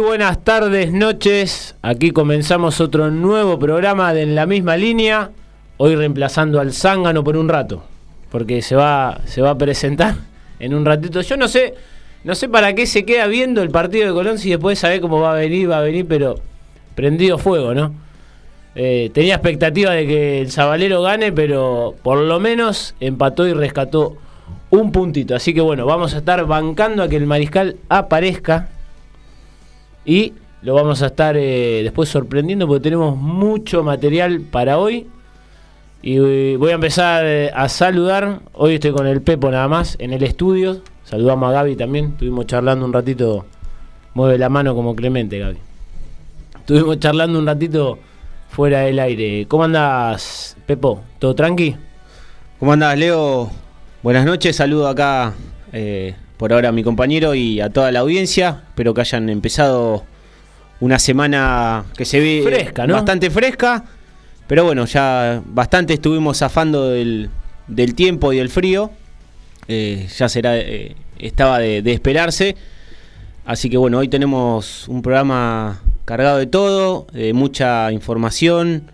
buenas tardes, noches. Aquí comenzamos otro nuevo programa de En la misma línea. Hoy reemplazando al Zángano por un rato. Porque se va, se va a presentar en un ratito. Yo no sé, no sé para qué se queda viendo el partido de Colón si después sabe cómo va a venir, va a venir, pero prendido fuego, ¿no? Eh, tenía expectativa de que el Zabalero gane, pero por lo menos empató y rescató un puntito. Así que bueno, vamos a estar bancando a que el mariscal aparezca y lo vamos a estar eh, después sorprendiendo porque tenemos mucho material para hoy. Y eh, voy a empezar eh, a saludar. Hoy estoy con el Pepo nada más en el estudio. Saludamos a Gaby también. Estuvimos charlando un ratito. Mueve la mano como Clemente, Gaby. Estuvimos charlando un ratito fuera del aire. ¿Cómo andas, Pepo? ¿Todo tranqui? ¿Cómo andas, Leo? Buenas noches. Saludo acá por ahora a mi compañero y a toda la audiencia. Espero que hayan empezado una semana que se ve Fresca, ¿no? bastante fresca. Pero bueno, ya bastante estuvimos zafando del, del tiempo y del frío. Eh, ya será, eh, estaba de, de esperarse. Así que bueno, hoy tenemos un programa cargado de todo, de mucha información.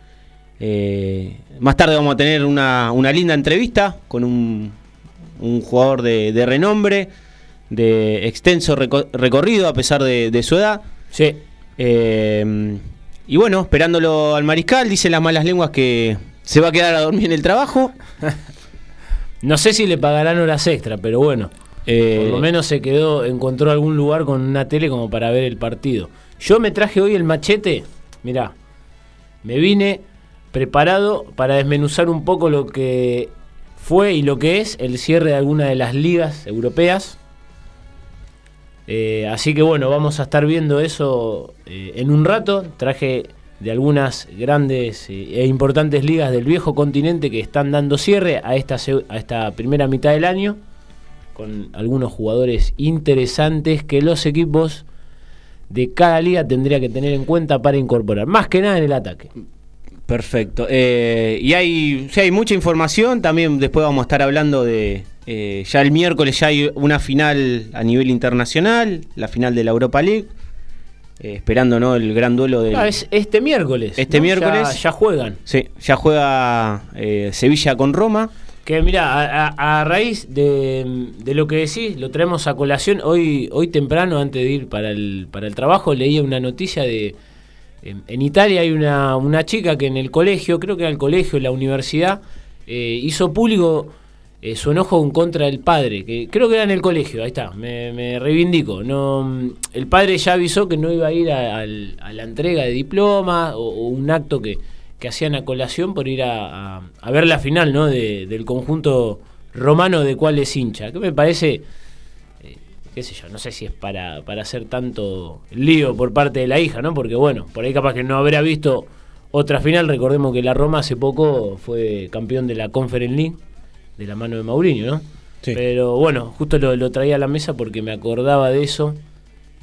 Eh, más tarde vamos a tener una, una linda entrevista con un, un jugador de, de renombre, de extenso reco- recorrido a pesar de, de su edad. Sí. Eh, y bueno, esperándolo al mariscal, dice las malas lenguas que se va a quedar a dormir en el trabajo. No sé si le pagarán horas extra, pero bueno. Eh, Por lo menos se quedó, encontró algún lugar con una tele como para ver el partido. Yo me traje hoy el machete, mirá, me vine preparado para desmenuzar un poco lo que fue y lo que es el cierre de alguna de las ligas europeas. Eh, así que bueno, vamos a estar viendo eso eh, en un rato. Traje de algunas grandes eh, e importantes ligas del viejo continente que están dando cierre a esta, primera mitad del año con algunos jugadores interesantes que los equipos de cada liga tendría que tener en cuenta para incorporar, más que nada en el ataque. Perfecto. Y hay, hay mucha información. También después vamos a estar hablando de. Eh, ya el miércoles ya hay una final a nivel internacional, la final de la Europa League. Eh, esperando ¿no? el gran duelo del. Ah, es este miércoles. Este ¿no? miércoles. Ya, ya juegan. Sí, ya juega eh, Sevilla con Roma. Que mira, a, a- a raíz de, de lo que decís, lo traemos a colación. Hoy, hoy temprano, antes de ir para el, para el trabajo, leía una noticia de. En, en Italia hay una, una chica que en el colegio, creo que era el colegio, la universidad, eh, hizo público eh, su enojo en contra del padre. que Creo que era en el colegio, ahí está, me, reivindico. No, mm, el padre ya avisó que no iba a ir a, la entrega de diploma o, un acto que, que hacían a colación por ir a, a- ver la final ¿no? de- del conjunto romano de cuál es hincha. Que me parece, eh, qué sé yo, no sé si es para, para hacer tanto lío por parte de la hija, ¿no? Porque bueno, por ahí capaz que no habrá visto otra final. Recordemos que la Roma hace poco fue campeón de la Conference League de la mano de Mourinho, ¿no? Sí. Pero bueno, justo lo, lo traía a la mesa porque me acordaba de eso.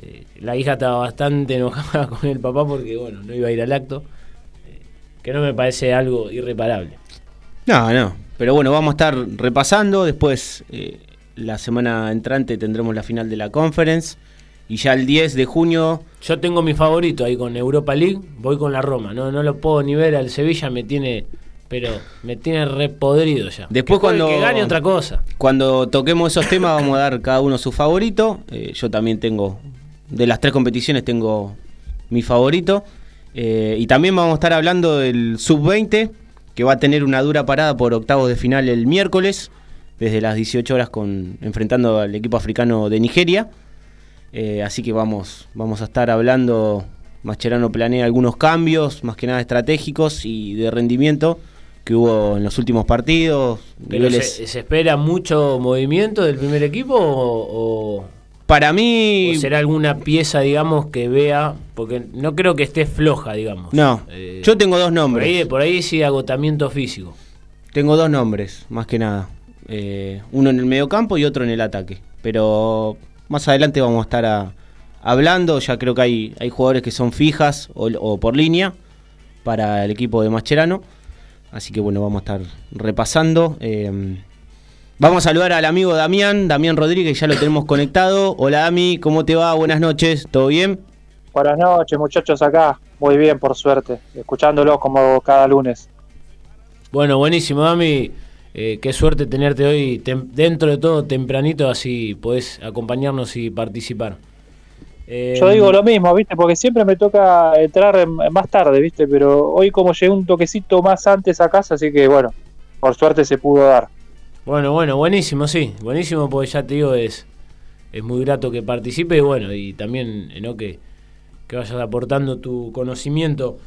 Eh, la hija estaba bastante enojada con el papá porque, bueno, no iba a ir al acto. Eh, que no me parece algo irreparable. No, no. Pero bueno, vamos a estar repasando. Después, eh, la semana entrante, tendremos la final de la conference. Y ya el 10 de junio. Yo tengo mi favorito ahí con Europa League, voy con la Roma. No, no lo puedo ni ver al Sevilla, me tiene, pero me tiene repodrido ya. Después Que cuando- que gane otra cosa. Cuando toquemos esos temas, vamos a dar cada uno su favorito. Eh, yo también tengo. De las tres competiciones, tengo mi favorito. Eh, y también vamos a estar hablando del sub-20, que va a tener una dura parada por octavos de final el miércoles, desde las 18 horas, con, enfrentando al equipo africano de Nigeria. Eh, así que vamos, vamos a estar hablando. Mascherano planea algunos cambios, más que nada estratégicos y de rendimiento que hubo en los últimos partidos. Pero se, se espera mucho movimiento del primer equipo o, o- Para mí. o será alguna pieza, digamos, que vea, porque no creo que esté floja, digamos. No, Eh, yo tengo dos por nombres. ahí, por ahí sí agotamiento físico. Tengo dos nombres, más que nada. Eh, uno en el mediocampo y otro en el ataque. Pero más adelante vamos a estar a- hablando. Ya creo que hay, hay jugadores que son fijas o, o por línea para el equipo de Mascherano. Así que bueno, vamos a estar repasando. Eh, vamos a saludar al amigo Damián, Damián Rodríguez, ya lo tenemos conectado. Hola Dami, ¿cómo te va? Buenas noches, ¿todo bien? Buenas noches, muchachos, acá. Muy bien, por suerte. Escuchándolos como cada lunes. Bueno, buenísimo, Dami. Eh, qué suerte tenerte hoy dentro de todo tempranito, así podés acompañarnos y participar. Eh, Yo digo lo mismo, ¿viste? Porque siempre me toca entrar más tarde, ¿viste? Pero hoy como llegué un toquecito más antes a casa, así que bueno, por suerte se pudo dar. Bueno, bueno, buenísimo, sí. Buenísimo porque ya te digo, es, es muy grato que participe y bueno, y también ¿no? que, que vayas aportando tu conocimiento.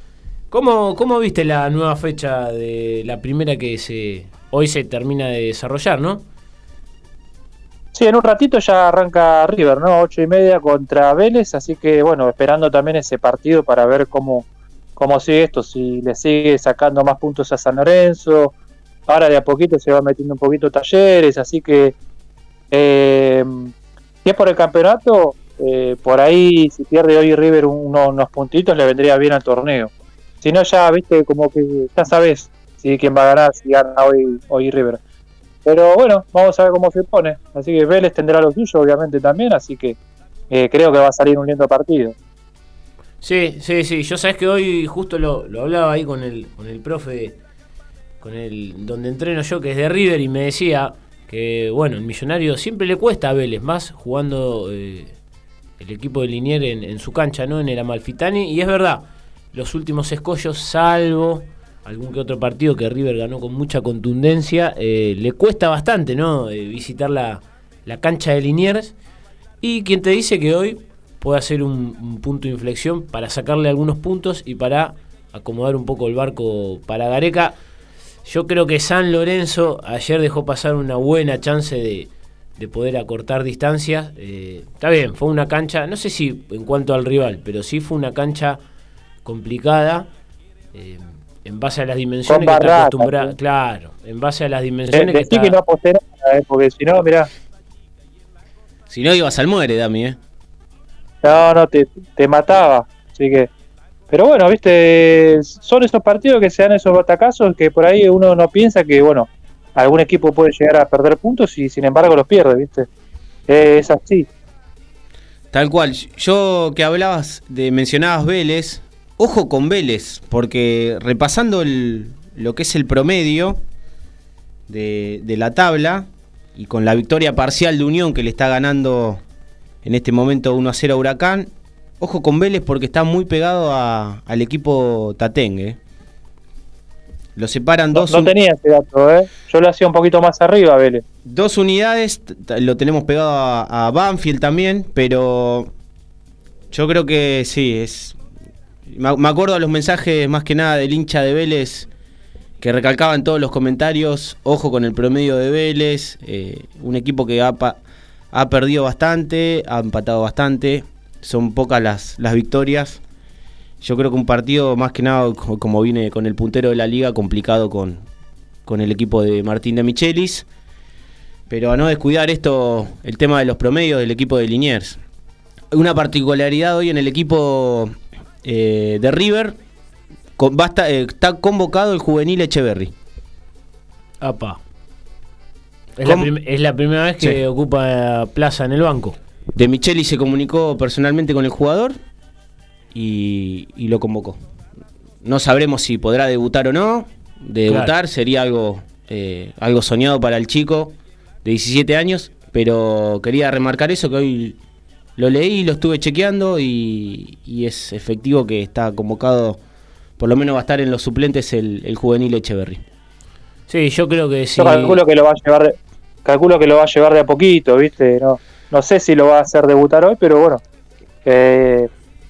¿Cómo, ¿Cómo viste la nueva fecha de la primera que se hoy se termina de desarrollar, no? Sí, en un ratito ya arranca River, ¿no? Ocho y media contra Vélez, así que bueno, esperando también ese partido para ver cómo, cómo sigue esto, si le sigue sacando más puntos a San Lorenzo. Ahora de a poquito se va metiendo un poquito talleres, así que eh, si es por el campeonato, eh, por ahí si pierde hoy River unos puntitos le vendría bien al torneo. Si no, ya, viste, como que ya sabes si quién va a ganar, si gana hoy, hoy River. Pero bueno, vamos a ver cómo se pone. Así que Vélez tendrá lo suyo, obviamente, también. Así que eh, creo que va a salir un lindo partido. Sí, sí, sí. Yo sabes que hoy justo lo, hablaba ahí con el, con el profe, con el donde entreno yo, que es de River, y me decía que, bueno, el millonario siempre le cuesta a Vélez, más jugando eh, el equipo de Linier en, su cancha, ¿no? En el Amalfitani. Y es verdad, los últimos escollos, salvo algún que otro partido que River ganó con mucha contundencia, eh, le cuesta bastante, ¿no? Eh, visitar la, cancha de Liniers. Y quien te dice que hoy puede hacer un, punto de inflexión para sacarle algunos puntos y para acomodar un poco el barco para Gareca. Yo creo que San Lorenzo ayer dejó pasar una buena chance de, poder acortar distancias. Eh, está bien, fue una cancha, no sé si en cuanto al rival, pero sí fue una cancha complicada. En base a las dimensiones que está acostumbrada. Claro, en base a las dimensiones que está... que no aposté nada, eh, porque si no, mirá. Si no, ibas al muere, Dami, ¿eh? No, no, te, te mataba. Así que. Pero bueno, viste, son esos partidos que se dan esos batacazos que por ahí uno no piensa que, bueno, algún equipo puede llegar a perder puntos y sin embargo los pierde, viste. Es así. Tal cual. Yo que hablabas de, mencionabas Vélez, Ojo con Vélez, porque repasando lo que es el promedio de, la tabla y con la victoria parcial de Unión que le está ganando en este momento 1 a 0 a Huracán, ojo con Vélez porque está muy pegado al equipo Tatengue. Lo separan dos. No, tenía ese dato, ¿eh? Yo lo hacía un poquito más arriba, Vélez. Dos unidades, lo tenemos pegado a, a Banfield también, pero yo creo que sí, es me acuerdo de los mensajes más que nada del hincha de Vélez que recalcaban todos los comentarios, ojo con el promedio de Vélez, eh, un equipo que ha, ha, perdido bastante, ha empatado bastante, son pocas las, las victorias. Yo creo que un partido más que nada, como viene con el puntero de la liga, complicado con, con el equipo de Martín de Michelis. Pero a no descuidar esto, el tema de los promedios del equipo de Liniers. Una particularidad hoy en el equipo eh, de River, eh, está convocado el juvenil Echeverry. Apa. Es, la, primera vez que ocupa plaza en el banco. De Micheli se comunicó personalmente con el jugador y, lo convocó. No sabremos si podrá debutar o no. debutar sería algo, eh, algo soñado para el chico de 17 años, pero quería remarcar eso, que hoy lo leí, lo estuve chequeando y, es efectivo que está convocado, por lo menos va a estar en los suplentes el, juvenil Echeverry. Sí, yo creo que sí. Yo calculo que lo va a llevar de, calculo que lo va a llevar de a poquito, ¿viste? No, no sé si lo va a hacer debutar hoy, pero bueno.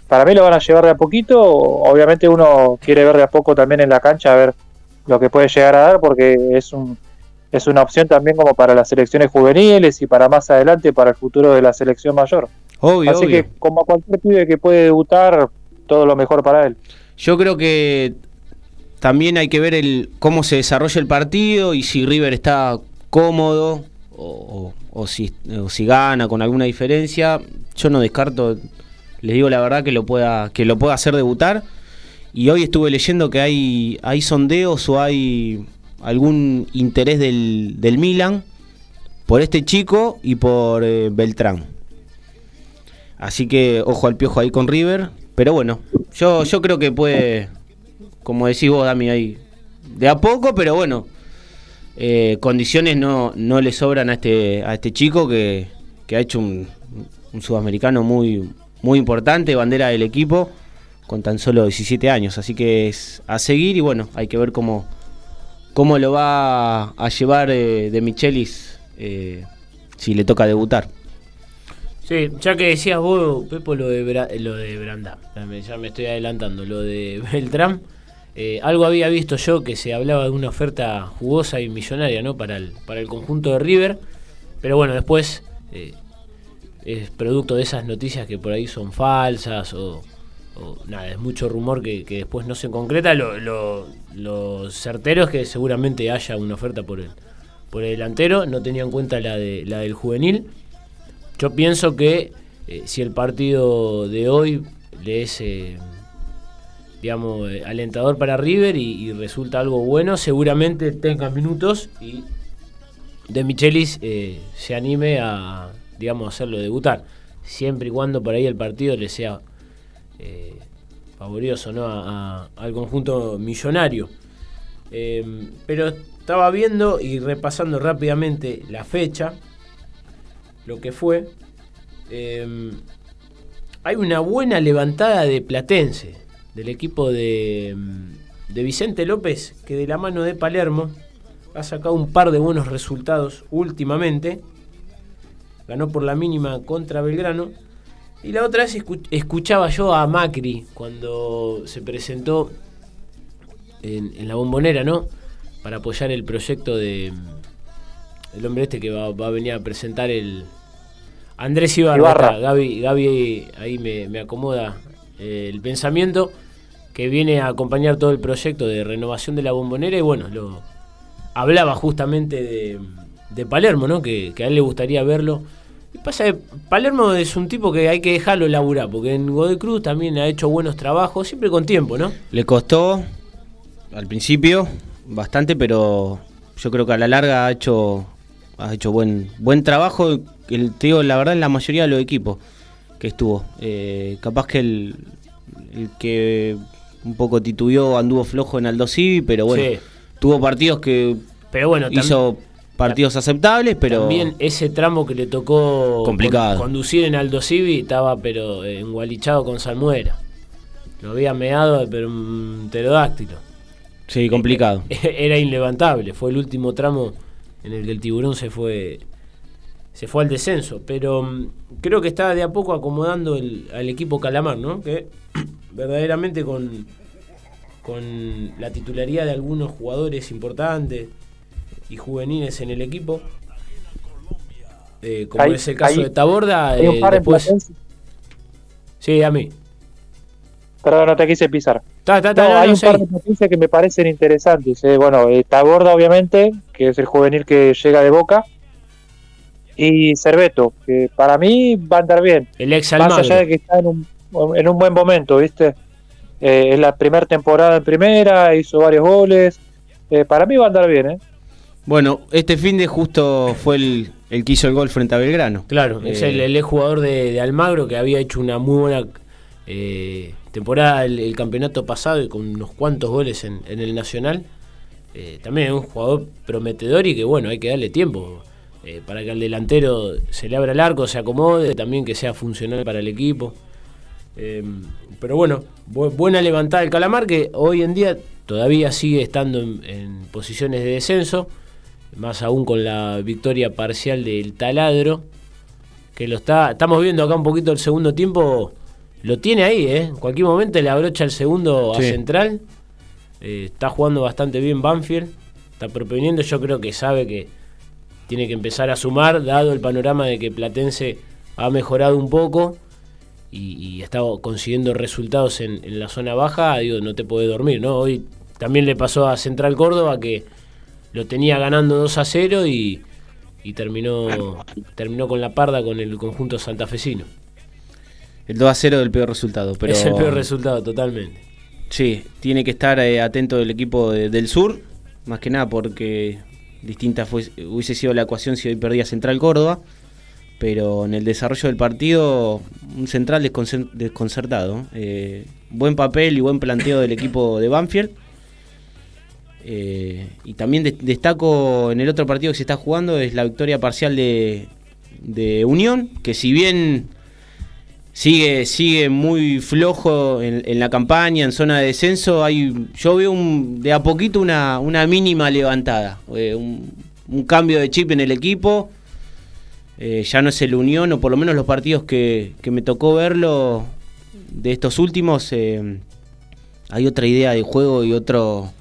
para mí lo van a llevar de a poquito. Obviamente uno quiere ver de a poco también en la cancha a ver lo que puede llegar a dar porque es un es una opción también como para las selecciones juveniles y para más adelante para el futuro de la selección mayor. Así que como cualquier pibe que puede debutar, todo lo mejor para él. Yo creo que también hay que ver el cómo se desarrolla el partido y si River está cómodo o, si, si gana con alguna diferencia. Yo no descarto, les digo la verdad, que lo pueda, que lo pueda hacer debutar. Y hoy estuve leyendo que hay, hay sondeos o hay algún interés del, del Milan por este chico y por eh, Beltrán. Así que ojo al piojo ahí con River. pero bueno, yo, yo creo que puede, como decís vos, Dami, ahí de a poco, pero bueno, eh, condiciones no, no le sobran a este, a este chico que, ha hecho un, sudamericano muy, muy importante, bandera del equipo, con tan solo 17 años. Así que es a seguir y bueno, hay que ver cómo, cómo lo va a llevar eh, de Michelis eh, si le toca debutar. Sí, ya que decías vos, Pepo, lo de, lo de Branda, ya me estoy adelantando, lo de Beltrán. Eh, algo había visto yo que se hablaba de una oferta jugosa y millonaria ¿no? para, el, para el conjunto de River, pero bueno, después eh, es producto de esas noticias que por ahí son falsas o, nada, es mucho rumor que, después no se concreta. Lo, lo, certero es que seguramente haya una oferta por el, por el delantero, no tenía en cuenta la, de, la del juvenil. Yo pienso que eh, si el partido de hoy le es digamos, eh, alentador para River y, resulta algo bueno, seguramente tenga minutos y De Michelis eh, se anime a, digamos, hacerlo debutar, siempre y cuando por ahí el partido le sea eh, favorioso ¿no? al conjunto millonario. Pero estaba viendo y repasando rápidamente la fecha, lo que fue. Em, hay una buena levantada de Platense del equipo de, de Vicente López, que de la mano de Palermo ha sacado un par de buenos resultados últimamente. Ganó por la mínima contra Belgrano. Y la otra vez escuchaba yo a Macri cuando se presentó en, la bombonera, ¿no? Para apoyar el proyecto de el hombre este que va, a venir a presentar el Andrés Ibarra. Gaby, Gaby ahí me, me acomoda eh, el pensamiento que viene a acompañar todo el proyecto de renovación de la bombonera y bueno, lo hablaba justamente de, Palermo, ¿no? Que, a él le gustaría verlo. Y pasa que Palermo es un tipo que hay que dejarlo laburar, porque en Godoy Cruz también ha hecho buenos trabajos, siempre con tiempo, ¿no? Le costó al principio bastante, pero yo creo que a la larga ha hecho ha hecho buen buen trabajo, el, te la verdad en la mayoría de los equipos que estuvo. Eh, capaz que el, el que un poco titubeó, anduvo flojo en Aldo Civi, pero bueno, tuvo partidos que pero bueno, hizo partidos aceptables, pero también ese tramo que le tocó complicado. conducir en Aldo Civi estaba pero engualichado con Salmuera. Lo había meado, pero un pterodáctilo. Sí, complicado. Era inlevantable, fue el último tramo en el que el tiburón se fue se fue al descenso, pero mm, creo que está de a poco acomodando el, al equipo Calamar, ¿no? Que verdaderamente con, con la titularidad de algunos jugadores importantes y juveniles en el equipo, eh, como es el caso de Taborda, eh, después... Sí, a mí. Perdón, no te quise pisar. hay un par de noticias que me parecen interesantes. Eh. Bueno, Taborda, obviamente, que es el juvenil que llega de Boca. Y Cerveto, que para mí va a andar bien. El ex Más allá de que está en un en un buen momento, ¿viste? Eh, es la primera temporada en primera, hizo varios goles. Eh, para mí va a andar bien, ¿eh? Bueno, este fin de justo fue el, el que hizo el gol frente a Belgrano. Claro, es el, el jugador de, Almagro que había hecho una muy buena temporada el, campeonato pasado y con unos cuantos goles en, el Nacional. también es un jugador prometedor y que bueno, hay que darle tiempo para que al delantero se le abra el arco, se acomode, también que sea funcional para el equipo. Em, pero bueno, buena levantada el Calamar que hoy en día todavía sigue estando en, posiciones de descenso, más aún con la victoria parcial del Taladro, que lo está, estamos viendo acá un poquito el segundo tiempo, lo tiene ahí, ¿eh? en cualquier momento le abrocha el segundo a Central, eh, está jugando bastante bien Banfield, está proponiendo, yo creo que sabe que tiene que empezar a sumar, dado el panorama de que Platense ha mejorado un poco y, estaba consiguiendo resultados en, la zona baja, digo, no te puede dormir, ¿no? Hoy también le pasó a Central Córdoba que lo tenía ganando 2 a 0 y, terminó, terminó con la parda con el conjunto santafesino. El 2 a 0 del peor resultado. Pero... Es el peor resultado, totalmente. Sí, tiene que estar eh, atento el equipo del sur, más que nada porque distinta fue, hubiese sido la ecuación si hoy perdía Central Córdoba pero en el desarrollo del partido, un central desconcertado. Eh, buen papel y buen planteo del equipo de Banfield. Eh, y también destaco en el otro partido que se está jugando es la victoria parcial de, Unión, que si bien sigue, sigue muy flojo en, la campaña, en zona de descenso, hay, yo veo de a poquito una, mínima levantada, eh, un, cambio de chip en el equipo. Eh, ya no es el Unión, o por lo menos los partidos que, que me tocó verlo de estos últimos, hay otra idea de juego y otro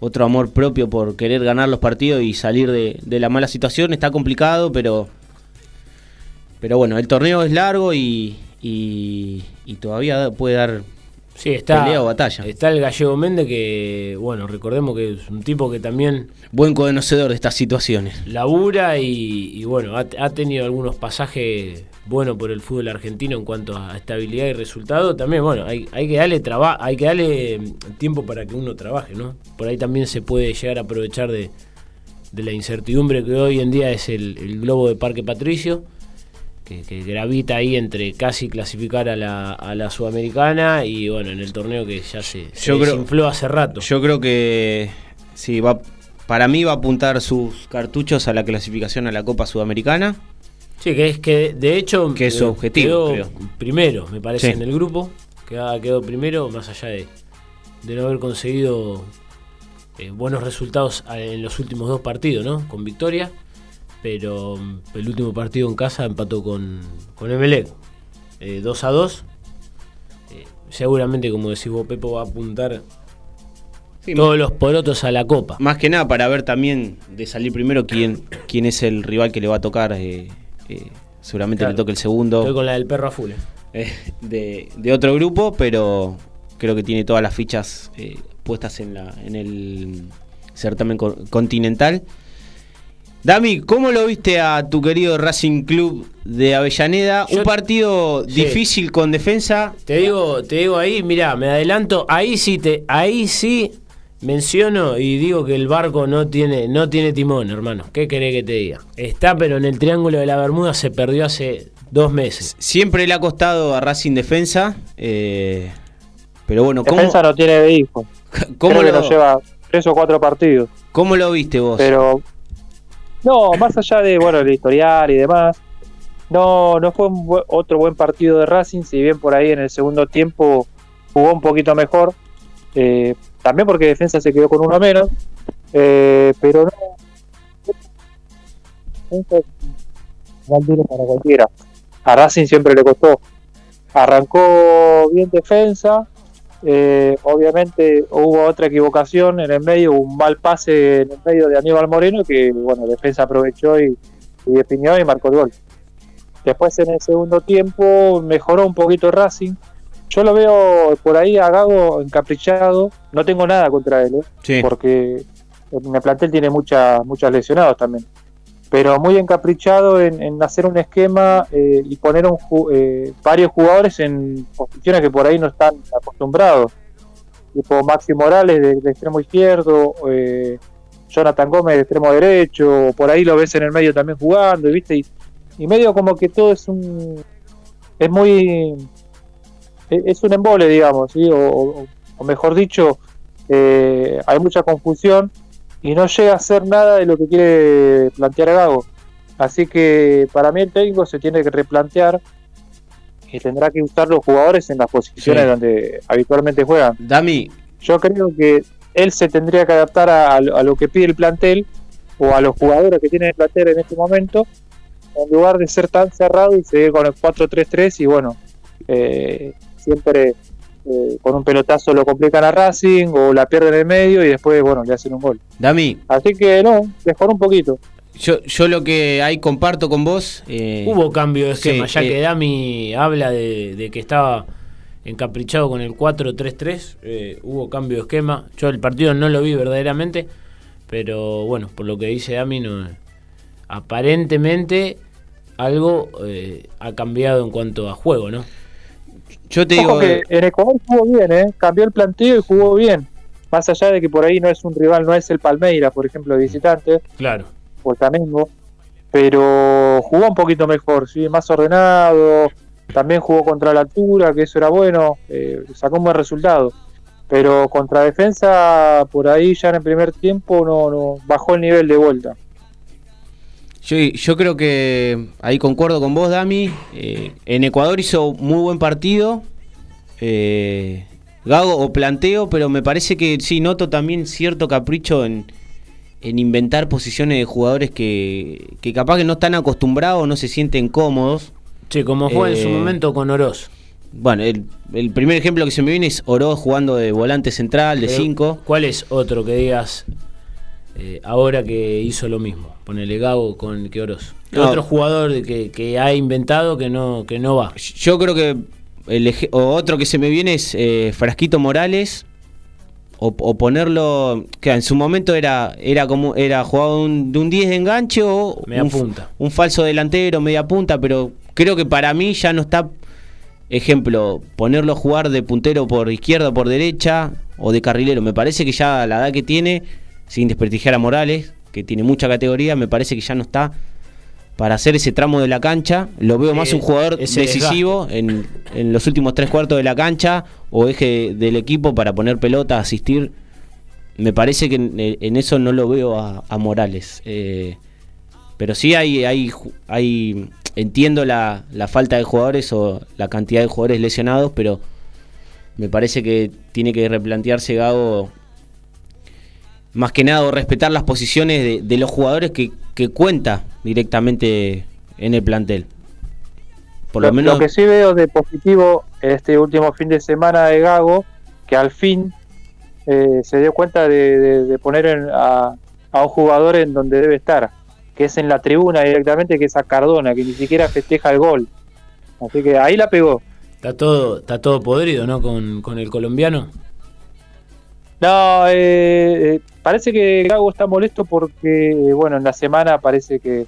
otro amor propio por querer ganar los partidos y salir de, la mala situación. Está complicado, pero, pero bueno, el torneo es largo y, y, todavía puede dar sí, está, pelea o batalla. Está el gallego Méndez que, bueno, recordemos que es un tipo que también... Buen conocedor de estas situaciones. Labura y, bueno, ha, ha, tenido algunos pasajes bueno por el fútbol argentino en cuanto a estabilidad y resultado, también, bueno, hay, hay que darle trabajo, hay que darle mm, tiempo para que uno trabaje, ¿no? Por ahí también se puede llegar a aprovechar de, la incertidumbre que hoy en día es el, globo de Parque Patricio, que, gravita ahí entre casi clasificar a la, a la Sudamericana y bueno, en el torneo que ya se, se desinfló hace rato. Yo creo que sí, va, para mí va a apuntar sus cartuchos a la clasificación a la Copa Sudamericana. Sí, que es que de hecho que es su objetivo, quedó primero, me parece, en el grupo, quedó, quedó primero, más allá de, de no haber conseguido eh, buenos resultados en los últimos dos partidos, ¿no? Con victoria, pero mm, el último partido en casa empató con, con Emelec, 2 eh, a 2. Eh, seguramente, como decís vos, Pepo va a apuntar todos los porotos a la copa. Más que nada para ver también de salir primero quién, quién es el rival que le va a tocar seguramente le toque el segundo. Estoy con la del perro a full. Eh, de, otro grupo, pero creo que tiene todas las fichas eh, puestas en, la, en el certamen continental. Dami, ¿cómo lo viste a tu querido Racing Club de Avellaneda? Un partido difícil con defensa. Te digo, te digo ahí, mira, me adelanto, ahí sí te, ahí sí Menciono y digo que el barco no tiene, no tiene timón, hermano. ¿Qué querés que te diga? Está, pero en el Triángulo de la Bermuda se perdió hace dos meses. Siempre le ha costado a Racing defensa. Eh, pero bueno, ¿cómo, defensa no tiene de hijo. ¿Cómo lo, que lleva tres o cuatro partidos. ¿Cómo lo viste vos? Pero. No, más allá de bueno el historial y demás. No, no fue otro buen partido de Racing, si bien por ahí en el segundo tiempo jugó un poquito mejor. Eh, también porque defensa se quedó con uno menos, eh, pero no. para cualquiera. A Racing siempre le costó. Arrancó bien defensa, eh, obviamente hubo otra equivocación en el medio, un mal pase en el medio de Aníbal Moreno que, bueno, defensa aprovechó y, y definió y marcó el gol. Después en el segundo tiempo mejoró un poquito Racing, yo lo veo por ahí a Gago encaprichado. No tengo nada contra él, ¿eh? porque en el plantel tiene mucha, muchos lesionados también. Pero muy encaprichado en, hacer un esquema eh, y poner un, eh, varios jugadores en posiciones que por ahí no están acostumbrados. Tipo Maxi Morales de, extremo izquierdo, Jonathan Gómez de extremo derecho, por ahí lo ves en el medio también jugando, ¿viste? Y, medio como que todo es un. Es muy es un embole, digamos, o, mejor dicho, eh, hay mucha confusión y no llega a hacer nada de lo que quiere plantear Gago. Así que para mí el técnico se tiene que replantear y tendrá que usar los jugadores en las posiciones donde habitualmente juegan. Dami. Yo creo que él se tendría que adaptar a, lo que pide el plantel o a los jugadores que tiene el plantel en este momento, en lugar de ser tan cerrado y seguir con el 4-3-3 y bueno, eh, siempre eh, con un pelotazo lo complican a Racing o la pierden en el medio y después, bueno, le hacen un gol. Dami. Así que no, mejor un poquito. Yo, yo lo que ahí comparto con vos. Eh, Hubo cambio de esquema, ya que eh, Dami habla de, que estaba encaprichado con el 4-3-3. hubo cambio de esquema. Yo el partido no lo vi verdaderamente, pero bueno, por lo que dice Dami, no, aparentemente algo ha cambiado en cuanto a juego, ¿no? Yo te digo. que en Ecuador jugó bien, ¿eh? Cambió el planteo y jugó bien. Más allá de que por ahí no es un rival, no es el Palmeira, por ejemplo, de visitante. Claro. O el Flamengo. pero jugó un poquito mejor, ¿sí? más ordenado, también jugó contra la altura, que eso era bueno, eh, sacó un buen resultado. Pero contra defensa, por ahí ya en el primer tiempo no, no bajó el nivel de vuelta. Yo, yo creo que ahí concuerdo con vos, Dami. Eh, en Ecuador hizo muy buen partido. Eh, Gago o planteo, pero me parece que sí, noto también cierto capricho en, en inventar posiciones de jugadores que, que capaz que no están acostumbrados, no se sienten cómodos. Sí, como fue en su Eh, momento con Oroz. Bueno, el, el primer ejemplo que se me viene es Oroz jugando de volante central, de Pero, 5. ¿Cuál es otro que digas eh, ahora que hizo lo mismo? Ponele Gago con que Oroz. ¿Qué No. otro jugador de que, que ha inventado que no, que no va? Yo creo que el o otro que se me viene es eh, Frasquito Morales. O, o ponerlo. Que en su momento era era como era jugado un- de un 10 de enganche o Media un, punta. un falso delantero, media punta. Pero creo que para mí ya no está. Ejemplo, ponerlo a jugar de puntero por izquierda o por derecha o de carrilero. Me parece que ya a la edad que tiene, sin desprestigiar a Morales, que tiene mucha categoría, me parece que ya no está para hacer ese tramo de la cancha. Lo veo más Eh, un jugador decisivo en, en los últimos tres cuartos de la cancha o eje del equipo para poner pelota, asistir. Me parece que en, en eso no lo veo a, a Morales. Eh, pero sí hay, hay entiendo la, la falta de jugadores o la cantidad de jugadores lesionados, pero me parece que tiene que replantearse Gago más que nada o respetar las posiciones de, de los jugadores que, que cuenta directamente en el plantel. Por lo, lo, menos lo que sí veo de positivo este último fin de semana de Gago, que al fin eh, se dio cuenta de, de- de poner en- a, a un jugador en donde debe estar, que es en la tribuna directamente, que es a Cardona, que ni siquiera festeja el gol. Así que ahí la pegó. Está todo, está todo podrido, ¿no? Con, con el colombiano. No, eh, eh, parece que Gago está molesto porque, bueno, en la semana parece que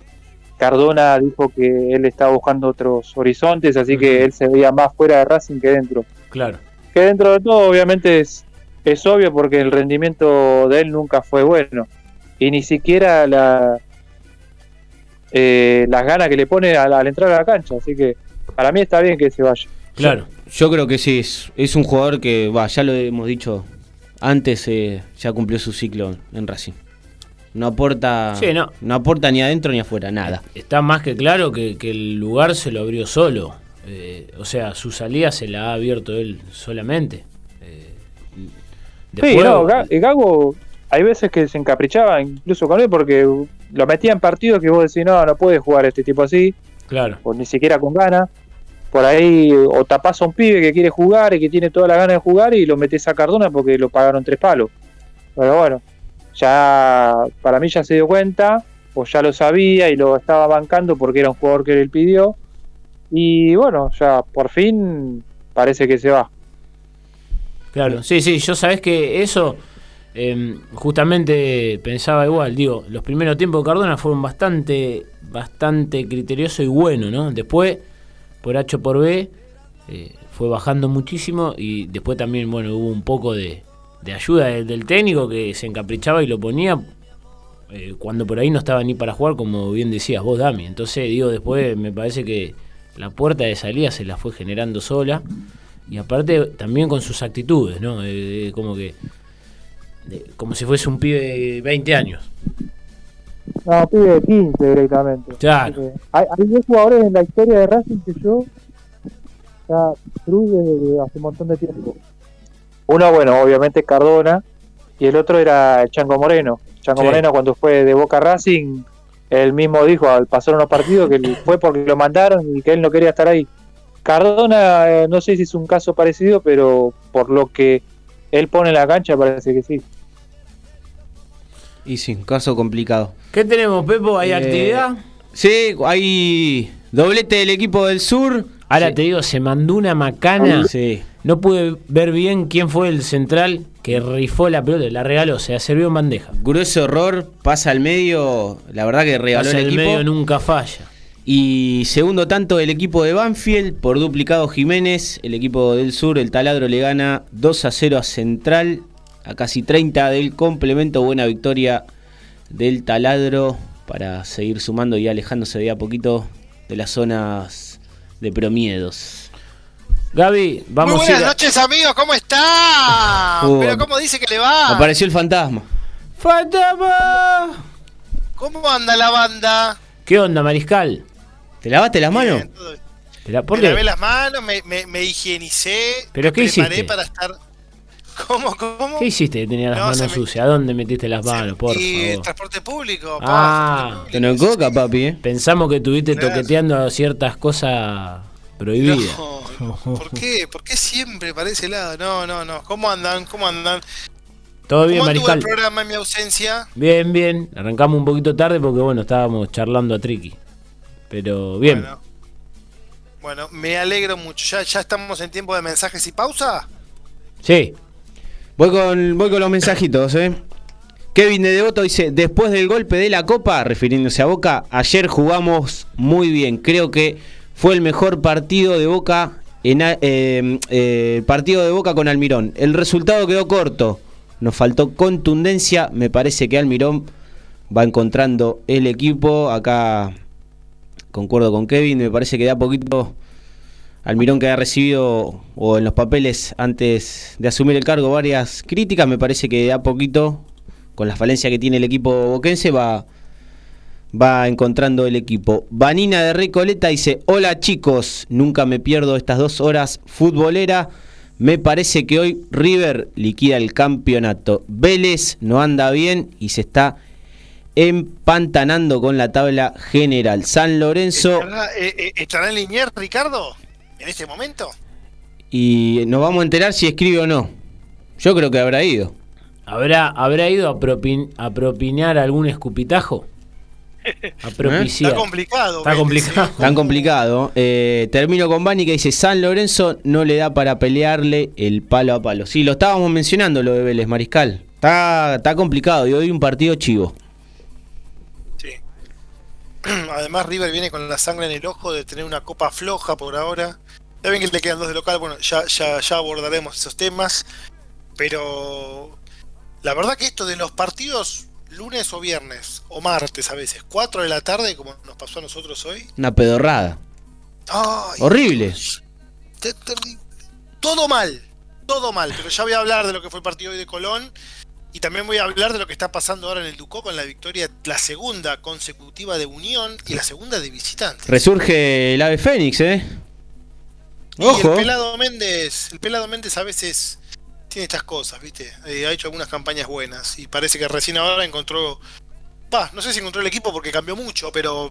Cardona dijo que él estaba buscando otros horizontes, así que él se veía más fuera de Racing que dentro. Claro. Que dentro de todo, obviamente, es, es obvio porque el rendimiento de él nunca fue bueno. Y ni siquiera la, eh, las ganas que le pone al, al entrar a la cancha. Así que para mí está bien que se vaya. Claro. yo creo que sí, es, es un jugador que, va, ya lo hemos dicho antes, eh, ya cumplió su ciclo en Racing. No aporta, Sí, no. aporta ni adentro ni afuera, nada. Está más que claro que, que el lugar se lo abrió solo. Eh, o sea, su salida se la ha abierto él solamente. Eh, Sí, no, Ga- Gago hay veces que se encaprichaba incluso con él porque lo metía en partidos que vos decís, no, no puede jugar este tipo así, Claro. o ni siquiera con ganas. Por ahí, o tapás a un pibe que quiere jugar y que tiene toda la gana de jugar y lo metés a Cardona porque lo pagaron tres palos. Pero bueno, ya para mí ya se dio cuenta, o ya lo sabía y lo estaba bancando porque era un jugador que él pidió. Y bueno, ya por fin parece que se va. Claro, sí, sí, yo sabés que eso eh, justamente pensaba igual, digo, los primeros tiempos de Cardona fueron bastante, bastante criterioso y bueno, ¿no? Después, por H por B, eh, fue bajando muchísimo y después también, bueno, hubo un poco de, de ayuda del, técnico que se encaprichaba y lo ponía eh, cuando por ahí no estaba ni para jugar, como bien decías vos, Dami. Entonces, digo, después me parece que la puerta de salida se la fue generando sola. Y aparte también con sus actitudes, ¿no? Eh, como que. como si fuese un pibe de 20 años. No, pibe de 15 directamente. Claro. Hay, hay dos jugadores en la historia de Racing que yo ya Cruz desde hace un montón de tiempo. Uno, bueno, obviamente Cardona, y el otro era el Chango Moreno. Chango Sí. Moreno cuando fue de Boca Racing, él mismo dijo al pasar unos partidos que fue porque lo mandaron y que él no quería estar ahí. Cardona, eh, no sé si es un caso parecido, pero por lo que él pone en la cancha parece que sí. Y sí, un caso complicado. ¿Qué tenemos, Pepo? ¿Hay Eh, actividad? Sí, hay doblete del equipo del sur. Ahora Sí. te digo, se mandó una macana. Sí. No pude ver bien quién fue el central que rifó la pelota, la regaló, se la sirvió en bandeja. Grueso error, pasa al medio, la verdad que regaló Pasa el el equipo. medio nunca falla. Y segundo tanto del equipo de Banfield por duplicado Jiménez. El equipo del sur, el taladro, le gana 2 a 0 a Central. A casi 30 del complemento. Buena victoria del taladro para seguir sumando y alejándose de a poquito de las zonas de promiedos. Gaby, vamos Muy buenas a- noches, amigos, ¿cómo está? Uh, Pero ¿cómo dice que le va? Apareció el fantasma. ¡Fantasma! ¿Cómo anda la banda? ¿Qué onda, Mariscal? ¿Te lavaste las manos? Bien, todo. ¿Te la- ¿Por me qué? lavé las manos, me, me- me higienicé. ¿Pero me qué preparé hiciste? para estar. ¿Cómo, cómo? ¿Qué hiciste que tenía las No, manos me- sucias? ¿A dónde metiste las manos, por y favor? transporte público. pa, Ah. transporte Te no coca, papi, ¿eh? Pensamos que estuviste Claro. toqueteando ciertas cosas prohibidas. No, ¿Por qué? ¿Por qué siempre para ese lado? No, no, no. ¿Cómo andan? ¿Cómo andan? ¿Todo bien, ¿Cómo Mariscal? el programa en mi ausencia? Bien, bien. Arrancamos un poquito tarde porque, bueno, estábamos charlando a Triki. Pero bien. Bueno, Bueno, me alegro mucho. ¿Ya, ¿Ya estamos en tiempo de mensajes y pausa? Sí. Voy con, voy con los mensajitos, ¿eh? Kevin de Devoto dice, después del golpe de la Copa, refiriéndose a Boca, ayer jugamos muy bien. Creo que fue el mejor partido de Boca, en, eh, eh, partido de Boca con Almirón. El resultado quedó corto. Nos faltó contundencia. Me parece que Almirón va encontrando el equipo. Acá concuerdo con Kevin. Me parece que da poquito Almirón que ha recibido o en los papeles antes de asumir el cargo varias críticas, me parece que a poquito, con la falencia que tiene el equipo boquense, va, va encontrando el equipo. Vanina de Recoleta dice, hola chicos, nunca me pierdo estas dos horas futbolera. Me parece que hoy River liquida el campeonato. Vélez no anda bien y se está empantanando con la tabla general. San Lorenzo ¿Estará, eh, eh, ¿Estará en Ricardo? ¿En este momento? y nos vamos a enterar si escribe o no. Yo creo que habrá ido. ¿Habrá, ¿Habrá ido a, propin- a propinar algún escupitajo? A propiciar. Está complicado. Está complicado. ¿eh? Tan complicado. Eh, termino con Bani que dice: San Lorenzo no le da para pelearle el palo a palo. Sí, lo estábamos mencionando lo de Vélez Mariscal. Está, está complicado y hoy un partido chivo. Sí. Además, River viene con la sangre en el ojo de tener una copa floja por ahora. Ya ven que le quedan dos de local, bueno, ya, ya, ya abordaremos esos temas. Pero la verdad que esto de los partidos lunes o viernes, o martes a veces, 4 de la tarde, como nos pasó a nosotros hoy. Una pedorrada. ¡ay! Horrible. Te- te- Todo mal, todo mal. Pero ya voy a hablar de lo que fue el partido hoy de Colón. Y también voy a hablar de lo que está pasando ahora en el Ducó con la victoria, la segunda consecutiva de Unión y la segunda de visitantes. Resurge el ave Fénix, ¿eh? Y el pelado Méndez, el pelado Méndez a veces tiene estas cosas, ¿viste? Eh, ha hecho algunas campañas buenas y parece que recién ahora encontró, va, no sé si encontró el equipo porque cambió mucho, pero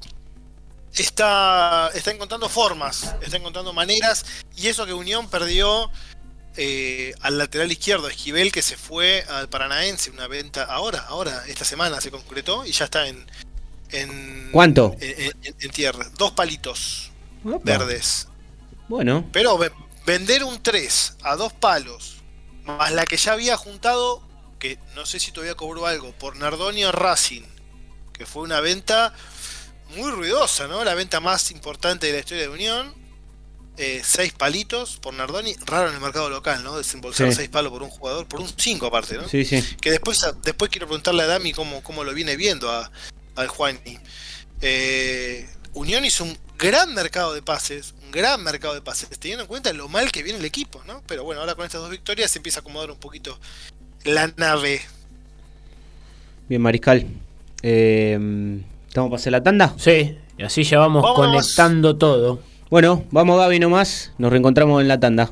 está está encontrando formas, está encontrando maneras y eso que Unión perdió eh, al lateral izquierdo Esquivel que se fue al Paranaense, una venta ahora, ahora esta semana se concretó y ya está en en ¿Cuánto? en, en- en tierra, dos palitos Opa. verdes. Bueno, Pero ve- vender un 3 a dos palos, más la que ya había juntado, que no sé si todavía cobró algo, por Nardonio Racing, que fue una venta muy ruidosa, ¿no? La venta más importante de la historia de Unión. Eh, seis palitos por Nardoni, raro en el mercado local, ¿no? Desembolsar Sí. seis palos por un jugador, por un 5 aparte, ¿no? sí, sí. Que después, después quiero preguntarle a Dami cómo, cómo lo viene viendo a, al Juani. Eh, Unión hizo un gran mercado de pases, un gran mercado de pases, teniendo en cuenta lo mal que viene el equipo, ¿no? Pero bueno, ahora con estas dos victorias se empieza a acomodar un poquito la nave. Bien, Mariscal. Eh, ¿Estamos para hacer la tanda? Sí, y así ya vamos, Vamos. conectando todo. Bueno, vamos Gaby nomás. Nos reencontramos en la tanda.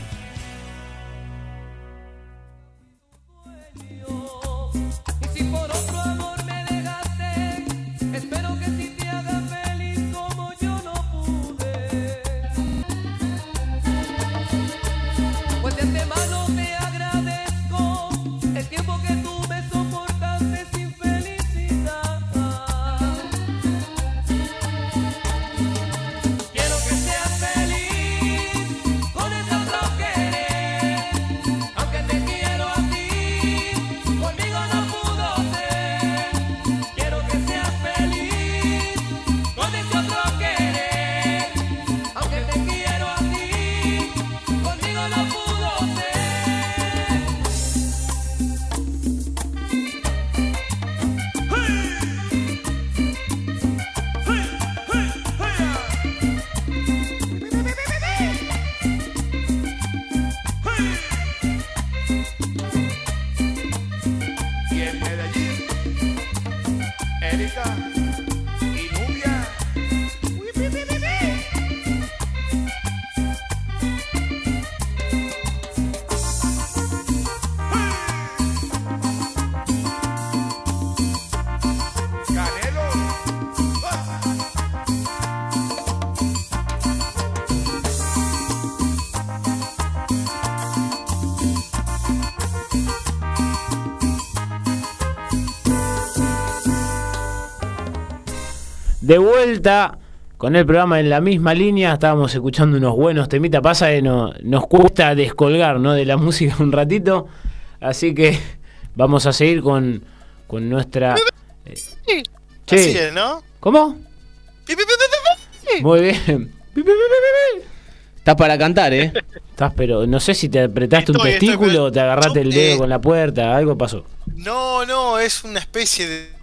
De vuelta con el programa en la misma línea, estábamos escuchando unos buenos temitas, pasa que no, nos cuesta descolgar ¿no? de la música un ratito, así que vamos a seguir con, con nuestra... eh, che, Así es, ¿no? ¿Cómo? Muy bien. Estás para cantar, ¿eh? Estás, pero no sé si te apretaste un estoy, testículo pero- o te agarraste el dedo eh, con la puerta, algo pasó. No, no, es una especie de.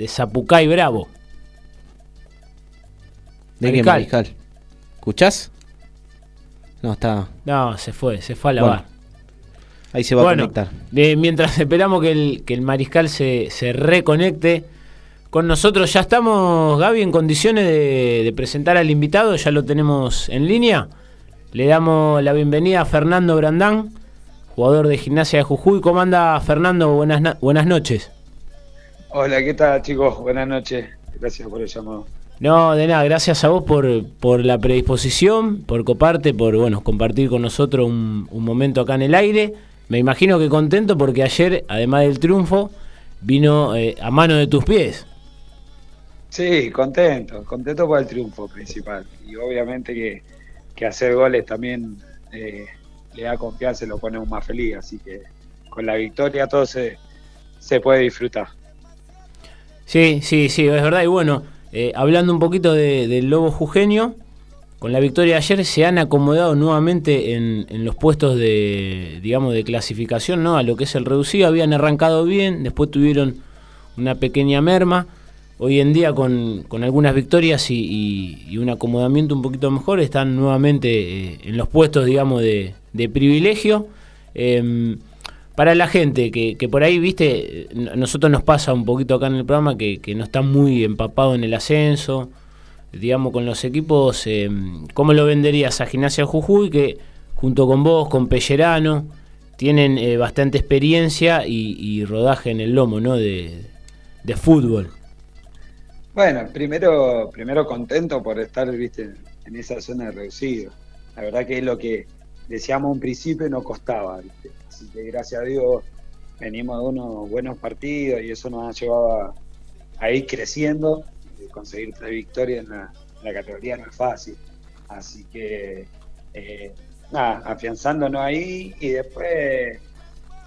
De Zapucay Bravo. ¿De qué Mariscal. mariscal? ¿Escuchás? No, está. No, se fue, se fue a Bueno, lavar. Ahí se va Bueno, a conectar. de- mientras esperamos que el, que el mariscal se, se reconecte con nosotros, ya estamos, Gaby, en condiciones de, de presentar al invitado, ya lo tenemos en línea. Le damos la bienvenida a Fernando Brandán, jugador de gimnasia de Jujuy. ¿Cómo anda Fernando? Buenas, na- buenas noches. Hola, ¿qué tal chicos? Buenas noches. Gracias por el llamado. No, de nada, gracias a vos por, por la predisposición, por coparte, por bueno, compartir con nosotros un, un momento acá en el aire. Me imagino que contento porque ayer, además del triunfo, vino eh, a mano de tus pies. Sí, contento, contento por el triunfo principal. Y obviamente que, que hacer goles también eh, le da confianza y lo pone aún más feliz. Así que con la victoria todo se, se puede disfrutar. Sí, sí, sí, es verdad. Y bueno, eh, hablando un poquito de- del Lobo Jujeño, con la victoria de ayer se han acomodado nuevamente en, los puestos de, digamos, de clasificación, ¿no? A lo que es el reducido. Habían arrancado bien, después tuvieron una pequeña merma. Hoy en día con, con algunas victorias y, un acomodamiento un poquito mejor están nuevamente eh, en los puestos, digamos, de, de privilegio. Em, para la gente que, que por ahí, viste, nosotros nos pasa un poquito acá en el programa que, no está muy empapado en el ascenso, digamos, con los equipos, eh, ¿cómo lo venderías a Gimnasia Jujuy? Que junto con vos, con Pellerano, tienen eh, bastante experiencia y, rodaje en el lomo, ¿no? De, fútbol. Bueno, primero, primero contento por estar, viste, en esa zona de reducido. La verdad que es lo que decíamos un principio y no costaba, ¿viste? Así que gracias a Dios venimos de unos buenos partidos y eso nos ha llevado a, ir creciendo. Y conseguir tres victorias en la, categoría no es fácil. Así que, eh, nada, afianzándonos ahí y después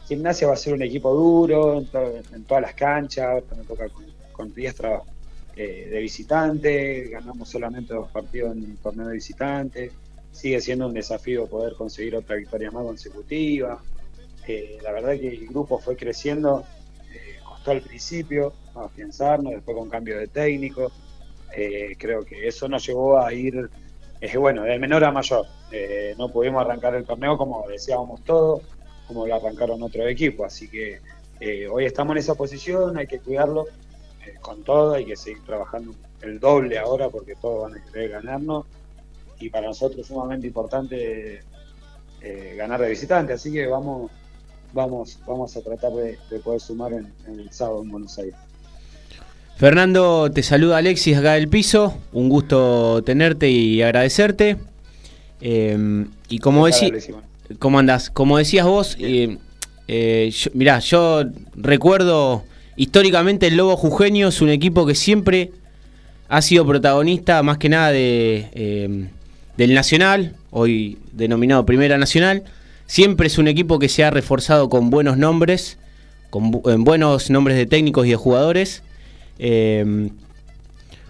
Gimnasia va a ser un equipo duro en, to- en todas las canchas. Me toca con, con Riestra eh, de visitante, ganamos solamente dos partidos en el torneo de visitante, sigue siendo un desafío poder conseguir otra victoria más consecutiva. La verdad que el grupo fue creciendo, eh, costó al principio afianzarnos, después con cambio de técnico. Eh, creo que eso nos llevó a ir, eh, bueno, de menor a mayor. Eh, no pudimos arrancar el torneo como deseábamos todos, como lo arrancaron otros equipos. Así que hoy estamos en esa posición, hay que cuidarlo con todo, hay que seguir trabajando el doble ahora porque todos van a querer ganarnos. Y para nosotros es sumamente importante ganar de visitante, así que vamos, vamos, vamos a tratar de, de poder sumar en, en el sábado en Buenos Aires. Fernando, te saluda Alexis acá del piso. Un gusto tenerte y agradecerte. Eh, y como Simón. ¿cómo andás? Como decías vos, eh, eh, yo- mirá, yo recuerdo históricamente el Lobo Jujeño es un equipo que siempre ha sido protagonista más que nada de, eh, del Nacional, hoy denominado Primera Nacional. Siempre es un equipo que se ha reforzado con buenos nombres, con bu- buenos nombres de técnicos y de jugadores. Eh,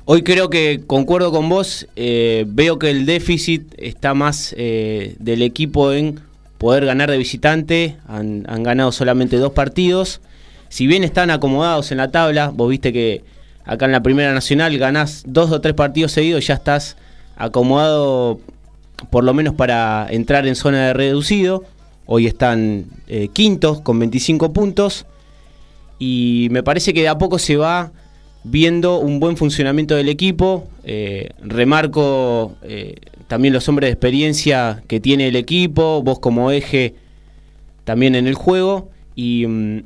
hoy creo que concuerdo con vos, eh, veo que el déficit está más eh, del equipo en poder ganar de visitante, han, han ganado solamente dos partidos. Si bien están acomodados en la tabla, vos viste que acá en la Primera Nacional ganás dos o tres partidos seguidos, ya estás acomodado por lo menos para entrar en zona de reducido. Hoy están eh, quintos con 25 puntos. y me parece que de a poco se va viendo un buen funcionamiento del equipo. Eh, remarco eh, también los hombres de experiencia que tiene el equipo, vos como eje también en el juego. Y mm,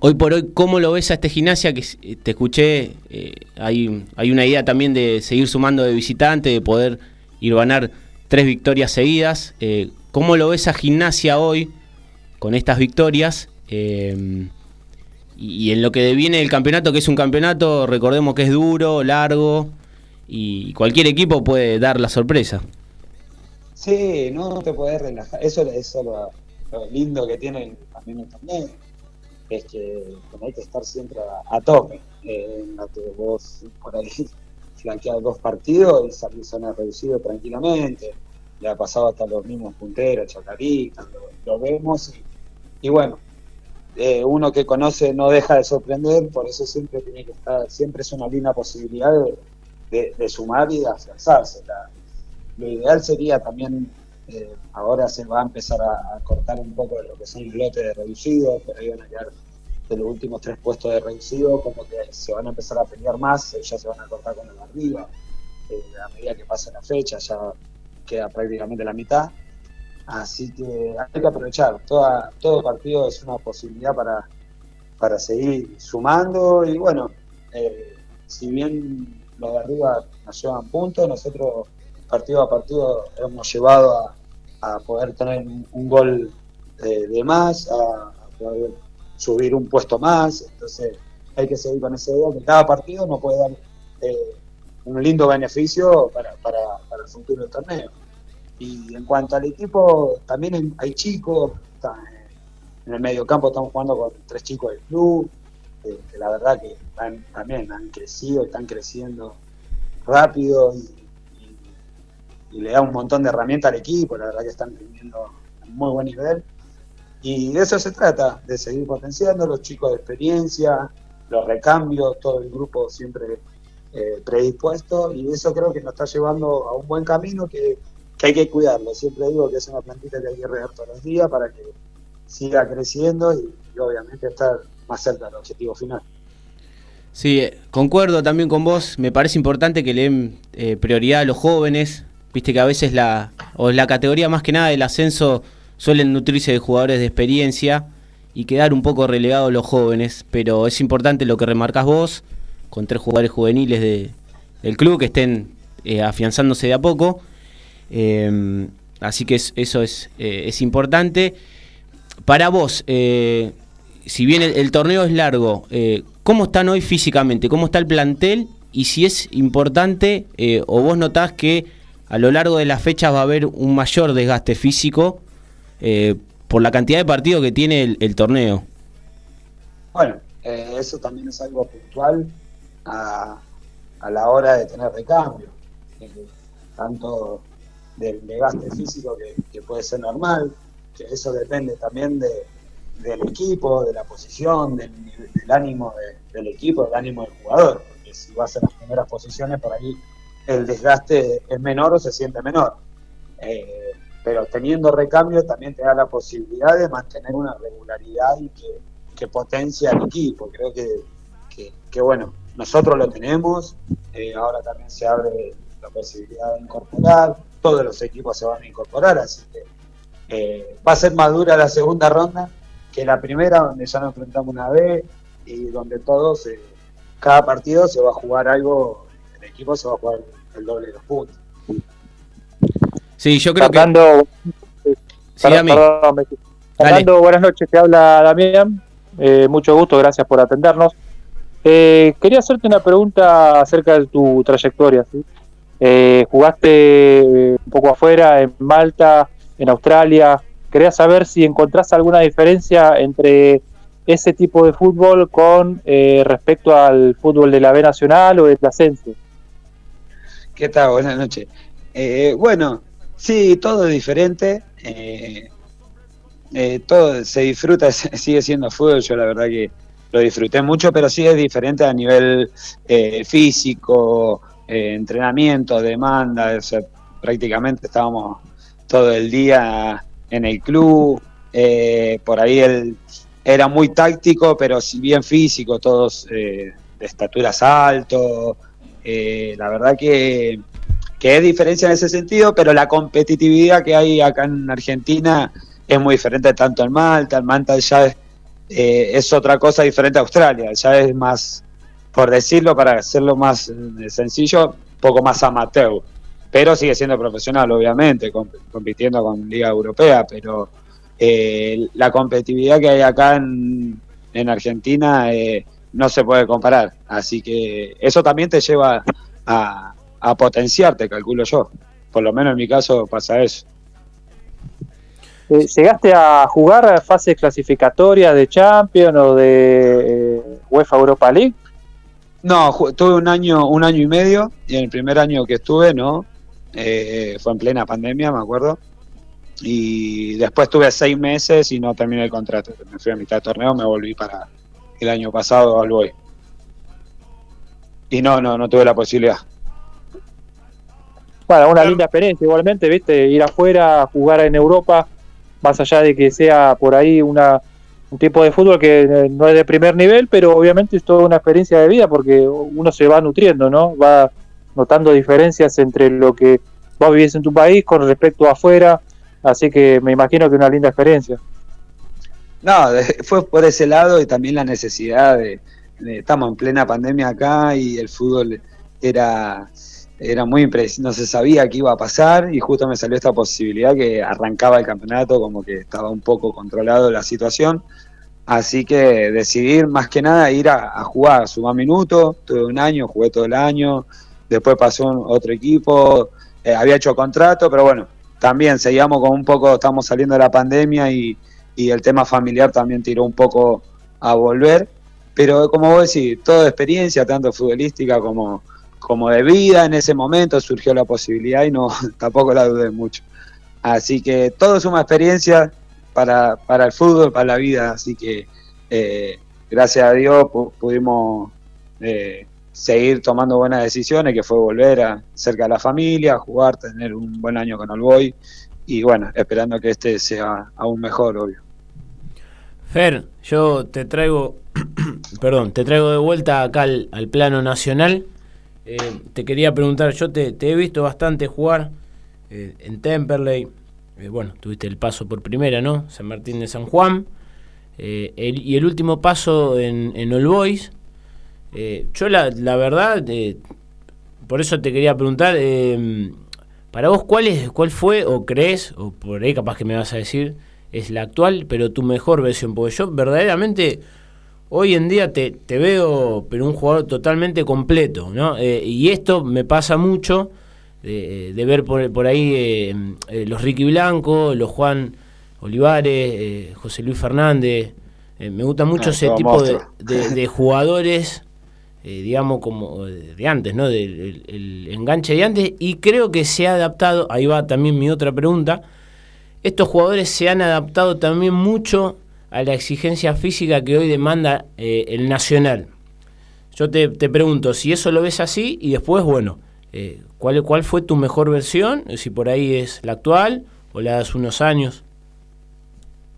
hoy por hoy, ¿cómo lo ves a este gimnasia? Que te escuché, hay, hay una idea también de seguir sumando de visitante, de poder ir ganar tres victorias seguidas. Eh, ¿Cómo lo ves a gimnasia hoy con estas victorias? Eh, y, en lo que viene el campeonato, que es un campeonato, recordemos que es duro, largo, y cualquier equipo puede dar la sorpresa. Sí, no te podés relajar. Eso, es lo, lindo que tiene el- también el torneo. Es que, hay que estar siempre a, tope. Eh, la vos por ahí flanqueas dos partidos y salís zona reducido tranquilamente. Le ha pasado hasta los mismos punteros, Chacarita, lo, vemos. Y, y bueno, eh, uno que conoce no deja de sorprender, por eso siempre tiene que estar, siempre es una linda posibilidad de, sumar y de afianzarse. Lo ideal sería también, eh, ahora se va a empezar a, cortar un poco de lo que son los lotes de reducido, pero ahí van a quedar de los últimos tres puestos de reducido, como que se van a empezar a pelear más, eh, ya se van a cortar con el arriba, eh, a medida que pasa la fecha ya queda prácticamente la mitad, así que hay que aprovechar, Toda, todo partido es una posibilidad para, para seguir sumando y bueno, eh, si bien los de arriba nos llevan puntos, nosotros partido a partido hemos llevado a, poder tener un, gol eh, de más, a poder subir un puesto más, entonces hay que seguir con ese idea que cada partido nos puede dar eh, un lindo beneficio para, para, para el futuro del torneo. Y en cuanto al equipo, también hay- chicos, eh, en el medio campo estamos jugando con tres chicos del club, eh, que la verdad que han- también han crecido, están creciendo rápido y, y- y le da un montón de herramientas al equipo, la verdad que están teniendo un muy buen nivel. Y de eso se trata, de seguir potenciando los chicos de experiencia, los recambios, todo el grupo siempre eh, predispuesto, y eso creo que nos está llevando a un buen camino que, hay que cuidarlo. Siempre digo que es una plantita que hay que regar todos los días para que siga creciendo y, y obviamente estar más cerca del objetivo final. Sí, eh, concuerdo también con vos. Me parece importante que le den eh, prioridad a los jóvenes. Viste que a veces la, o la categoría más que nada del ascenso suelen nutrirse de jugadores de experiencia y quedar un poco relegados los jóvenes. Pero es importante lo que remarcás vos, con tres jugadores juveniles de, del club que estén eh, afianzándose de a poco. Eh, así que es- eso es, eh, es importante. Para vos, eh, si bien el, el torneo es largo, ¿cómo están hoy físicamente? ¿Cómo está el plantel? Y si es importante, o vos notás que a lo largo de las fechas va a haber un mayor desgaste físico eh, por la cantidad de partidos que tiene el, torneo. Bueno, eh, eso también es algo puntual a, la hora de tener recambio, tanto del desgaste físico que, puede ser normal, que eso depende también de, del equipo, de la posición, del, del ánimo de- del equipo, del ánimo del jugador, porque si vas a las primeras posiciones por ahí el desgaste es menor o se siente menor. Eh, pero teniendo recambio también te da la posibilidad de mantener una regularidad y que, potencia al equipo. Creo que, que, que, bueno, nosotros lo tenemos, eh, ahora también se abre la posibilidad de incorporar, todos los equipos se van a incorporar, así que eh, va a ser más dura la segunda ronda que la primera, donde ya nos enfrentamos una vez y donde todos, eh, cada partido se va a jugar algo, el equipo se va a jugar el doble de los puntos. Sí, yo creo Fernando, que... Sí, perdón, Dami. perdón, me- Fernando, buenas noches, te habla Damián. Eh, mucho gusto, gracias por atendernos. Eh, quería hacerte una pregunta acerca de tu trayectoria. ¿sí? Eh, jugaste eh, un poco afuera, en Malta, en Australia. Quería saber si encontrás alguna diferencia entre ese tipo de fútbol con eh, respecto al fútbol de la B Nacional o del ascenso. ¿Qué tal? Buenas noches. Eh, bueno, sí, todo es diferente. eh, eh, todo se disfruta, sigue siendo fútbol. Yo la verdad que lo disfruté mucho, pero sí es diferente a nivel eh, físico, entrenamiento, demanda. prácticamente estábamos todo el día en el club. por ahí el, era muy táctico, pero si bien físico, todos de estaturas alto. La verdad que, que es diferencia en ese sentido, pero la competitividad que hay acá en Argentina es muy diferente tanto en Malta. En Malta ya es, eh, es otra cosa diferente a Australia, ya es más, por decirlo, para hacerlo más eh, sencillo, un poco más amateur. Pero sigue siendo profesional, obviamente, comp- compitiendo con Liga Europea, pero eh, la competitividad que hay acá en, en Argentina eh, no se puede comparar. Así que eso también te lleva a, a potenciarte, calculo yo. Por lo menos en mi caso pasa eso. Eh, ¿Llegaste a jugar fases clasificatorias de Champions o de eh, UEFA Europa League? No, tuve un año, un año y medio, y en el primer año que estuve, no, eh, fue en plena pandemia, me acuerdo. Y después tuve seis meses y no terminé el contrato. Me fui a mitad de torneo, me volví para el año pasado al Boy. Y no, no, no tuve la posibilidad. Bueno, una linda experiencia igualmente, ¿viste? Ir afuera, jugar en Europa, más allá de que sea por ahí una, un tipo de fútbol que eh, no es de primer nivel, pero obviamente es toda una experiencia de vida porque uno se va nutriendo, ¿no? Va notando diferencias entre lo que vos vivís en tu país con respecto a afuera, así que me imagino que una linda experiencia. No, fue por ese lado y también la necesidad de, de- estamos en plena pandemia acá y el fútbol era era muy impreciso, no se sabía qué iba a pasar y justo me salió esta posibilidad que arrancaba el campeonato, como que estaba un poco controlado la situación, así que decidí más que nada ir a, a jugar, sumar minutos, tuve un año, jugué todo el año, después pasó un- otro equipo, eh, había hecho contrato, pero bueno, también seguíamos con un poco, estamos saliendo de la pandemia y, y el tema familiar también tiró un poco a volver, pero como vos decís, toda experiencia, tanto futbolística como, como de vida en ese momento, surgió la posibilidad y no tampoco la dudé mucho. Así que todo suma experiencia para, para el fútbol, para la vida, así que eh, gracias a Dios pu- pudimos eh, seguir tomando buenas decisiones, que fue volver a cerca de la familia, jugar, tener un buen año con Olboy y bueno, esperando que este sea aún mejor, obvio. Fer, yo te traigo, perdón, te traigo de vuelta acá al, al plano nacional. Eh, te quería preguntar, yo te, he visto bastante jugar eh, en Temperley. Eh, bueno, tuviste el paso por primera, ¿no? San Martín de San Juan. Eh, y el último paso en, en All Boys. Yo la, la verdad, por eso te quería preguntar, para vos, ¿cuál, es, ¿cuál fue o crees, o por ahí capaz que me vas a decir, es la actual, pero tu mejor versión? Porque yo verdaderamente hoy en día te, te veo, pero un jugador totalmente completo, ¿no? Eh, y esto me pasa mucho de, de ver por, por ahí eh, eh, los Ricky Blanco, los Juan Olivares, José Luis Fernández. Me gusta mucho Ah, ese tipo de, de- de jugadores, eh, digamos, como de de antes, ¿no? Del el, el enganche de antes. Y creo que se ha adaptado, ahí va también mi otra pregunta, estos jugadores se han adaptado también mucho a la exigencia física que hoy demanda eh, el Nacional. Yo te, te pregunto si eso lo ves así y después, bueno, eh, ¿cuál, ¿cuál fue tu mejor versión? Si por ahí es la actual o la de hace unos años.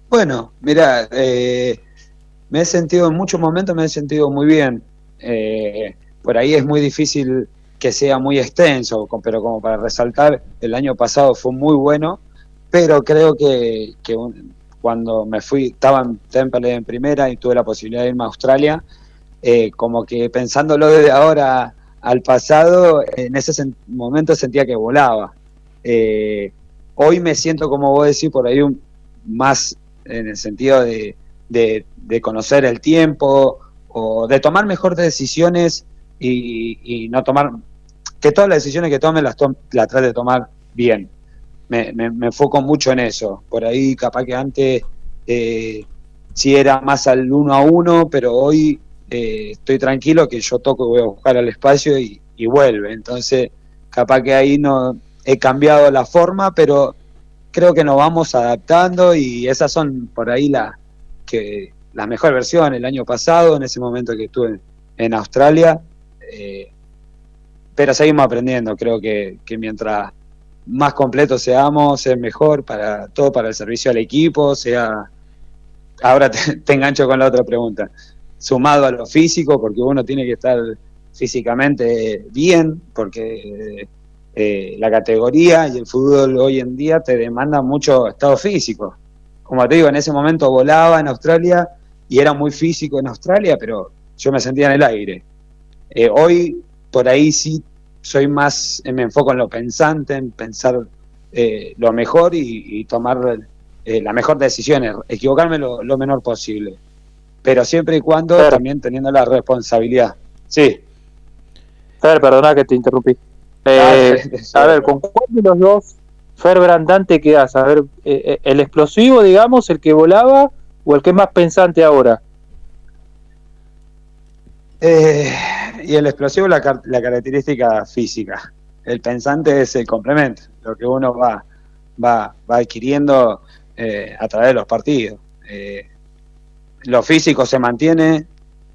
Bueno, mira, eh, me he sentido en muchos momentos, me he sentido muy bien. Por ahí es muy difícil que sea muy extenso, pero como para resaltar, el año pasado fue muy bueno, pero creo que, cuando me fui, estaba en Temple en primera y tuve la posibilidad de irme a Australia, eh, como que pensándolo desde ahora al pasado, en ese momento sentía que volaba. Eh, hoy me siento, como vos decís, por ahí un, más en el sentido de, de- conocer el tiempo o de tomar mejores decisiones y, no tomar, que todas las decisiones que tome las, tom- las trate de tomar bien. Me, me- enfoco mucho en eso. Por ahí capaz que antes eh, sí era más al uno a uno, pero hoy eh, estoy tranquilo que yo toco y voy a buscar al espacio y, y vuelve. Entonces, capaz que ahí no he cambiado la forma, pero creo que nos vamos adaptando y esas son por ahí la que la mejor versión el año pasado en ese momento que estuve en, en Australia eh, pero seguimos aprendiendo creo que, que mientras más completos seamos es mejor para todo para el servicio al equipo sea ahora te, engancho con la otra pregunta. Sumado a lo físico, porque uno tiene que estar físicamente bien, porque eh, la categoría y el fútbol hoy en día te demanda mucho estado físico. Como te digo, en ese momento volaba en Australia y era muy físico en Australia, pero yo me sentía en el aire. Eh, hoy, por ahí sí, soy más, eh, me enfoco en lo pensante, en pensar eh, lo mejor y, y tomar eh, las mejores decisiones, equivocarme lo, lo menor posible. Pero siempre y cuando también teniendo la responsabilidad. Sí. Fer, perdona que te interrumpí. Eh, a ver, ¿con cuál de los dos Fer Brandán te quedas? A ver, eh, ¿el explosivo, digamos, el que volaba o el que es más pensante ahora? Eh, y el explosivo, la, la característica física. El pensante es el complemento, lo que uno va, va, va adquiriendo eh, a través de los partidos. Eh, lo físico se mantiene,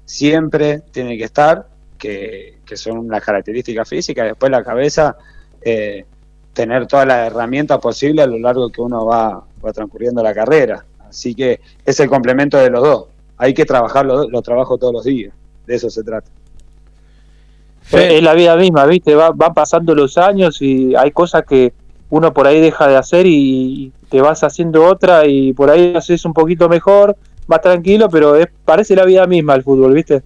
siempre tiene que estar, que, que son las características físicas. Después la cabeza, eh, tener todas las herramientas posibles a lo largo que uno va, va transcurriendo la carrera. Así que es el complemento de los dos. Hay que trabajarlo, lo trabajo todos los días. De eso se trata. Fe- Es la vida misma, ¿viste? Va- van pasando los años y hay cosas que uno por ahí deja de hacer y te vas haciendo otra y por ahí haces un poquito mejor, más tranquilo, pero es, parece la vida misma el fútbol, ¿viste?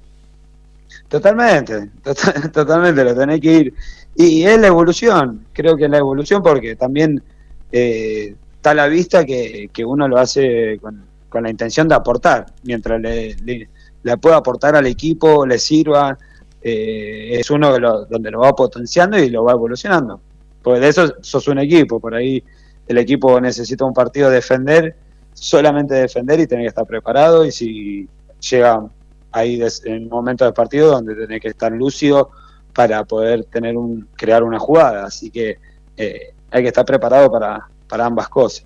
Totalmente, tota- totalmente, lo tenés que ir. Y es la evolución, creo que es la evolución porque también eh, está a la vista que, que uno lo hace con, con la intención de aportar, mientras le, le, le pueda aportar al equipo, le sirva, eh, es uno que lo- donde lo va potenciando y lo va evolucionando. Porque de eso sos un equipo, por ahí el equipo necesita un partido defender, solamente defender y tener que estar preparado y si llega ahí des- en un momento del partido donde tenés que estar lúcido para poder tener un crear una jugada así que eh, hay que estar preparado para, para ambas cosas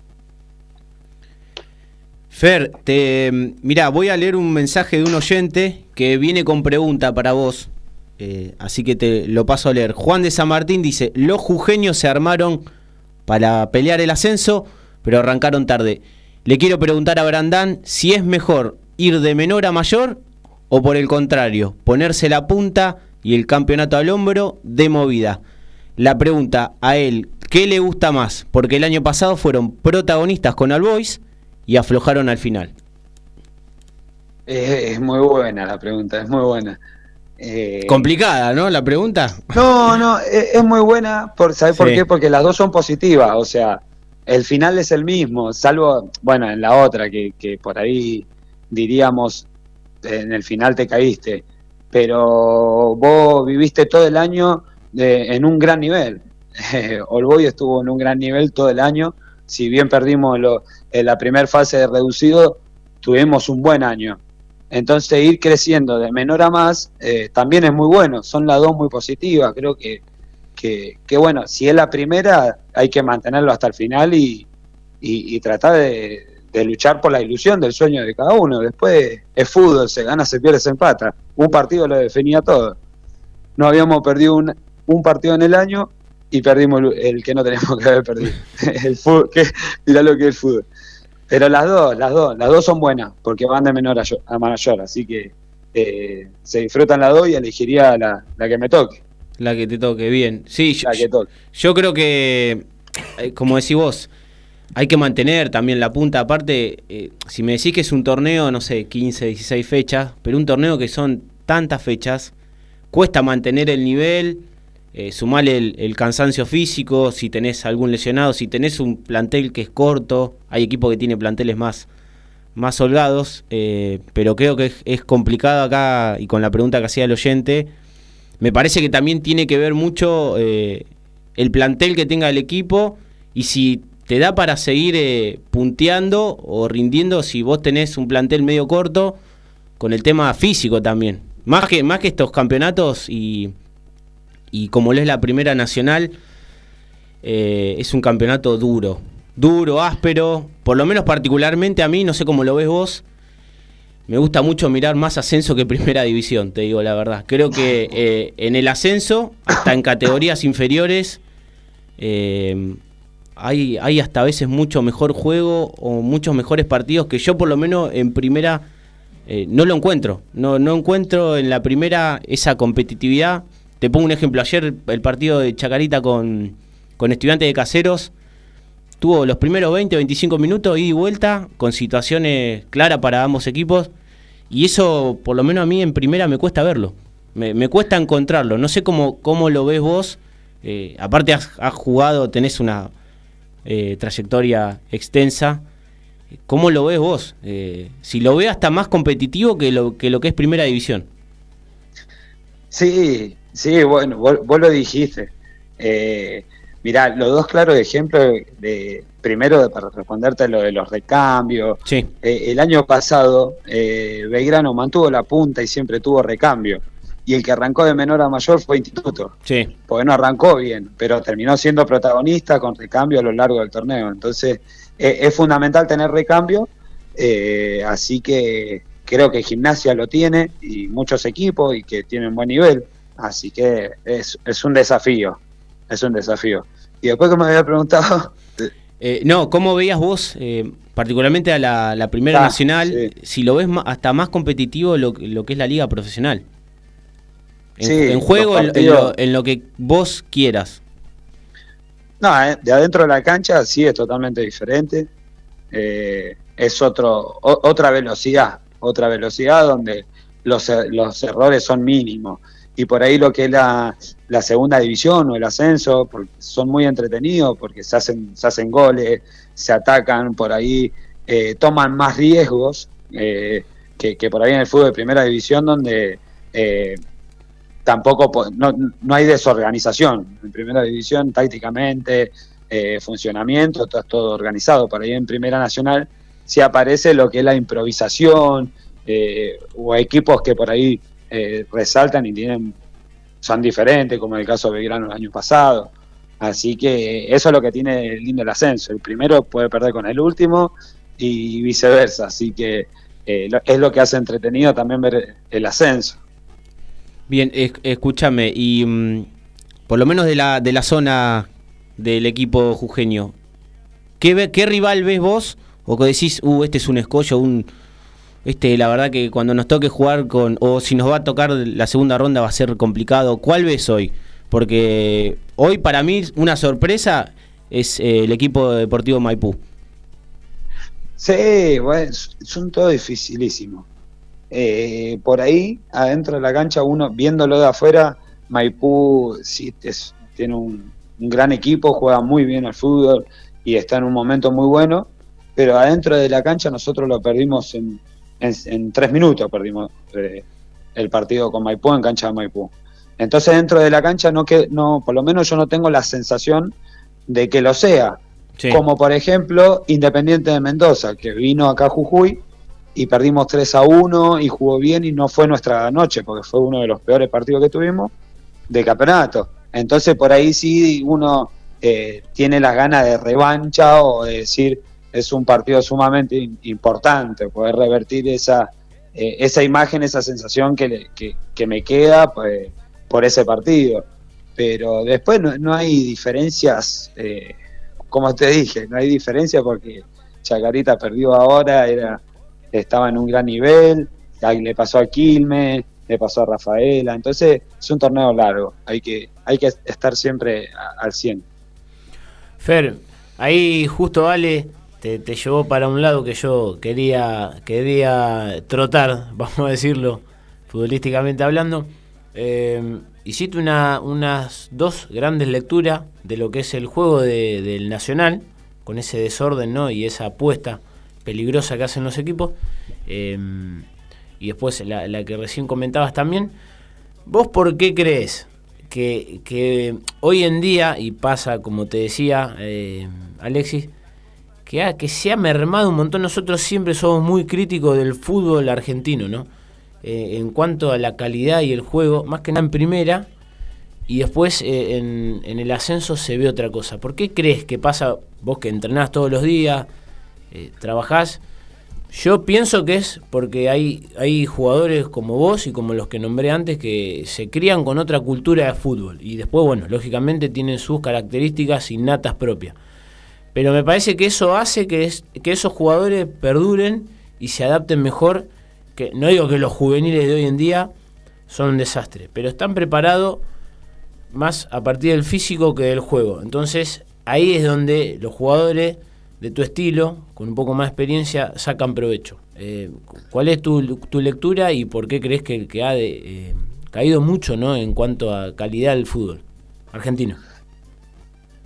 Fer, te, mira, voy a leer un mensaje de un oyente que viene con pregunta para vos. eh, así que te lo paso a leer. Juan de San Martín dice: Los jujeños se armaron para pelear el ascenso, pero arrancaron tarde. Le quiero preguntar a Brandán si es mejor ir de menor a mayor o por el contrario, ponerse la punta y el campeonato al hombro de movida. La pregunta a él, ¿qué le gusta más? Porque el año pasado fueron protagonistas con All Boys y aflojaron al final. Eh, es muy buena la pregunta es muy buena Eh, Complicada, ¿no? La pregunta. no no es, es muy buena por ¿sabes por qué? porque las dos son positivas o sea el final es el mismo salvo bueno en la otra que, que por ahí diríamos en el final te caíste pero vos viviste todo el año de- en un gran nivel. All Boys estuvo en un gran nivel todo el año. Si bien perdimos lo- en la primera fase de reducido, tuvimos un buen año. Entonces ir creciendo de menor a más eh, también es muy bueno. Son las dos muy positivas. Creo que, que, que, bueno, si es la primera, hay que mantenerlo hasta el final y, y- y tratar de, de luchar por la ilusión del sueño de cada uno. Después es fútbol, se gana, se pierde, se empata. Un partido lo definía todo. No habíamos perdido un, un partido en el año y perdimos el, el que no teníamos que haber perdido. el fútbol, que, mirá lo que es el fútbol. Pero las dos, las dos, las dos son buenas, porque van de menor a, yo- a mayor, así que eh, se disfrutan las dos y elegiría la, la que me toque, La que te toque, bien. Sí, yo, la que toque. yo creo que, eh, como decís vos, hay que mantener también la punta. Aparte, eh, si me decís que es un torneo, no sé, 15, 16 fechas, pero un torneo que son tantas fechas, cuesta mantener el nivel, eh, sumarle el, cansancio físico, si tenés algún lesionado, si tenés un plantel que es corto, hay equipos que tienen planteles más, más holgados, eh, pero creo que es, es complicado acá, y con la pregunta que hacía el oyente, me parece que también tiene que ver mucho eh, el plantel que tenga el equipo y si te da para seguir eh, punteando o rindiendo si vos tenés un plantel medio corto con el tema físico también. Más que, más que estos campeonatos y, y como lo es la primera nacional, eh, es un campeonato duro. Duro, áspero, por lo menos particularmente a mí, no sé cómo lo ves vos, me gusta mucho mirar más ascenso que primera división, te digo la verdad. Creo que eh, en el ascenso, hasta en categorías inferiores, eh, hay, hasta a veces mucho mejor juego o muchos mejores partidos que yo por lo menos en primera no lo encuentro. No, no encuentro en la primera esa competitividad. Te pongo un ejemplo, ayer el partido de Chacarita con, con estudiantes de caseros tuvo los primeros 20, 25 minutos ida y vuelta con situaciones claras para ambos equipos y eso por lo menos a mí en primera me cuesta verlo. Me, cuesta encontrarlo. No sé cómo, cómo lo ves vos. Eh, aparte has, has jugado, tenés una eh, trayectoria extensa. ¿Cómo lo ves vos? Eh, si lo ves hasta más competitivo que lo, que lo que es primera división. Sí, sí, bueno, vos, vos lo dijiste. Eh, mirá, los dos claros ejemplos de, primero para responderte a lo de los recambios. Sí. Eh, el año pasado eh, Belgrano mantuvo la punta y siempre tuvo recambio. Y el que arrancó de menor a mayor fue Instituto, Sí. porque no arrancó bien, pero terminó siendo protagonista con recambio a lo largo del torneo. Entonces eh, es fundamental tener recambio, eh, así que creo que Gimnasia lo tiene y muchos equipos y que tienen buen nivel. Así que es, es un desafío, es un desafío. Y después que me había preguntado, Eh, no, ¿cómo veías vos, eh, particularmente a la, la Primera Ah, Nacional, sí. si lo ves hasta más competitivo lo, lo que es la Liga Profesional? En, Sí, en juego, en, lo, en lo que vos quieras. No, eh, de adentro de la cancha sí es totalmente diferente. Eh, es otro, o- otra velocidad, otra velocidad donde los, los errores son mínimos. Y por ahí lo que es la, la segunda división o el ascenso, porque son muy entretenidos porque se hacen, se hacen goles, se atacan por ahí, eh, toman más riesgos eh, que, por ahí en el fútbol de primera división donde eh, tampoco po- no, no hay desorganización. En primera división, tácticamente, funcionamiento, todo, todo organizado. Por ahí en Primera Nacional sí aparece lo que es la improvisación, o equipos que por ahí eh, resaltan y tienen son diferentes, como en el caso de Belgrano el año pasado. Así que eso es lo que tiene lindo el ascenso. El primero puede perder con el último y viceversa. Así que eh, es lo que hace entretenido también ver el ascenso. Bien, es- escúchame, y mm, por lo menos de la, de la zona del equipo jujeño, ¿qué, ¿qué rival ves vos? O que decís, uh, este es un escollo, un... Este, la verdad que cuando nos toque jugar con... O si nos va a tocar la segunda ronda va a ser complicado. ¿Cuál ves hoy? Porque hoy para mí una sorpresa es eh, el equipo deportivo Maipú. Sí, bueno, son todo dificilísimo. Eh, por ahí, adentro de la cancha, uno viéndolo de afuera, Maipú sí tiene un gran equipo, juega muy bien al fútbol y está en un momento muy bueno, pero adentro de la cancha nosotros lo perdimos en, en- en tres minutos, perdimos eh, el partido con Maipú en cancha de Maipú. Entonces dentro de la cancha no que no, por lo menos yo no tengo la sensación de que lo sea. Sí. Como por ejemplo Independiente de Mendoza, que vino acá a Jujuy y perdimos 3 a 1 y jugó bien y no fue nuestra noche, porque fue uno de los peores partidos que tuvimos de campeonato. Entonces por ahí sí uno eh, tiene las ganas de revancha o de decir es un partido sumamente importante, poder revertir esa, eh, esa imagen, esa sensación que, que, me queda pues, por ese partido. Pero después no, no hay diferencias, eh, como te dije, no hay diferencia porque Chacarita perdió ahora, era estaba en un gran nivel, le pasó a Quilmes, le pasó a Rafaela, entonces es un torneo largo, hay que, hay que estar siempre al 100. Fer, ahí justo Ale te, llevó para un lado que yo quería, quería trotar, vamos a decirlo, futbolísticamente hablando. Eh, hiciste una, unas dos grandes lecturas de lo que es el juego de- del Nacional, con ese desorden ¿no? y esa apuesta peligrosa que hacen los equipos. Eh, y después la, la que recién comentabas también. ¿Vos por qué crees que, que hoy en día, y pasa como te decía eh, Alexis, que, ha- se ha mermado un montón? Nosotros siempre somos muy críticos del fútbol argentino, ¿no? Eh, en cuanto a la calidad y el juego, más que nada en primera, y después eh, en, en el ascenso se ve otra cosa. ¿Por qué crees que pasa, vos que entrenás todos los días, eh, trabajás? Yo pienso que es porque hay, hay jugadores como vos y como los que nombré antes que se crían con otra cultura de fútbol y después, bueno, lógicamente tienen sus características innatas propias. Pero me parece que eso hace que, es, que esos jugadores perduren y se adapten mejor. Que, no digo que los juveniles de hoy en día son un desastre, pero están preparados más a partir del físico que del juego. Entonces ahí es donde los jugadores de tu estilo, con un poco más de experiencia, sacan provecho. Eh, ¿Cuál es tu, tu, lectura y por qué crees que, que ha eh, caído mucho ¿no? en cuanto a calidad del fútbol argentino?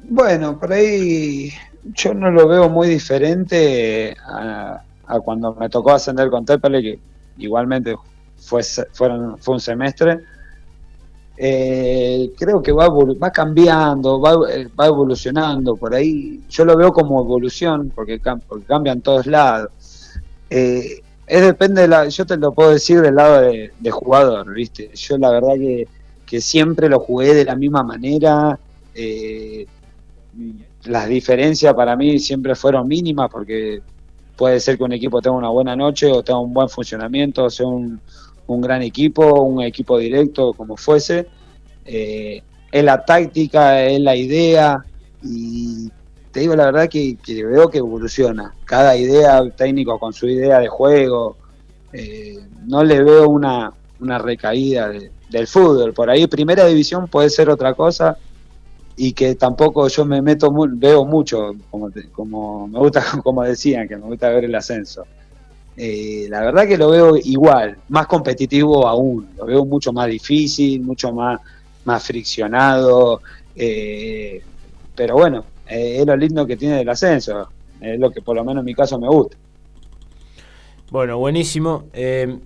Bueno, por ahí yo no lo veo muy diferente a, cuando me tocó ascender con Tepele, que igualmente fue, fueron, fue un semestre. Eh, creo que va, va cambiando, va, va, evolucionando por ahí. Yo lo veo como evolución porque, porque cambia en todos lados. Eh, es depende de la, yo te lo puedo decir del lado de, de jugador, ¿viste? Yo la verdad que, que, siempre lo jugué de la misma manera. Eh, las diferencias para mí siempre fueron mínimas porque puede ser que un equipo tenga una buena noche o tenga un buen funcionamiento, sea un, un gran equipo, un equipo directo, como fuese. Eh, es la táctica, es la idea y te digo la verdad que, veo que evoluciona. Cada idea, técnico con su idea de juego, eh, no le veo una, una recaída de, del fútbol. Por ahí primera división puede ser otra cosa y que tampoco yo me meto, veo mucho, como, como me gusta, como decían, que me gusta ver el ascenso. Eh, la verdad que lo veo igual, más competitivo aún, lo veo mucho más difícil, mucho más, más friccionado, eh, pero bueno, eh, es lo lindo que tiene el ascenso, es lo que por lo menos en mi caso me gusta. Bueno, buenísimo.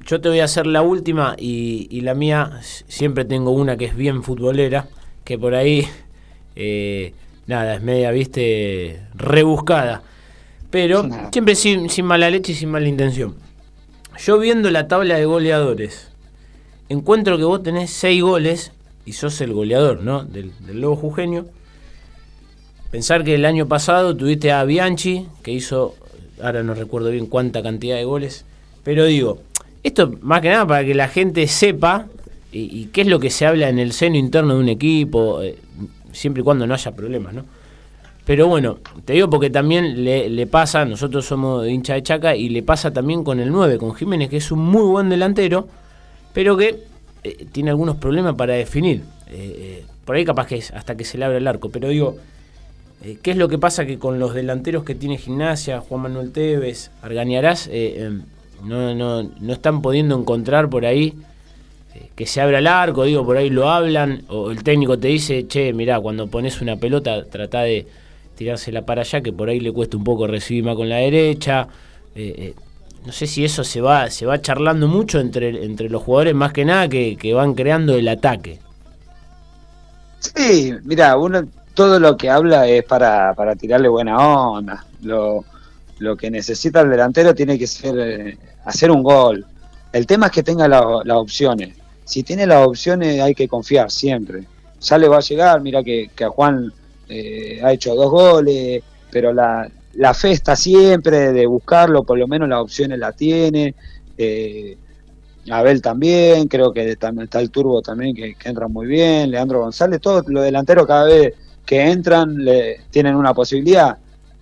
Yo te voy a hacer la última y, la mía, siempre tengo una que es bien futbolera, que por ahí, eh, nada, es media, viste, rebuscada. Pero siempre sin, sin, mala leche y sin mala intención. Yo viendo la tabla de goleadores, encuentro que vos tenés 6 goles y sos el goleador, ¿no? Del, del Lobo Jujeño. Pensar que el año pasado tuviste a Bianchi, que hizo, ahora no recuerdo bien cuánta cantidad de goles, pero digo, esto más que nada para que la gente sepa y, y qué es lo que se habla en el seno interno de un equipo, eh, siempre y cuando no haya problemas, ¿no? Pero bueno, te digo porque también le, pasa, nosotros somos hincha de Chaca y le pasa también con el 9, con Jiménez, que es un muy buen delantero, pero que eh, tiene algunos problemas para definir. Eh, por ahí capaz que es hasta que se le abre el arco, pero digo, eh, ¿qué es lo que pasa que con los delanteros que tiene Gimnasia, Juan Manuel Tevez, Argañarás, no, no, no están pudiendo encontrar por ahí que se abra el arco, digo, por ahí lo hablan, o el técnico te dice, che, mirá, cuando pones una pelota, trata de tirársela para allá, que por ahí le cuesta un poco recibir más con la derecha. Eh, eh, no sé si eso se va, se va charlando mucho entre, entre los jugadores, más que nada que, que van creando el ataque. Sí, mira, uno todo lo que habla es para, para tirarle buena onda. Lo, lo, que necesita el delantero tiene que ser eh, hacer un gol. El tema es que tenga las la opciones. Si tiene las opciones hay que confiar siempre. Ya le va a llegar, mira que, a Juan eh, ha hecho dos goles, pero la, la, fe está siempre de buscarlo, por lo menos las opciones la tiene. Eh, Abel también, creo que está el Turbo también, que, que, entra muy bien, Leandro González, todos los delanteros cada vez que entran le, tienen una posibilidad.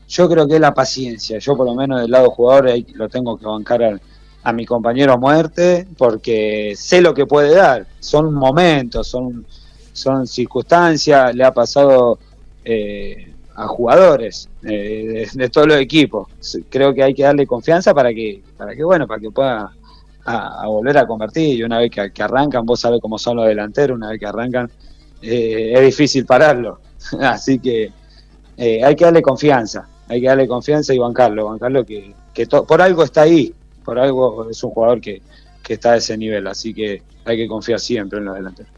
Yo creo que es la paciencia, yo por lo menos del lado jugador lo tengo que bancar a, a mi compañero muerte, porque sé lo que puede dar, son momentos, son, son circunstancias, le ha pasado eh, a jugadores eh, de, todos los equipos. Creo que hay que darle confianza para que, para que bueno, para que pueda a, volver a convertir. Y una vez que, que, arrancan, vos sabés cómo son los delanteros, una vez que arrancan, eh, es difícil pararlo. Así que eh, hay que darle confianza, hay que darle confianza y bancarlo, bancarlo que, que por algo está ahí, por algo es un jugador que, que está a ese nivel. Así que hay que confiar siempre en los delanteros.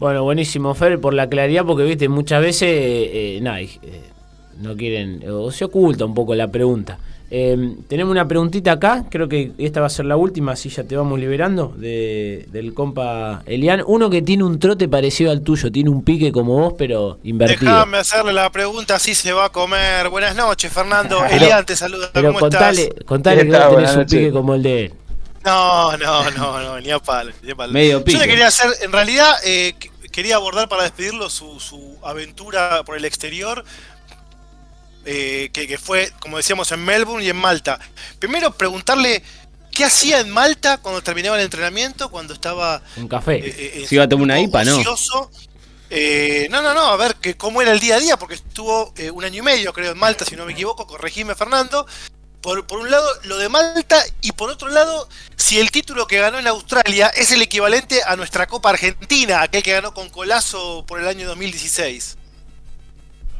Bueno, buenísimo, Fer, por la claridad, porque viste, muchas veces eh, eh, eh, no quieren, o se oculta un poco la pregunta. Eh, tenemos una preguntita acá, creo que esta va a ser la última, así ya te vamos liberando, de, del compa Elian. Uno que tiene un trote parecido al tuyo, tiene un pique como vos, pero invertido. Déjame hacerle la pregunta, así se va a comer. Buenas noches, Fernando. pero, Elian te saluda. Pero ¿Cómo contale, estás? contale que vos tenés un pique como el de él. No, no, no, no, ni a palo. Ni a palo. Medio pique. Yo le quería hacer, en realidad, eh, quería abordar para despedirlo su, su, aventura por el exterior. Eh, que, que fue, como decíamos, en Melbourne y en Malta. Primero, preguntarle qué hacía en Malta cuando terminaba el entrenamiento, cuando estaba Un café. eh, eh, Si iba a tomar una IPA, ¿no? Eh, no, no, no, a ver que cómo era el día a día, porque estuvo eh, un año y medio, creo, en Malta, si no me equivoco, corregime Fernando. Por, por un lado, lo de Malta, y por otro lado, si el título que ganó en Australia es el equivalente a nuestra Copa Argentina, aquel que ganó con Colazo por el año 2016.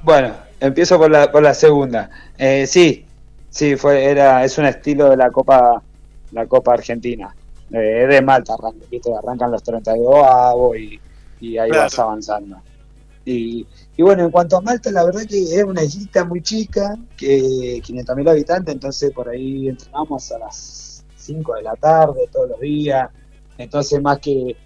Bueno, empiezo por la, por la segunda. Eh, sí, sí, fue, era, es un estilo de la Copa, la Copa Argentina. Eh, es de Malta, arranca, ¿viste? arrancan los 32 avos y, y ahí Claro. vas avanzando. Y, y bueno, en cuanto a Malta, la verdad que es una islita muy chica, que 500.000 habitantes, entonces por ahí entrenamos a las 5 de la tarde todos los días. Entonces, más que,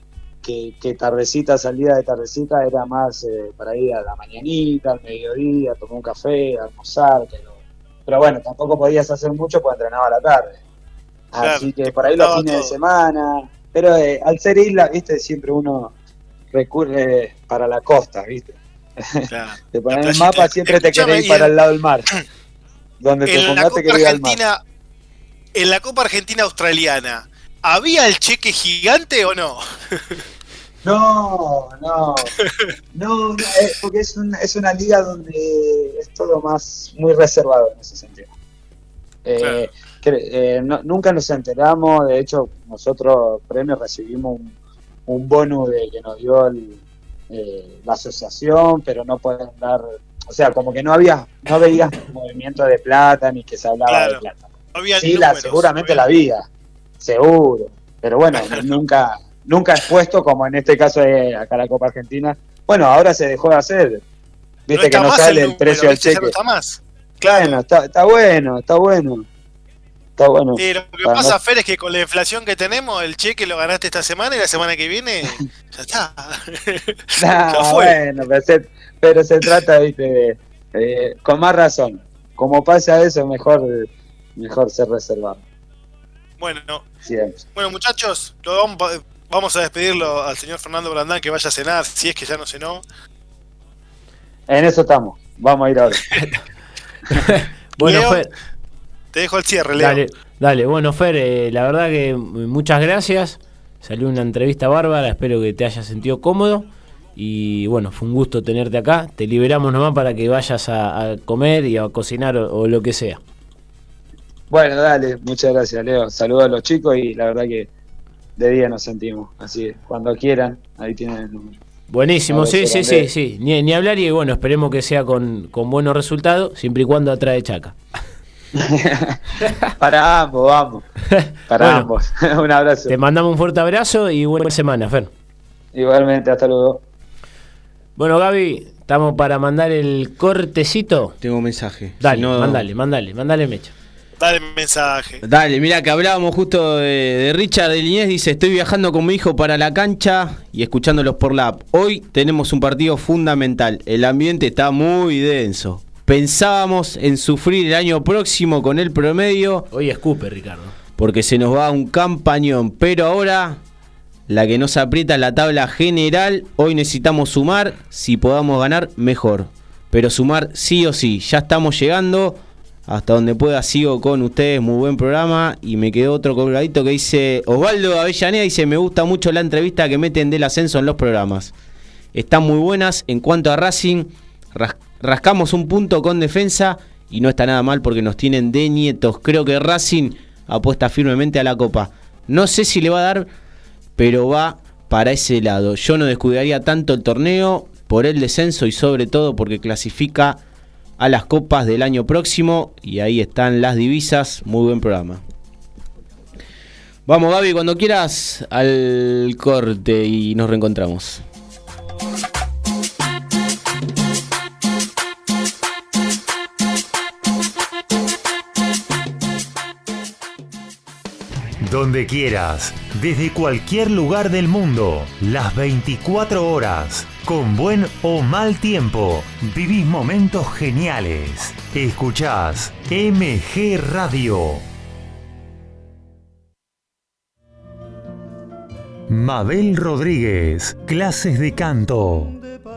que, que tardecita, salida de tardecita, era más eh, para ir a la mañanita, al mediodía, tomar un café, almorzar, pero, pero bueno, tampoco podías hacer mucho porque entrenaba a la tarde. Así Claro, que por ahí los fines de semana, pero eh, al ser isla, viste, siempre uno recurre para la costa, viste. Claro. Te pones el mapa, siempre te querés ir para el lado del mar. Donde te pongas te querés ir al mar. En la Copa Argentina Australiana, ¿había el cheque gigante o no? No, no, no, no, porque es, un- es una liga donde es todo más muy reservado en ese sentido. Eh, cre- eh, no- nunca nos enteramos, de hecho nosotros premios recibimos un, un bonus de que nos dio el, eh, la asociación, pero no pueden dar, o sea, como que no había, no veías movimiento de plata ni que se hablaba Claro. de plata. No había Sí, la, seguramente la había, seguro. Pero bueno, nunca, nunca expuesto como en este caso de acá la Copa Argentina. Bueno, ahora se dejó de hacer. Viste que no sale el, precio del cheque. no está más. Claro, está, está bueno, está bueno. Está bueno. Lo que pasa, no- Fer, es que con la inflación que tenemos, el cheque lo ganaste esta semana y la semana que viene ya está. Ya fue. bueno, pero se, pero se trata, viste, de, eh, con más razón. Como pasa eso, mejor, mejor ser reservado. Bueno, Siempre. bueno muchachos, lo vamos, vamos a despedirlo al señor Fernando Brandán que vaya a cenar, si es que ya no cenó. En eso estamos. Vamos a ir ahora. Bueno, Leo, Fer, Te dejo el cierre, Leo. dale, dale. Bueno, Fer, eh, la verdad que muchas gracias. Salió una entrevista bárbara, espero que te hayas sentido cómodo. Y bueno, fue un gusto tenerte acá. Te liberamos nomás para que vayas a, a comer y a cocinar o, o lo que sea. Bueno, dale, muchas gracias, Leo. Saludos a los chicos y la verdad que de día nos sentimos. Así que cuando quieran, ahí tienen el número. Buenísimo, sí, sí, sí, sí. Ni, ni hablar y bueno, esperemos que sea con, con buenos resultados, siempre y cuando atrae Chaca. Para ambos, vamos. Para Bueno. ambos. un abrazo. Te mandamos un fuerte abrazo y buena semana, Fer. Igualmente, hasta luego. Bueno, Gaby, estamos para mandar el cortecito. Tengo un mensaje. Dale, Si no- mandale, mandale, mandale mecha. Dale mensaje. Dale, mira que hablábamos justo de, de Richard de Liniers, dice, estoy viajando con mi hijo para la cancha y escuchándolos por la app. Hoy tenemos un partido fundamental, el ambiente está muy denso. Pensábamos en sufrir el año próximo con el promedio Hoy escupe, Ricardo. porque se nos va un campañón, pero ahora la que nos aprieta la tabla general, hoy necesitamos sumar, si podamos ganar, mejor. Pero sumar sí o sí, ya estamos llegando, hasta donde pueda sigo con ustedes, muy buen programa, y me quedó otro colgadito que dice, Osvaldo Avellaneda dice, me gusta mucho la entrevista que meten del ascenso en los programas. Están muy buenas, en cuanto a Racing, ras- rascamos un punto con defensa y no está nada mal porque nos tienen de nietos. Creo que Racing apuesta firmemente a la Copa. No sé si le va a dar, pero va para ese lado. Yo no descuidaría tanto el torneo por el descenso y sobre todo porque clasifica a las copas del año próximo y ahí están las divisas. Muy buen programa. Vamos Gaby, cuando quieras al corte y nos reencontramos. Donde quieras, desde cualquier lugar del mundo, las 24 horas, con buen o mal tiempo, vivís momentos geniales. Escuchás MG Radio. Mabel Rodríguez, clases de canto.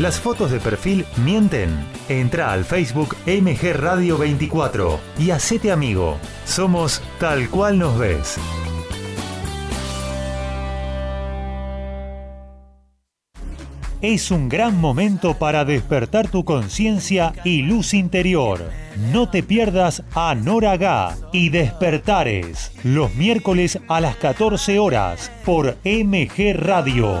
Las fotos de perfil mienten. Entra al Facebook MG Radio 24 y hacete amigo. Somos tal cual nos ves. Es un gran momento para despertar tu conciencia y luz interior. No te pierdas a Noraga y Despertares los miércoles a las 14 horas por MG Radio.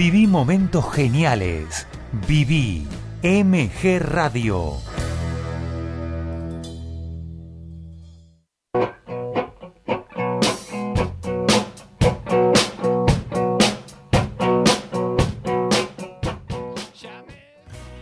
Viví momentos geniales. Viví MG Radio.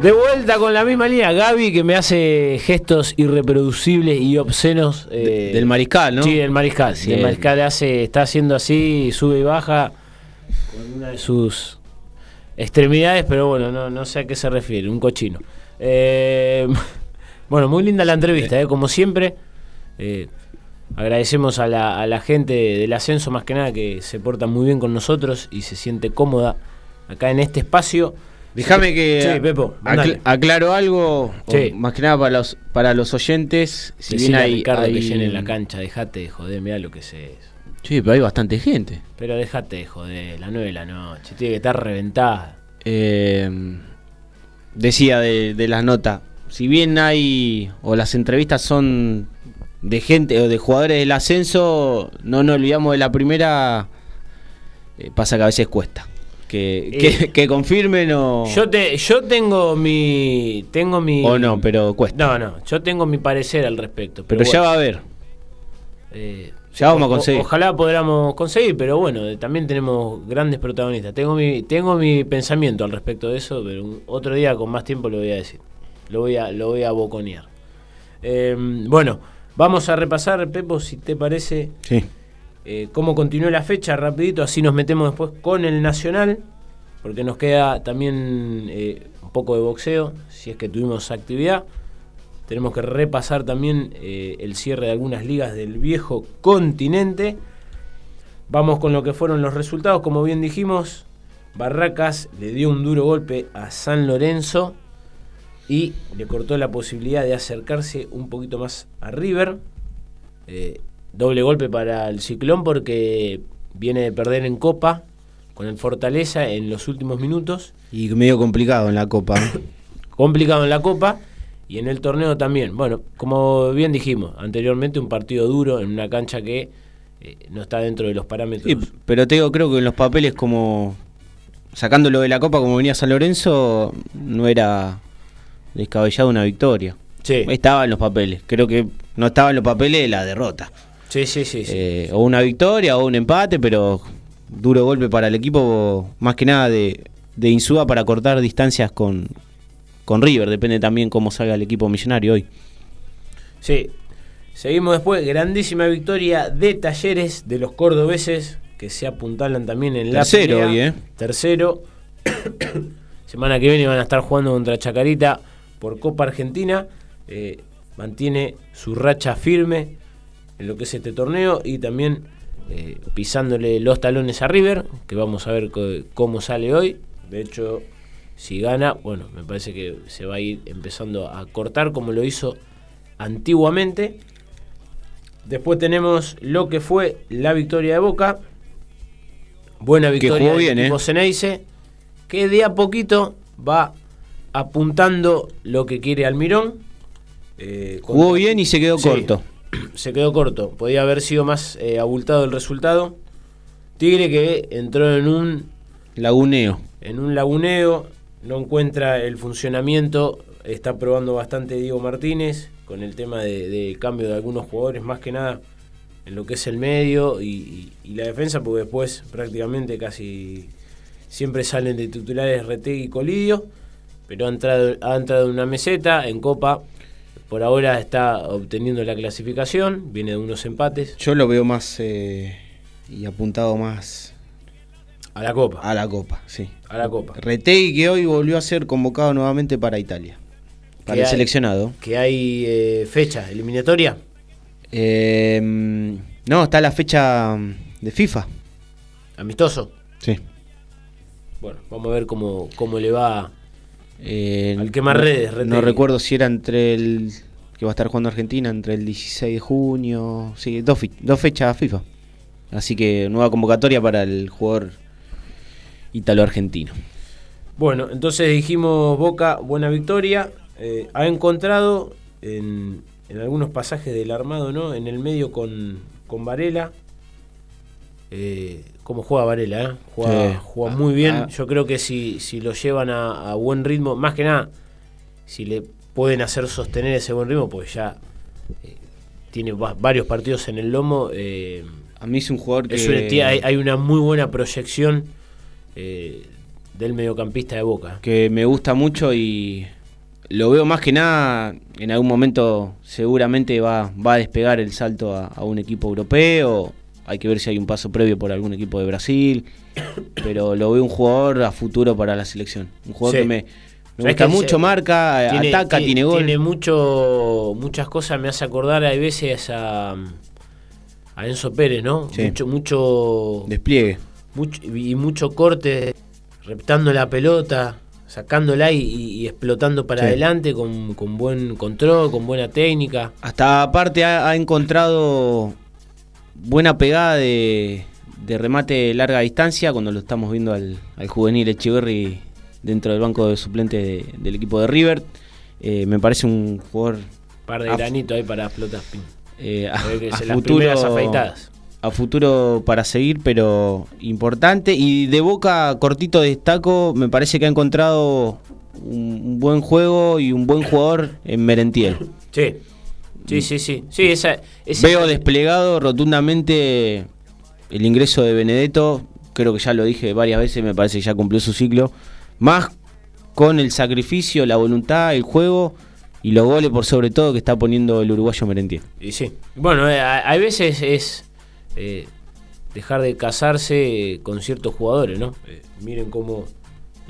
De vuelta con la misma línea, Gaby que me hace gestos irreproducibles y obscenos. eh, del mariscal, ¿no? Sí, del mariscal. Sí. El mariscal hace, está haciendo así, sube y baja con una de sus extremidades, pero bueno, no, no sé a qué se refiere, un cochino. Eh, bueno, muy linda la entrevista, eh, como siempre. Agradecemos a la, a la gente del ascenso más que nada que se porta muy bien con nosotros y se siente cómoda acá en este espacio. Déjame que Sí, Pepo, acl- aclaro algo, Sí. más que nada para los para los oyentes. Si bien hay, Ricardo que hay- llene la cancha, dejate de joder, mirá lo que se es. Sí, pero hay bastante gente. Pero dejate de joder, las 9 de la noche, tiene que estar reventada. Eh, decía de, de las notas, si bien hay, o las entrevistas son de gente o de jugadores del ascenso, no nos olvidamos de la primera, eh, pasa que a veces cuesta. Que, que, Eh, que confirmen o, Yo te, yo tengo mi, tengo mi. o no, pero cuesta. No, no, yo tengo mi parecer al respecto. Pero, pero ya va a haber. eh, ya vamos a o- conseguir. ojalá podamos conseguir, pero bueno, eh, también tenemos grandes protagonistas. Tengo mi, tengo mi pensamiento al respecto de eso, pero otro día con más tiempo lo voy a decir. Lo voy a, lo voy a boconear. Eh, bueno, vamos a repasar, Pepo, si te parece, Sí. Eh, cómo continúa la fecha rapidito, así nos metemos después con el Nacional, porque nos queda también eh, un poco de boxeo, si es que tuvimos actividad. Tenemos que repasar también eh, el cierre de algunas ligas del viejo continente. Vamos con lo que fueron los resultados, como bien dijimos, Barracas le dio un duro golpe a San Lorenzo y le cortó la posibilidad de acercarse un poquito más a River. Eh, doble golpe para el Ciclón porque viene de perder en Copa con el Fortaleza en los últimos minutos. Y medio complicado en la Copa. Complicado en la Copa y en el torneo también. Bueno, como bien dijimos anteriormente, un partido duro en una cancha que eh, no está dentro de los parámetros. Sí, pero te digo, creo que en los papeles como... Sacándolo de la Copa como venía San Lorenzo, no era descabellado una victoria. Sí. Estaba en los papeles. Creo que no estaba en los papeles la derrota. Sí, sí, sí. sí. Eh, o una victoria o un empate, pero duro golpe para el equipo, más que nada de, de Insúa para cortar distancias con, con River. Depende también cómo salga el equipo millonario hoy. Sí. Seguimos después, grandísima victoria de Talleres de los cordobeses que se apuntalan también en la Tercero hoy, ¿eh? Tercero. Semana que viene van a estar jugando contra Chacarita por Copa Argentina. Eh, mantiene su racha firme en lo que es este torneo y también eh, pisándole los talones a River, que vamos a ver cómo sale hoy. De hecho, si gana, bueno, me parece que se va a ir empezando a cortar como lo hizo antiguamente. Después tenemos lo que fue la victoria de Boca. Buena victoria jugó bien, equipo ¿eh? Ceneice, que de a poquito va apuntando lo que quiere Almirón. Eh, Jugó bien y se quedó Sí, corto. Se quedó corto. Podía haber sido más eh, abultado el resultado. Tigre que entró en un Laguneo. en un laguneo, no encuentra el funcionamiento, está probando bastante Diego Martínez con el tema de, de cambio de algunos jugadores, más que nada en lo que es el medio y, y- y la defensa, porque después prácticamente casi siempre salen de titulares Retegui y Colidio, pero ha entrado, ha entrado en una meseta, en Copa, por ahora está obteniendo la clasificación, viene de unos empates Yo lo veo más eh, y apuntado más a la Copa, a la Copa, sí. a la Copa. Retegui que hoy volvió a ser convocado nuevamente para Italia. Para el hay- seleccionado. Que hay eh, fecha eliminatoria. Eh, no, está la fecha de FIFA. Amistoso. Sí. Bueno, vamos a ver cómo, cómo le va. Eh, Al quemar no- redes, No recuerdo si era entre el. que va a estar jugando Argentina, entre el 16 de junio. Sí, dos, fechas FIFA. Así que nueva convocatoria para el jugador italo-argentino. Bueno, entonces dijimos Boca, buena victoria. Eh, ha encontrado en, en algunos pasajes del armado, ¿no? En el medio con, con Varela. Eh, ¿Cómo juega Varela? eh? Juega, Sí. juega muy bien. Ah. Yo creo que si, si lo llevan a, a buen ritmo, más que nada, si le pueden hacer sostener ese buen ritmo, pues ya eh, tiene va- varios partidos en el lomo. eh, A mí es un jugador que. Es una- tie- hay, hay una muy buena proyección eh, del mediocampista de Boca. que me gusta mucho y lo veo más que nada, en algún momento seguramente va, va a despegar el salto a, a un equipo europeo, hay que ver si hay un paso previo por algún equipo de Brasil, pero lo veo un jugador a futuro para la selección, un jugador Sí. que me, me ¿Sabés gusta que mucho, marca, ataca, ti- tiene gol. Tiene mucho, muchas cosas, me hace acordar a veces a, a Enzo Pérez, ¿no? Sí. Mucho, mucho, Despliegue. mucho- y mucho corte, reptando la pelota, sacándola y, y- y explotando para Sí. adelante con, con buen control, con buena técnica. Hasta aparte ha, ha encontrado buena pegada de, de remate de larga distancia cuando lo estamos viendo al, al juvenil Echeverry dentro del banco de suplentes de- del equipo de River. Eh, me parece un jugador par de granito ahí para explotar. pin. eh, a, a afeitadas. a futuro para seguir, pero importante. Y de boca cortito destaco, me parece que ha encontrado un, un buen juego y un buen jugador en Merentiel. Sí, sí, sí, sí. sí esa, esa- Veo desplegado rotundamente el ingreso de Benedetto. Creo que ya lo dije varias veces, me parece que ya cumplió su ciclo. Más con el sacrificio, la voluntad, el juego y los goles por sobre todo que está poniendo el uruguayo Merentiel. Y sí. Bueno, eh, a, a veces es eh, dejar de casarse eh, con ciertos jugadores, ¿no? Eh, miren cómo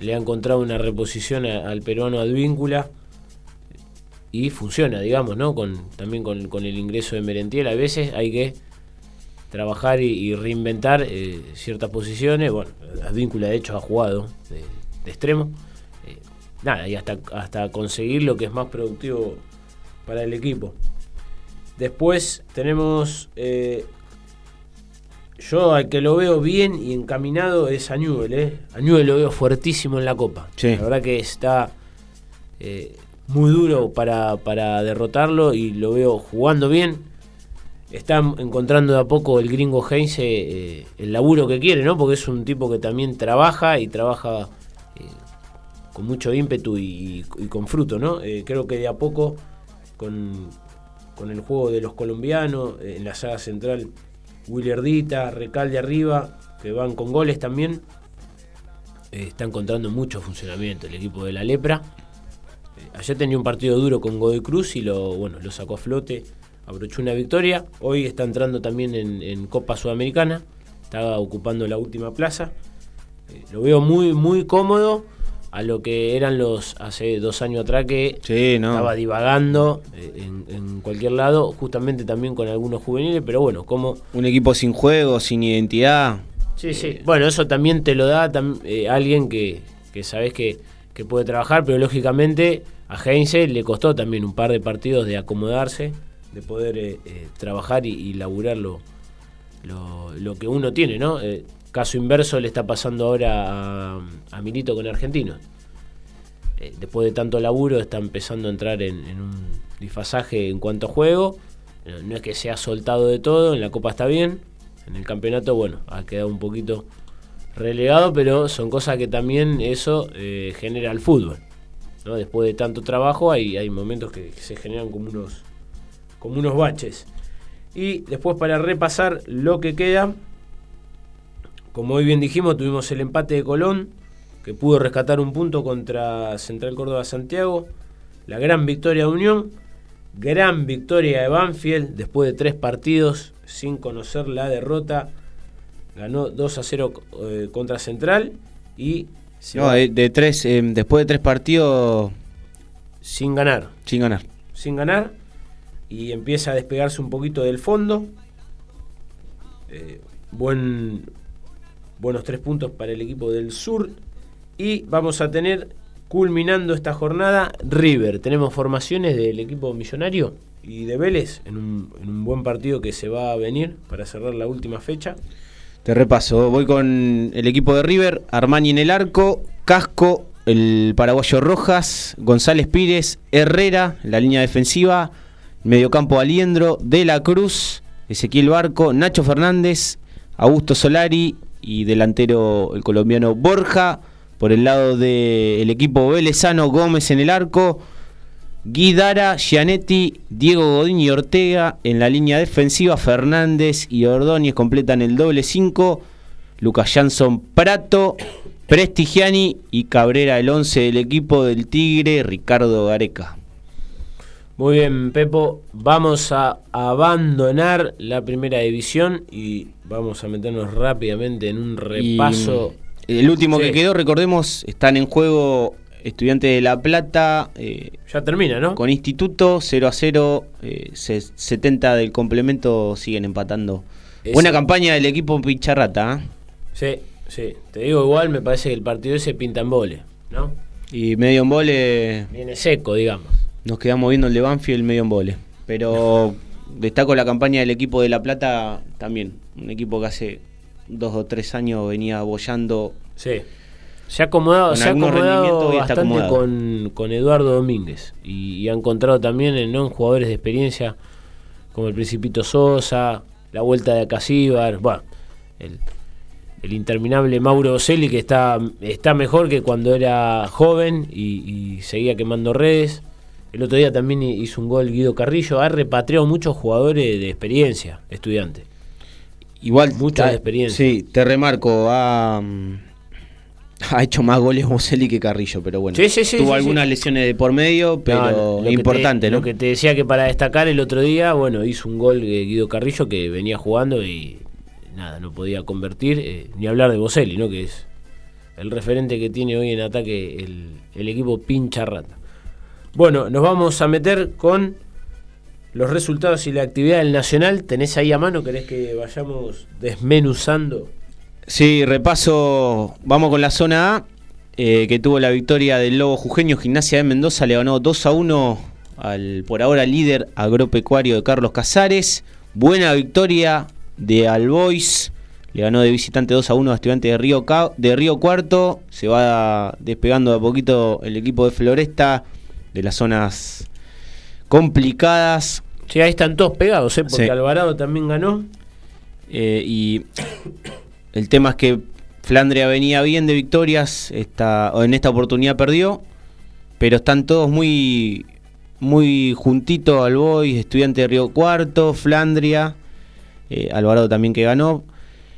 le ha encontrado una reposición a- al peruano Advíncula y funciona, digamos, ¿no? Con, también con, con el ingreso de Merentiel. A veces hay que trabajar y, y reinventar eh, ciertas posiciones. Bueno, Advíncula de hecho ha jugado de, de extremo. Eh, nada, y hasta, hasta conseguir lo que es más productivo para el equipo. Después tenemos. eh, yo al que lo veo bien y encaminado es a Newell, ¿eh? A Newell lo veo fuertísimo en la Copa. Sí. La verdad que está eh, muy duro para, para derrotarlo y lo veo jugando bien. Está encontrando de a poco el gringo Heinze eh, el laburo que quiere, ¿no? Porque es un tipo que también trabaja y trabaja eh, con mucho ímpetu y, con fruto, ¿no? Eh, creo que de a poco, con, con el juego de los colombianos, eh, en la saga central, Willardita, Recalde arriba, que van con goles también, eh, está encontrando mucho funcionamiento el equipo de la Lepra. Eh, ayer tenía un partido duro con Godoy Cruz y lo, bueno, lo sacó a flote, abrochó una victoria. Hoy está entrando también en, en Copa Sudamericana, está ocupando la última plaza. Eh, lo veo muy, muy cómodo a lo que eran los hace dos años atrás que Sí, no. estaba divagando eh, en, en cualquier lado, justamente también con algunos juveniles, pero bueno, como Un equipo sin juego, sin identidad. Sí, sí. Bueno, eso también te lo da tam- eh, alguien que, que sabes que, que puede trabajar, pero lógicamente a Heinze le costó también un par de partidos de acomodarse, de poder eh, eh, trabajar y, laburar lo, lo, que uno tiene, ¿no? Eh, caso inverso le está pasando ahora a, Milito con Argentinos. Eh, después de tanto laburo está empezando a entrar en, un disfasaje en cuanto a juego. Eh, No es que se ha soltado de todo, en la Copa está bien. En el campeonato, bueno, ha quedado un poquito relegado, pero son cosas que también eso eh, genera el fútbol. ¿no? Después de tanto trabajo hay, hay momentos que, se generan como unos, como unos baches. Y después para repasar lo que queda, como hoy bien dijimos, tuvimos el empate de Colón, que pudo rescatar un punto contra Central Córdoba Santiago. La gran victoria de Unión. Gran victoria de Banfield después de tres partidos sin conocer la derrota. Ganó 2 a 0 eh, contra Central y se No, va de, de tres, eh, después de tres partidos sin ganar. sin ganar. Sin ganar y empieza a despegarse un poquito del fondo. Eh, buen, buenos tres puntos para el equipo del sur. Y vamos a tener, culminando esta jornada, River. Tenemos formaciones del equipo millonario y de Vélez en un, en un buen partido que se va a venir para cerrar la última fecha. Te repaso, voy con el equipo de River, Armani en el arco, Casco, el paraguayo Rojas, González Pires, Herrera, la línea defensiva, mediocampo Aliendro, De la Cruz, Ezequiel Barco, Nacho Fernández, Augusto Solari y delantero el colombiano Borja. Por el lado del equipo Velezano, Gómez en el arco, Guidara, Gianetti, Diego Godín y Ortega en la línea defensiva, Fernández y Ordóñez completan el doble 5, Lucas Jansson Prato, Prestigiani y Cabrera el 11 del equipo del Tigre, Ricardo Gareca. Muy bien, Pepo. Vamos a abandonar la primera división y vamos a meternos rápidamente en un repaso. Y, el último Sí. que quedó, recordemos, están en juego Estudiantes de La Plata, eh, Ya termina, ¿no? con Instituto 0 a 0, eh, se- 70 del complemento siguen empatando. Buena campaña del equipo Picharrata, ¿eh? Sí, sí. Te digo igual, me parece que el partido ese pinta en vole, ¿no? Y medio en vole, Viene seco, digamos. nos quedamos viendo el de Banfield medio en vole. Pero destaco la campaña del equipo de La Plata también. Un equipo que hace dos o tres años venía bollando. Sí. Se ha acomodado, se ha acomodado bastante acomodado. con, con Eduardo Domínguez. Y, y ha encontrado también en, ¿no? en jugadores de experiencia como el Principito Sosa, la vuelta de Acasíbar, bueno, el, el interminable Mauro Boselli que está, está mejor que cuando era joven y, y seguía quemando redes. El otro día también hi- hizo un gol Guido Carrillo. Ha repatriado muchos jugadores de experiencia, estudiante. Igual Mucha experiencia. Sí, te remarco, ha, mm, ha hecho más goles Boselli que Carrillo, pero bueno. Sí, sí, sí, Tuvo algunas lesiones de por medio, pero No, te- importante, ¿no? Lo que te decía que para destacar el otro día, bueno, hizo un gol eh, Guido Carrillo que venía jugando y nada, no podía convertir, eh, ni hablar de Boselli, ¿no? Que es el referente que tiene hoy en ataque el, el equipo pincha rata. Bueno, nos vamos a meter con los resultados y la actividad del Nacional. ¿Tenés ahí a mano? ¿Querés que vayamos desmenuzando? Sí, repaso. Vamos con la zona A, eh, que tuvo la victoria del Lobo Jujeño. Gimnasia de Mendoza le ganó 2 a 1 al por ahora líder agropecuario de Carlos Casares. Buena victoria de Albois. Le ganó de visitante 2 a 1 a Estudiantes de Río, de Río Cuarto. Se va despegando de a poquito el equipo de Floresta de las zonas complicadas. Sí, ahí están todos pegados, ¿eh? porque Sí. Alvarado también ganó. Eh, y el tema es que Flandria venía bien de victorias, esta, en esta oportunidad perdió, pero están todos muy, muy juntitos al Boys, estudiante de Río Cuarto, Flandria, eh, Alvarado también que ganó.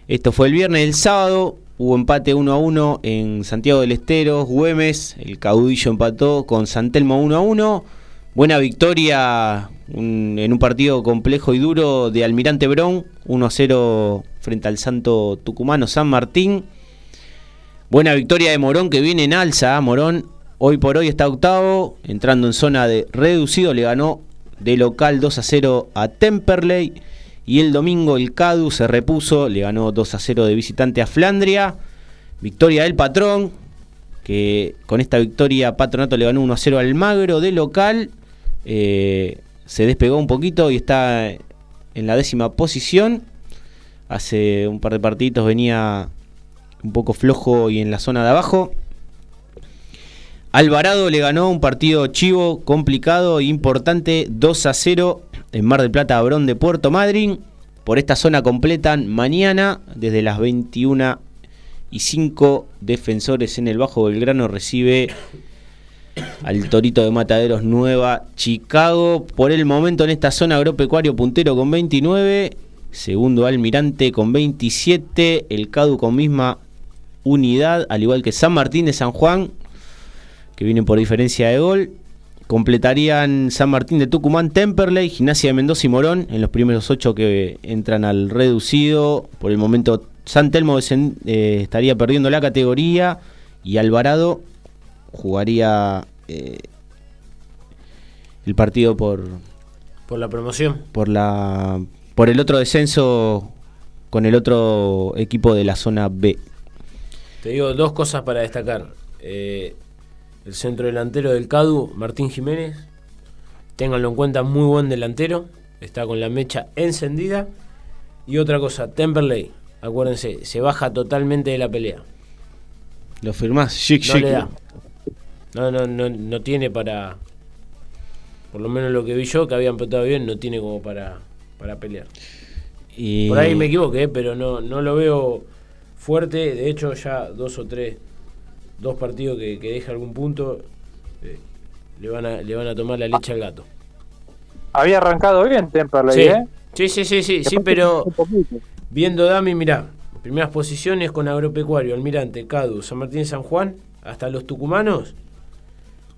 Esto fue el viernes, el sábado hubo empate 1 a 1 en Santiago del Estero, Güemes, el caudillo empató con Santelmo 1 a 1. Buena victoria en un partido complejo y duro de Almirante Brown, 1 a 0 frente al Santo Tucumano San Martín. Buena victoria de Morón que viene en alza. ¿ah? Morón hoy por hoy está octavo, entrando en zona de reducido, le ganó de local 2 a 0 a Temperley. Y el domingo el Cadu se repuso, le ganó 2 a 0 de visitante a Flandria. Victoria del patrón, que con esta victoria Patronato le ganó 1 a 0 al Magro de local. Eh, se despegó un poquito y está en la décima posición. Hace un par de partidos venía un poco flojo y en la zona de abajo. Alvarado le ganó un partido chivo, complicado e importante, 2 a 0 en Mar del Plata, Abrón de Puerto Madryn. Por esta zona completan mañana, desde las 21 y 5 defensores en el Bajo Belgrano recibe al Torito de Mataderos Nueva Chicago. Por el momento en esta zona agropecuario puntero con 29, segundo Almirante con 27, el Cadu con misma unidad, al igual que San Martín de San Juan, que vienen por diferencia de gol. Completarían San Martín de Tucumán, Temperley, Gimnasia de Mendoza y Morón en los primeros ocho que entran al reducido. Por el momento San Telmo eh, estaría perdiendo la categoría y Alvarado jugaría eh, el partido por, Por la promoción. por la por el otro descenso con el otro equipo de la zona B. Te digo dos cosas para destacar. Eh, el centro delantero del CADU, Martín Jiménez. Ténganlo en cuenta, muy buen delantero. Está con la mecha encendida. Y otra cosa, Temperley, acuérdense, se baja totalmente de la pelea. Lo firmás, chic, No chic. le da. No, no, no, no tiene para. Por lo menos lo que vi yo, que habían empatado bien, no tiene como para, para pelear. Y- Por ahí me equivoqué, pero no, no lo veo fuerte. De hecho, ya dos o tres, dos partidos que, que deje algún punto, eh, le, van a, le van a tomar la leche al gato. Había arrancado bien Temperley, Sí, ¿eh? sí, sí, sí, sí, sí, pero viendo Dami, mirá, primeras posiciones con Agropecuario, Almirante, Cadu, San Martín, San Juan, hasta los tucumanos.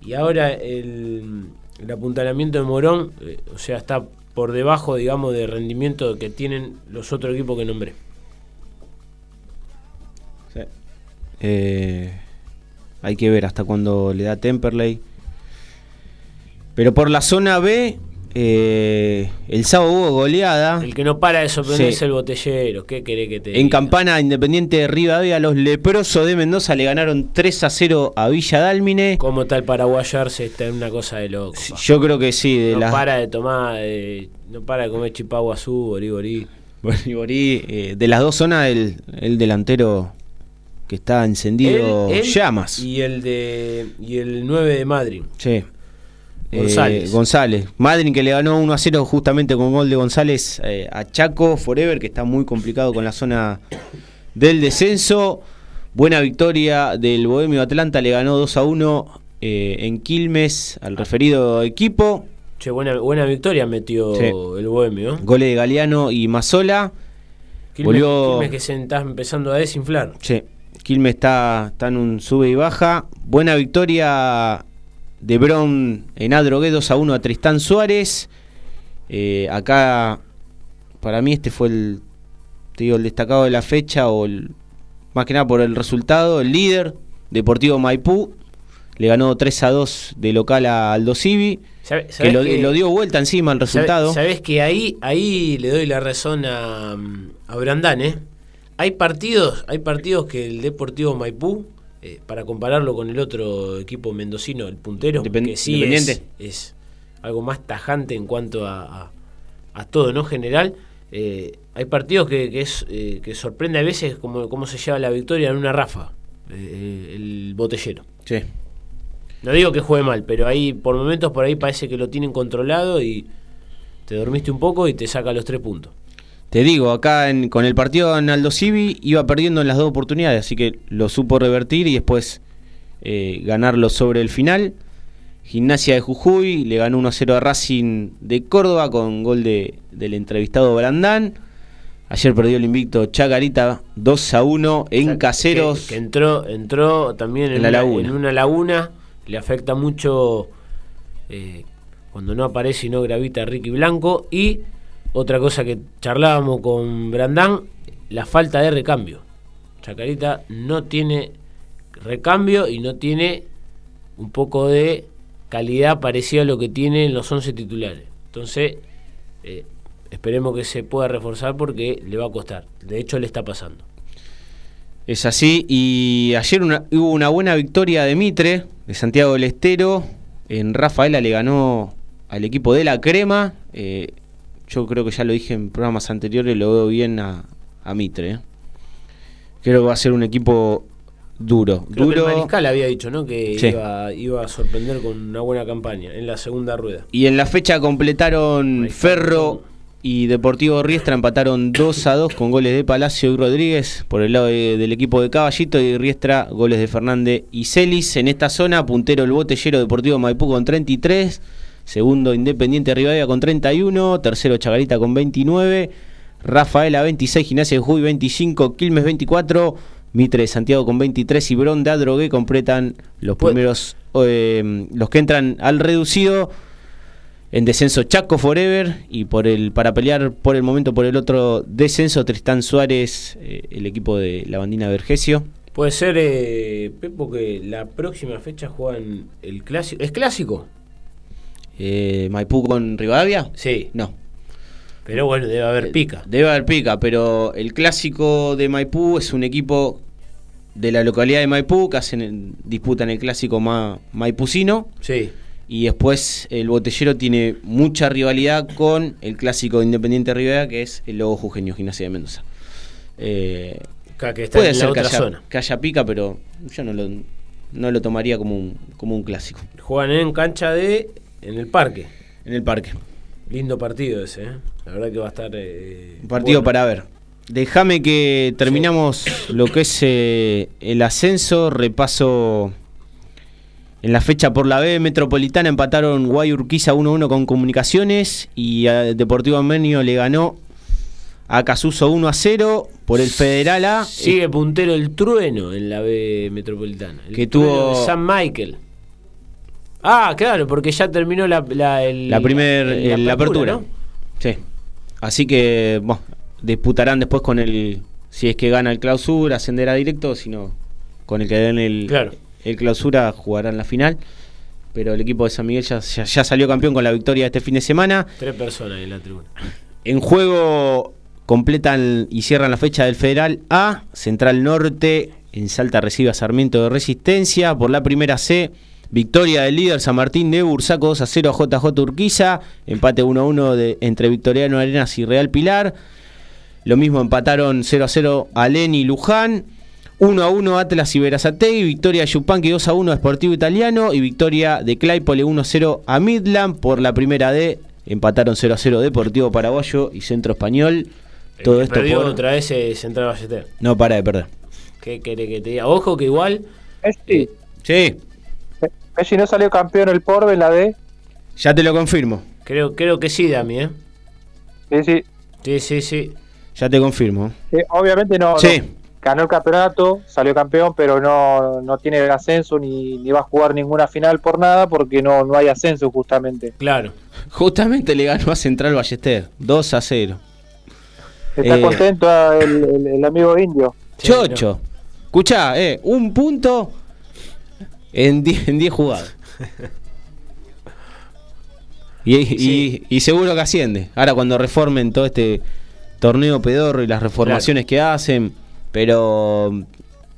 Y ahora el, el apuntalamiento de Morón, eh, o sea, está por debajo, digamos, de rendimiento que tienen los otros equipos que nombré. Sí. Eh, hay que ver hasta cuándo le da Temperley. Pero por la zona B, eh, el sábado hubo goleada. El que no para de sorprender Sí. es el botellero. ¿Qué querés que te En diga? campana Independiente de Rivadavia, los leprosos de Mendoza le ganaron 3 a 0 a Villa Dálmine. ¿Cómo el paraguayarse? Está en una cosa de loco. Yo creo que sí, de no las para de tomar, no para de comer chipaguazú, borí, borí. Bolivarí, eh, de las dos zonas, el, el delantero que está encendido Él- él llamas. Y el de y el 9 de Madrid. Sí. González. Eh, González. Madrid que le ganó 1 a 0 justamente con gol de González eh, a Chaco Forever, que está muy complicado con la zona del descenso. Buena victoria del Bohemio Atlanta, le ganó 2 a 1 eh, en Quilmes al referido equipo. Che, buena, buena victoria metió Sí. el Bohemio. Goles de Galeano y Mazola. Quilmes, Volvió- Quilmes que se está empezando a desinflar. Sí, Quilmes está, está en un sube y baja. Buena victoria de Bron en Adrogué 2 a 1 a Tristán Suárez. Eh, acá, para mí, este fue el, te digo, el destacado de la fecha, o el- más que nada por el resultado, el líder, Deportivo Maipú. le ganó 3 a 2 de local a Aldo Civi, ¿Sabe- que sabés lo, que- lo dio vuelta encima el resultado. Sabes que ahí, ahí le doy la razón a, a Brandán, ¿eh? Hay partidos, hay partidos que el Deportivo Maipú, eh, para compararlo con el otro equipo mendocino, el puntero, que sí es, algo más tajante en cuanto a, a- a todo, ¿no? General, eh, hay partidos que, que es, eh, que sorprende a veces cómo, cómo se lleva la victoria en una rafa, el botellero. Sí. No digo que juegue mal, pero ahí por momentos por ahí parece que lo tienen controlado y te dormiste un poco y te saca los tres puntos. Te digo, acá en- con el partido en Aldo Civi iba perdiendo en las dos oportunidades, así que lo supo revertir y después eh, ganarlo sobre el final. Gimnasia de Jujuy le ganó 1-0 a Racing de Córdoba con gol de, del entrevistado Brandán. Ayer perdió el invicto Chacarita 2 a 1 en O sea, Caseros. Que, que entró, entró también en, En la una, laguna. en una laguna. Le afecta mucho eh, cuando no aparece y no gravita Ricky Blanco. Y otra cosa que charlábamos con Brandán, la falta de recambio. Chacarita no tiene recambio y no tiene un poco de calidad parecida a lo que tiene en los 11 titulares. Entonces, eh, esperemos que se pueda reforzar porque le va a costar. De hecho, le está pasando. Es así, y ayer hubo una buena victoria de Mitre, de Santiago del Estero. En Rafaela le ganó al equipo de la Crema. Eh, yo creo que ya lo dije en programas anteriores, lo veo bien a, a Mitre. eh. Creo que va a ser un equipo duro. Creo que el duro Mariscal había dicho, ¿no? Que Sí. iba, iba a sorprender con una buena campaña en la segunda rueda. Y en la fecha completaron. Ferro y Deportivo Riestra empataron 2 a 2 con goles de Palacio y Rodríguez por el lado de- del equipo de Caballito y Riestra goles de Fernández y Celis. En esta zona, puntero el botellero Deportivo Maipú con 33, segundo Independiente Rivadavia con 31, tercero Chagarita con 29, Rafaela 26, Gimnasia de Jujuy 25, Quilmes 24, Mitre de Santiago con 23 y Bron de Adrogué completan los primeros, eh, los que entran al reducido. En descenso Chaco Forever y por el para pelear por el momento por el otro descenso Tristán Suárez, eh, el equipo de la bandina Vergesio. Puede ser, eh, Pepo, que la próxima fecha juegan el clásico. ¿Es clásico? Eh, Maipú con Rivadavia. Sí. No, Pero bueno, debe haber pica. debe haber pica, pero el clásico de Maipú es un equipo de la localidad de Maipú que hacen disputan el clásico ma, maipucino Sí. y después el botellero tiene mucha rivalidad con el clásico de Independiente Rivadavia que es el Lobo Jujeño Gimnasia de Mendoza. Eh, Acá que está Puede en la ser que haya, zona. que haya pica, pero yo no lo, no lo tomaría como un, como un clásico. Juegan en cancha de. En el parque. En el parque. Lindo partido ese, ¿eh? La verdad que va a estar. eh, Un partido bueno. para ver. Déjame que terminamos lo que es eh, el ascenso. Repaso. En la fecha por la B Metropolitana empataron Guay Urquiza 1-1 con Comunicaciones y a Deportivo Armenio le ganó a Casuso 1-0 por el Federal A. Sigue puntero el trueno en la B metropolitana. El Que tuvo- San Michael. Ah, claro, porque ya terminó la, la, el- la el- la apertura. ¿no? Sí. Así que bueno, disputarán después con el si es que gana el clausura, ascenderá directo, si no con el que gane el, Claro. el clausura jugarán la final. Pero el equipo de San Miguel ya, ya- ya salió campeón con la victoria este fin de semana. Tres personas en la tribuna. En juego completan y cierran la fecha del Federal A, Central Norte, en Salta recibe a Sarmiento de Resistencia, por la primera C, victoria del líder San Martín de Bursaco 2 a 0 a JJ Urquiza, empate 1 a 1 de, entre Victoriano Arenas y Real Pilar, lo mismo empataron 0 a 0 Alén y Luján, 1 a 1 Atlas y Verazategui, victoria de Yupanqui 2 a 1 a Sportivo Italiano y victoria de Claypole 1 a 0 a Midland por la primera D. Empataron 0 a 0 Deportivo Paraguayo y Centro Español. Todo El que esto perdió por... otra vez es Central Ballester. No para de perder. ¿Qué quiere que te diga? Ojo que igual. Messi, Sí, Messi no salió campeón el Porbe en la D. ya te lo confirmo. Creo, creo que sí, Dami, ¿eh? Sí, sí. Sí, sí, sí. Ya te confirmo. Sí, obviamente no, Sí. no ganó el campeonato, salió campeón, pero no, no tiene el ascenso ni, ni va a jugar ninguna final por nada porque no, no hay ascenso justamente. Claro. Justamente le ganó a Central Ballester. 2 a 0. Está Eh. contento el, el- el amigo indio. Chocho. Escuchá, eh, un punto en 10 en 10 jugadas. Y, y- Sí. y seguro que asciende. Ahora cuando reformen todo este torneo pedorro y las reformaciones que hacen. Pero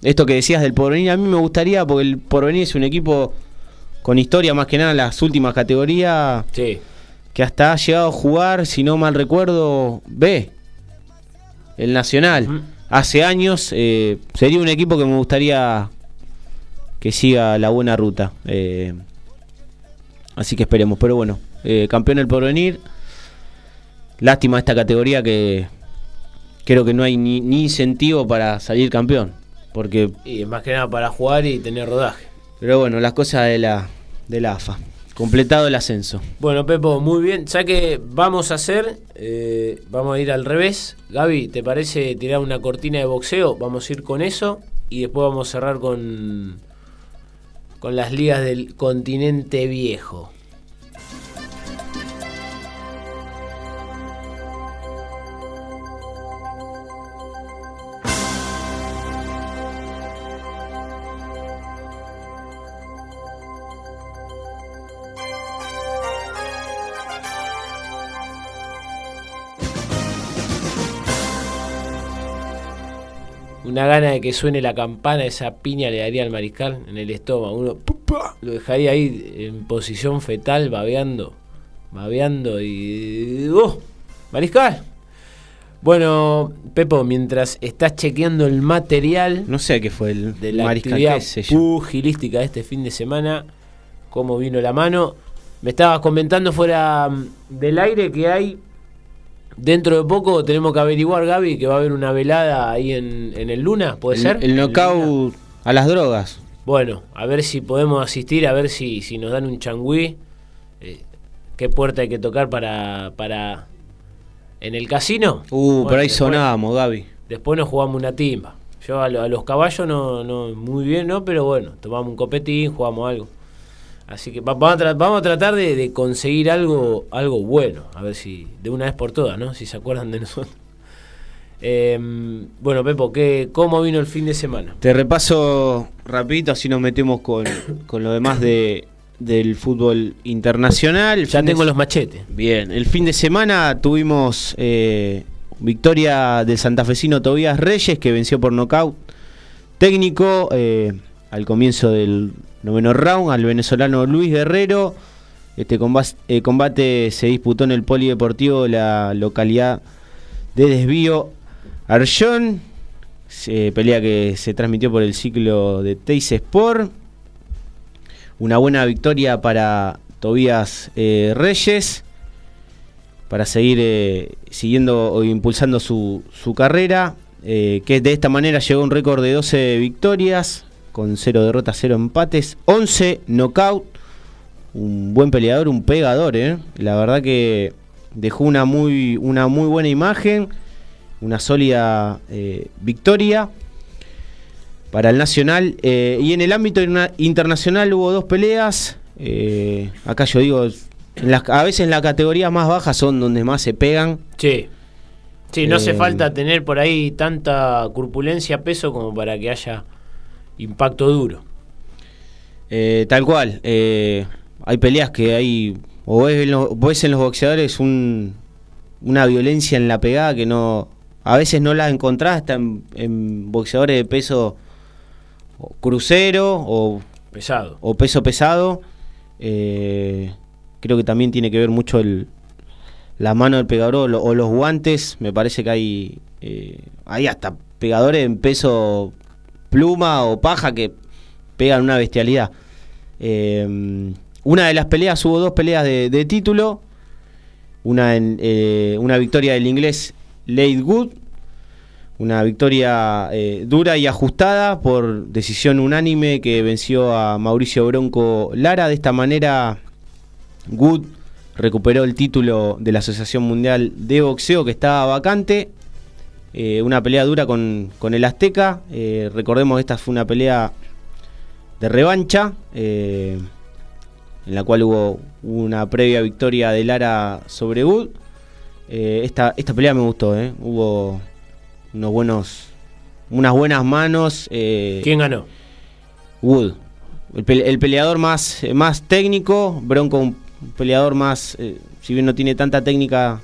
esto que decías del porvenir, a mí me gustaría porque el porvenir es un equipo con historia más que nada en las últimas categorías Sí. que hasta ha llegado a jugar, si no mal recuerdo, B. El Nacional. Hace años eh, sería un equipo que me gustaría que siga la buena ruta. Eh, así que esperemos. Pero bueno, eh, campeón el porvenir. Lástima esta categoría que creo que no hay ni, ni incentivo para salir campeón. Porque, Y más que nada para jugar y tener rodaje. pero bueno, las cosas de la, de la AFA. Completado el ascenso. Bueno, Pepo, muy bien. Ya que vamos a hacer, eh, vamos a ir al revés. Gaby, ¿te parece tirar una cortina de boxeo? Vamos a ir con eso y después vamos a cerrar con, con las ligas del continente viejo. Una gana de que suene la campana, esa piña le daría al mariscal en el estómago. Uno lo dejaría ahí en posición fetal, babeando. Babeando y. ¡Oh! ¡Mariscal! Bueno, Pepo, mientras estás chequeando el material No sé qué fue el de la mariscal, actividad pugilística de este fin de semana, cómo vino la mano. Me estabas comentando fuera mm, del aire que hay, dentro de poco tenemos que averiguar, Gaby, que va a haber una velada ahí en, en el Luna, ¿puede el, ser? El ¿En knockout a las drogas. Bueno, a ver si podemos asistir, a ver si, si nos dan un changüí. Eh, ¿Qué puerta hay que tocar para... para ¿En el casino? Uh, Bueno, por ahí después- sonábamos, Gaby. Después nos jugamos una timba. Yo a, lo- a los caballos no, no muy bien, ¿no? Pero bueno, tomamos un copetín, jugamos algo. Así que va- vamos, a tra- vamos a tratar de, de conseguir algo, algo bueno. A ver si de una vez por todas, ¿no? Si se acuerdan de nosotros. Em, bueno, Pepo, ¿qué, ¿cómo vino el fin de semana? Te repaso rapidito, así nos metemos con, con lo demás de, del fútbol internacional. El Ya de tengo los machetes. Bien, el fin de semana tuvimos eh, victoria del santafesino Tobías Reyes, que venció por nocaut técnico eh, al comienzo del noveno round al venezolano Luis Guerrero. Este combate, eh, combate se disputó en el polideportivo de la localidad de Desvío Arjón. Se- pelea que se transmitió por el ciclo de Teis Sport. Una buena victoria para Tobías eh, Reyes. Para seguir eh, siguiendo o impulsando su, su carrera. eh, que de esta manera llegó a un récord de 12 victorias. Con 0 derrotas, 0 empates. 11 knockout. Un buen peleador, un pegador. eh. La verdad que dejó una muy, una muy buena imagen. Una sólida eh, victoria para el Nacional. eh, y en el ámbito interna- internacional hubo dos peleas. eh, acá yo digo, en las- a veces en las categorías más bajas son donde más se pegan. Sí. Sí, no hace falta tener por ahí tanta corpulencia, peso, como para que haya impacto duro. Eh, tal cual. eh, hay peleas que hay. O ves en los, ves en los boxeadores un- una violencia en la pegada que no. A veces no la encontrás hasta en, en boxeadores de peso crucero o Pesado. o peso pesado. eh, creo que también tiene que ver mucho el, la mano del pegador o, lo- o los guantes. Me parece que hay, eh, hay hasta pegadores en peso pluma o paja que pegan una bestialidad. Eh, una de las peleas, hubo dos peleas de, título. Una, eh, una victoria del inglés Late Good. Una victoria eh, dura y ajustada por decisión unánime que venció a Mauricio Bronco Lara. De esta manera, Good recuperó el título de la Asociación Mundial de Boxeo que estaba vacante. Eh, una pelea dura con, con el Azteca. Eh, recordemos esta fue una pelea de revancha, eh, en la cual hubo una previa victoria de Lara sobre Wood. Esta, esta pelea me gustó, eh. hubo unos buenos, unas buenas manos. ¿Quién ganó? Wood. el, pe- el peleador más, más técnico, Bronco un peleador más, si bien no tiene tanta técnica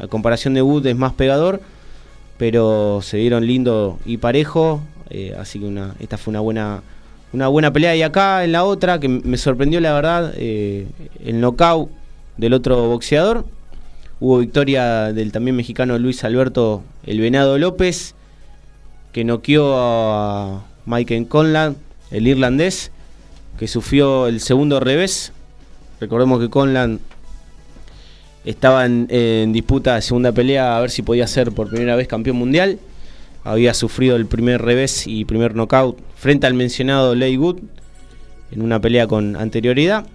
a comparación de Wood, es más pegador, pero se dieron lindo y parejo, eh, así que una, esta fue una buena, una buena pelea. Y acá en la otra, que me sorprendió la verdad, eh, el knockout del otro boxeador, hubo victoria del también mexicano Luis Alberto El Venado López, que noqueó a Michael Conlan, el irlandés, que sufrió el segundo revés. Recordemos que Conlan estaba en, disputa de segunda pelea a ver si podía ser por primera vez campeón mundial. Había sufrido el primer revés y primer knockout frente al mencionado Ley Good en una pelea con anterioridad.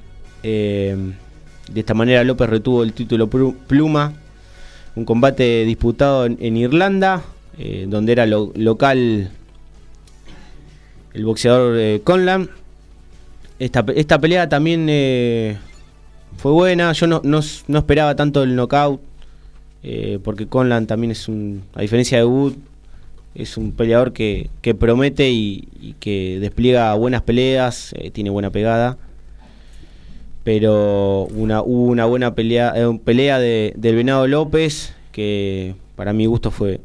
Eh, de esta manera López retuvo el título pluma. Un combate disputado en, Irlanda, eh, donde era lo- local el boxeador eh, Conlan. Esta, esta pelea también eh, fue buena. Yo no, no no esperaba tanto el knockout. eh, porque Conlan también es un. A diferencia de Wood, es un peleador que, que promete y, y que despliega buenas peleas. eh, tiene buena pegada. Pero una, hubo una buena pelea, eh, pelea de, del Venado López. Que para mi gusto fue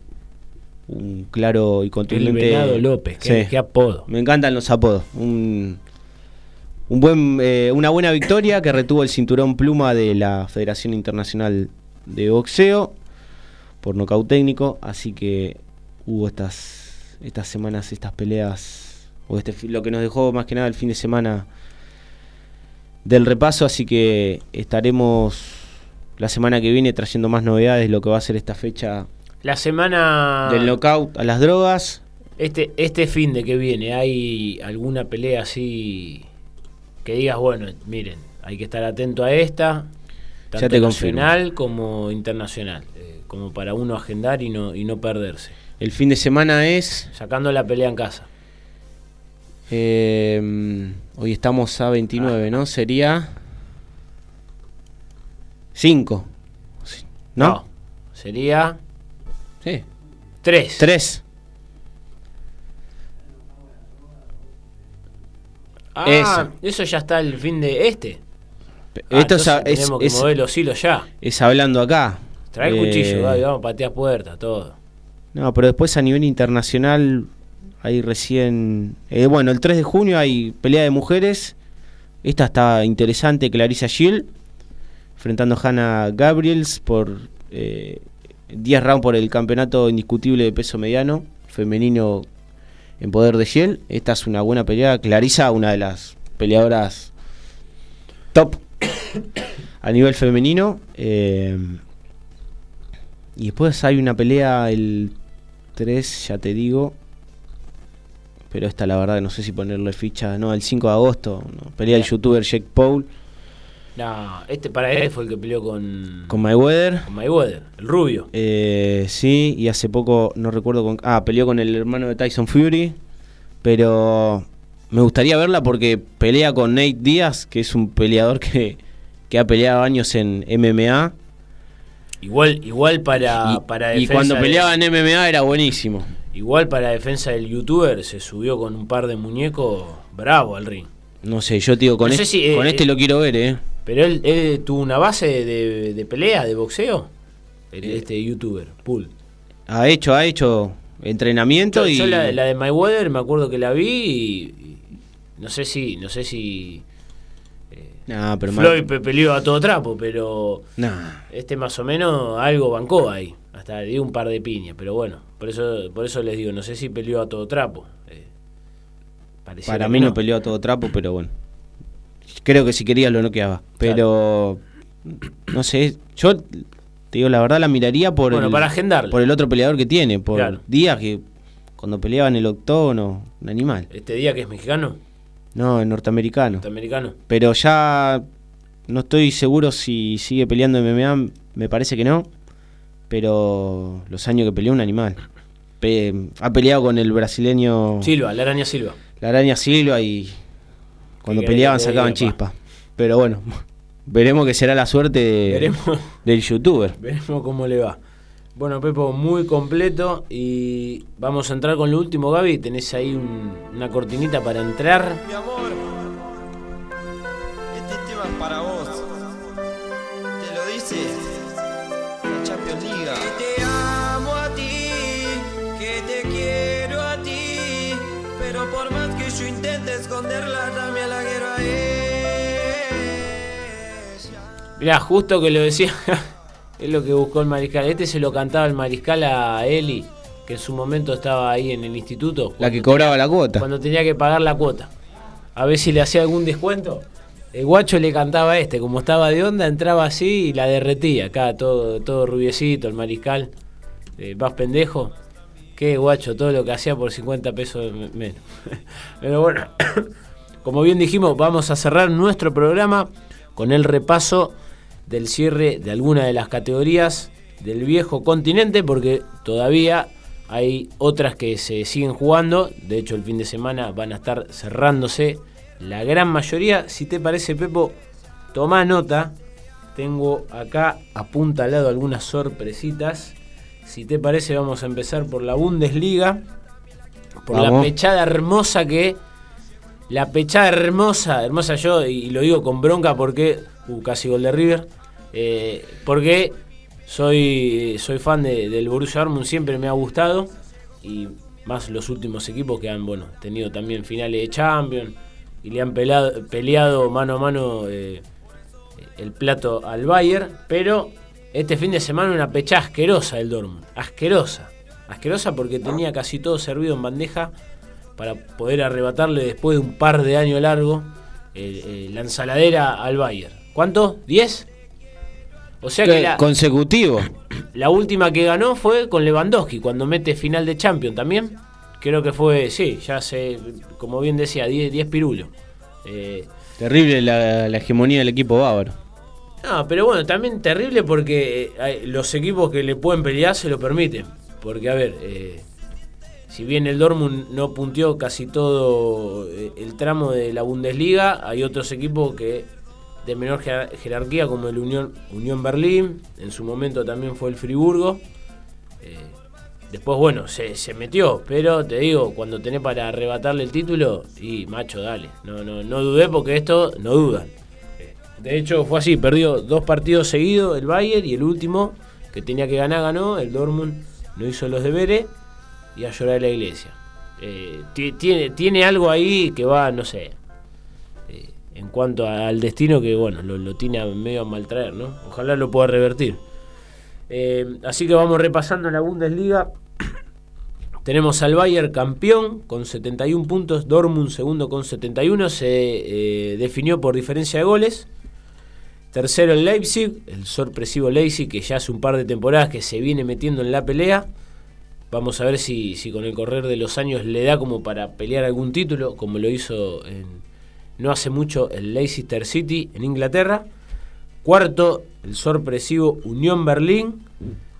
un claro y El contundente. Venado López, qué, Sí. qué apodo. Me encantan los apodos. Un, un buen, eh, una buena victoria que retuvo el cinturón pluma de la Federación Internacional de Boxeo por nocaut técnico. Así que hubo estas, estas semanas, estas peleas, o este, lo que nos dejó más que nada el fin de semana del repaso. Así que estaremos la semana que viene trayendo más novedades, lo que va a ser esta fecha La semana. del knockout a las drogas. Este, este fin de que viene, ¿hay alguna pelea así que digas, bueno, miren, hay que estar atento a esta, Ya tanto confirmo. nacional como internacional, eh, como para uno agendar y no, y no perderse, El fin de semana es sacando la pelea en casa. Eh, hoy estamos a 29, ¿no? Sería 5. ¿No? sería Sí. 3. 3. Ah, eso ya está el fin de este. Ah, Esto es, tenemos que mover los hilos ya. es hablando acá. Trae el Eh, cuchillo, Gaby, vamos, pateas puertas, todo. No, pero después a nivel internacional, ahí recién. eh, bueno, el 3 de junio hay pelea de mujeres. Esta está interesante, Clarissa Shield, enfrentando a Hannah Gabriels por eh, 10 rounds por el campeonato indiscutible de peso mediano, femenino en poder de Shield. Esta es una buena pelea. Clarissa, una de las peleadoras top a nivel femenino. eh, y después hay una pelea el 3, ya te digo. Pero esta la verdad no sé si ponerle ficha. No, el 5 de agosto. ¿no? Pelea el youtuber Jake Paul No, este para él fue el que peleó con, con Mayweather. con Mayweather, el rubio. Eh, sí, y hace poco, no recuerdo con... Ah, peleó con el hermano de Tyson Fury. Pero me gustaría verla porque pelea con Nate Díaz, que es un peleador que, que ha peleado años en MMA. Igual, igual para, y, para y defensa cuando de- peleaba en MMA era buenísimo. Igual para defensa del youtuber se subió con un par de muñecos bravo al ring. No sé, yo te digo, con, No sé este, si, eh, con este eh, lo quiero ver, ¿eh? Pero él, él tuvo una base de, de pelea, de boxeo. Eh, este youtuber, Pool. Ha hecho, ha hecho entrenamiento Yo, y... yo la, la de Mayweather me acuerdo que la vi y, y no sé si, no sé si Nah, pero Floyd mal- peleó a todo trapo, pero Nah. este más o menos algo bancó ahí. Hasta le dio un par de piñas, pero bueno, por eso, por eso les digo, no sé si peleó a todo trapo. Eh, Para mí no. peleó a todo trapo, pero bueno. Creo que si quería lo noqueaba. Pero... No sé, yo te digo la verdad la miraría por, Bueno, el, para agendarla. por el otro peleador que tiene, por Claro. Díaz, que cuando peleaba en el octógono, un animal. Este día que es mexicano, No, el norteamericano. norteamericano. Pero ya no estoy seguro si sigue peleando en MMA, me parece que no. Pero los años que peleó, un animal. Pe- ha peleado con el brasileño Silva, la araña Silva. la araña Silva y cuando ¿Qué querés peleaban que sacaban chispas. Pero bueno, veremos que será la suerte de- Veremos. del youtuber. Veremos cómo le va. Bueno, Pepo, muy completo y vamos a entrar con lo último, Gaby. ¿Tenés ahí un- una cortinita para entrar? Mi amor, tema para vos. Te lo dice la Champions League. Que te amo a ti, que te quiero a ti. Pero por más que yo intente esconderla, Mirá, justo que lo decía, es lo que buscó el mariscal. Este se lo cantaba el mariscal a Eli, que en su momento estaba ahí en el instituto. La que cobraba la cuota. Cuando tenía que pagar la cuota. A ver si le hacía algún descuento. El guacho le cantaba a este, como estaba de onda, entraba así y la derretía. Acá todo, todo rubiecito, el mariscal. Eh, ¿Vas pendejo? Qué guacho, todo lo que hacía por 50 pesos me- menos. Pero bueno, como bien dijimos, vamos a cerrar nuestro programa con el repaso del cierre de alguna de las categorías del viejo continente, porque todavía hay otras que se siguen jugando. De hecho, el fin de semana van a estar cerrándose la gran mayoría. Si te parece, Pepo, toma nota. Tengo acá apuntalado algunas sorpresitas. Si te parece, vamos a empezar por la Bundesliga. Por la pechada hermosa que. La pechada hermosa, hermosa yo, y lo digo con bronca porque. Uh, casi gol de River. eh, porque soy, soy fan de- del Borussia Dortmund, siempre me ha gustado. Y más los últimos equipos que han bueno, tenido también finales de Champions. Y le han pelado- peleado mano a mano eh, el plato al Bayern. Pero este fin de semana una pechada asquerosa del Dortmund. Asquerosa. Asquerosa porque tenía casi todo servido en bandeja para poder arrebatarle después de un par de años largo eh, eh, la ensaladera al Bayern. ¿Cuánto? ¿10? O sea que Que la, Consecutivo. la última que ganó fue con Lewandowski, cuando mete final de Champions también. Creo que fue, sí, ya sé, como bien decía, 10, 10 pirulos. Eh, Terrible la, la hegemonía del equipo bávaro. no, pero bueno, también terrible porque eh, los equipos que le pueden pelear se lo permiten. Porque, a ver, eh, si bien el Dortmund no punteó casi todo eh, el tramo de la Bundesliga, hay otros equipos que de menor jer- jerarquía como el Unión, Berlín, en su momento también fue el Friburgo. Eh, después, bueno, se, metió, pero te digo, cuando tenés para arrebatarle el título, y macho, dale. No, no, no dudé porque esto no dudan. De hecho, fue así, perdió dos partidos seguidos el Bayern y el último que tenía que ganar ganó, el Dortmund no hizo los deberes y a llorar a la iglesia. Eh, ti- tiene, tiene algo ahí que va, no sé, en cuanto al destino que, bueno, lo, tiene medio a maltraer, ¿no? Ojalá lo pueda revertir. Eh, así que vamos repasando la Bundesliga. Tenemos al Bayern campeón con 71 puntos, Dortmund segundo con 71, se eh, definió por diferencia de goles. Tercero el Leipzig, el sorpresivo Leipzig que ya hace un par de temporadas que se viene metiendo en la pelea. Vamos a ver si, si con el correr de los años le da como para pelear algún título, como lo hizo en, no hace mucho el Leicester City en Inglaterra. Cuarto, el sorpresivo Unión Berlín,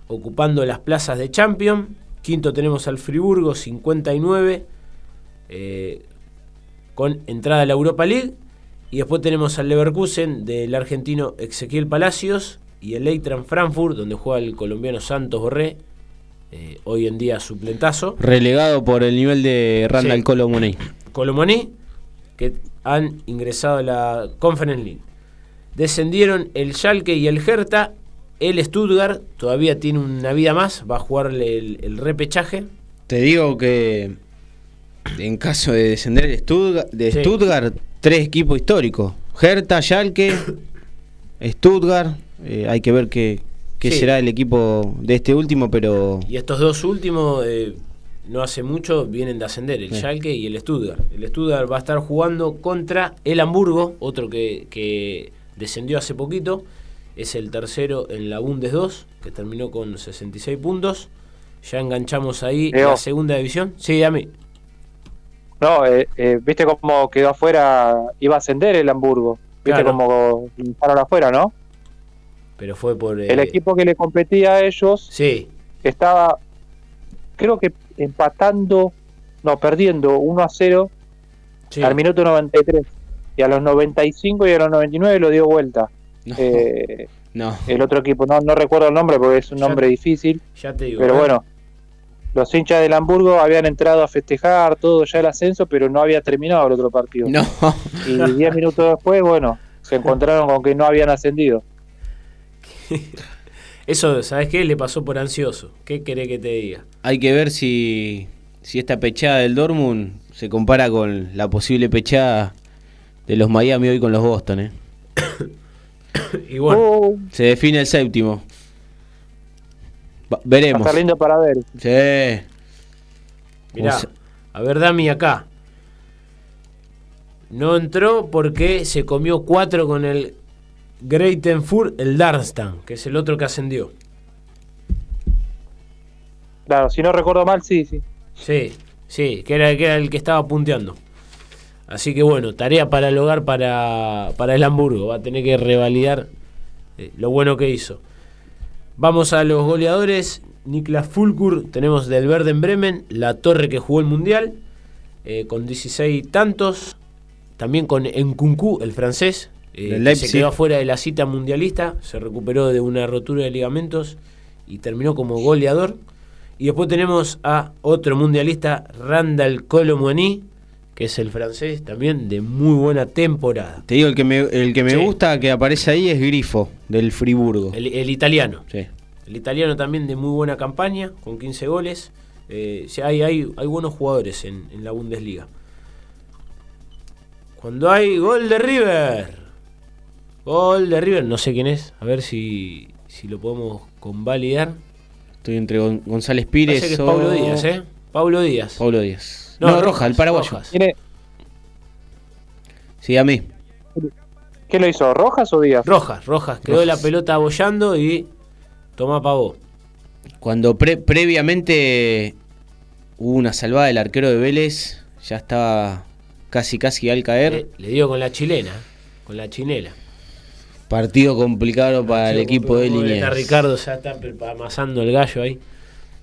ocupando las plazas de Champions. Quinto tenemos al Friburgo, 59, eh, con entrada a la Europa League. Y después tenemos al Leverkusen del argentino Ezequiel Palacios y el Eintracht Frankfurt, donde juega el colombiano Santos Borré, eh, hoy en día suplentazo. Relegado por el nivel de Randall Sí. Colomoni. Colomoní, que han ingresado a la Conference League. Descendieron el Schalke y el Hertha. El Stuttgart todavía tiene una vida más, va a jugarle el, el repechaje. Te digo que en caso de descender el Stuttgart, de Sí. Stuttgart tres equipos históricos. Hertha, Schalke, Stuttgart. eh, hay que ver qué, qué Sí. será el equipo de este último, pero Y estos dos últimos, eh, no hace mucho, vienen de ascender, el Sí. Schalke y el Stuttgart. El Stuttgart va a estar jugando contra el Hamburgo, otro que, que descendió hace poquito. Es el tercero en la Bundes 2, que terminó con 66 puntos. Ya enganchamos ahí Leo. la segunda división. Sí, a mí. No, eh, eh, viste cómo quedó afuera, iba a ascender el Hamburgo. Viste Claro. cómo dejaron afuera, ¿no? Pero fue por. El eh, equipo que le competía a ellos Sí, estaba, creo que empatando, no, perdiendo 1 a 0 sí. al minuto 93. Y a los 95 y a los 99 lo dio vuelta. no. Eh, no. el otro equipo, no, no recuerdo el nombre porque es un Ya- nombre difícil. Ya te digo. Pero ¿eh? bueno, los hinchas del Hamburgo habían entrado a festejar todo ya el ascenso, pero no había terminado el otro partido. No. Y 10 minutos después, bueno, se encontraron con que no habían ascendido. Eso, ¿sabes qué? Le pasó por ansioso. ¿Qué querés que te diga? Hay que ver si, si esta pechada del Dortmund se compara con la posible pechada de los Miami hoy con los Boston. ¿eh? Y bueno, Se define el séptimo. Va- va a veremos. estar lindo para ver. Sí. mirá, ¿Cómo se- a ver, Dami acá. No entró porque se comió cuatro con el Greitenfurt, el Darmstadt, que es el otro que ascendió. Claro, si no recuerdo mal, sí, sí. Sí, sí, que era, que era el que estaba punteando. Así que bueno, tarea para el hogar para, para el Hamburgo. Va a tener que revalidar eh, lo bueno que hizo. Vamos a los goleadores. Niklas Fulkur, tenemos del Verde en Bremen, la torre que jugó el Mundial, eh, con 16 tantos. También con Nkunku, el francés, eh, que se quedó afuera de la cita mundialista, se recuperó de una rotura de ligamentos y terminó como goleador. Y después tenemos a otro mundialista, Randall Colomwani, que es el francés también de muy buena temporada. Te digo, el que me, el que me Sí. gusta que aparece ahí es Grifo, del Friburgo. El, el italiano. Sí. El italiano también de muy buena campaña, con 15 goles. Eh, hay, hay, hay buenos jugadores en, en la Bundesliga. Cuando hay gol de River. Gol de River, no sé quién es. A ver si, si lo podemos convalidar. Estoy entre Gon- González Pires Parece que es o- Pablo Díaz, ¿eh? Pablo Díaz. Pablo Díaz. No, Roja, el paraguayo. Rojas. ¿Tiene, Sí, a mí. ¿Qué lo hizo? ¿Rojas o Díaz? Rojas, Rojas. Quedó Rojas. la pelota abollando y toma pavó. Cuando pre- previamente hubo una salvada del arquero de Vélez, ya estaba casi casi al caer. Eh, le dio con la chilena, con la chinela. Partido complicado para el equipo de Está Liniers. Ricardo ya está amasando el gallo ahí.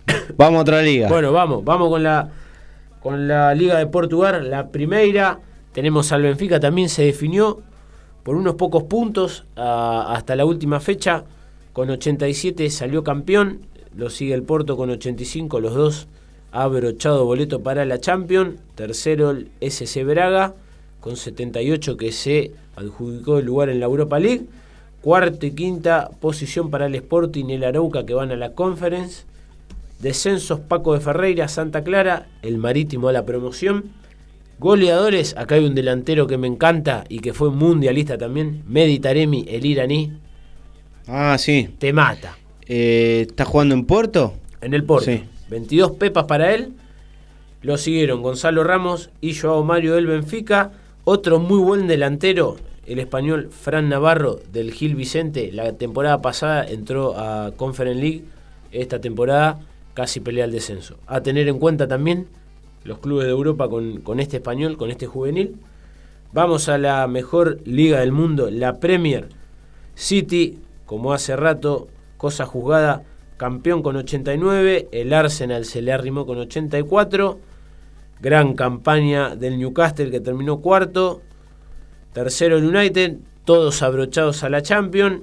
Vamos a otra liga. Bueno, vamos, vamos con la con la Liga de Portugal, la primera. Tenemos al Benfica, también se definió por unos pocos puntos a- hasta la última fecha. Con 87 salió campeón, lo sigue el Porto con 85, los dos ha abrochado boleto para la Champions. Tercero el SC Braga con 78 que se adjudicó el lugar en la Europa League. Cuarta y quinta posición para el Sporting y el Arauca que van a la Conference. Descensos Paco de Ferreira, Santa Clara, el Marítimo a la promoción. Goleadores, acá hay un delantero que me encanta y que fue mundialista también, Meditaremi, el iraní, Ah, sí. te mata. Eh, ¿Está jugando en Puerto? En el Porto. Sí. 22 pepas para él. Lo siguieron Gonzalo Ramos y Joao Mario del Benfica. Otro muy buen delantero, el español Fran Navarro del Gil Vicente. La temporada pasada entró a Conference League. Esta temporada casi pelea el descenso. A tener en cuenta también los clubes de Europa con, con este español, con este juvenil. Vamos a la mejor liga del mundo, la Premier City, como hace rato, cosa juzgada, campeón con 89, el Arsenal se le arrimó con 84, gran campaña del Newcastle que terminó cuarto, tercero el United, todos abrochados a la Champions,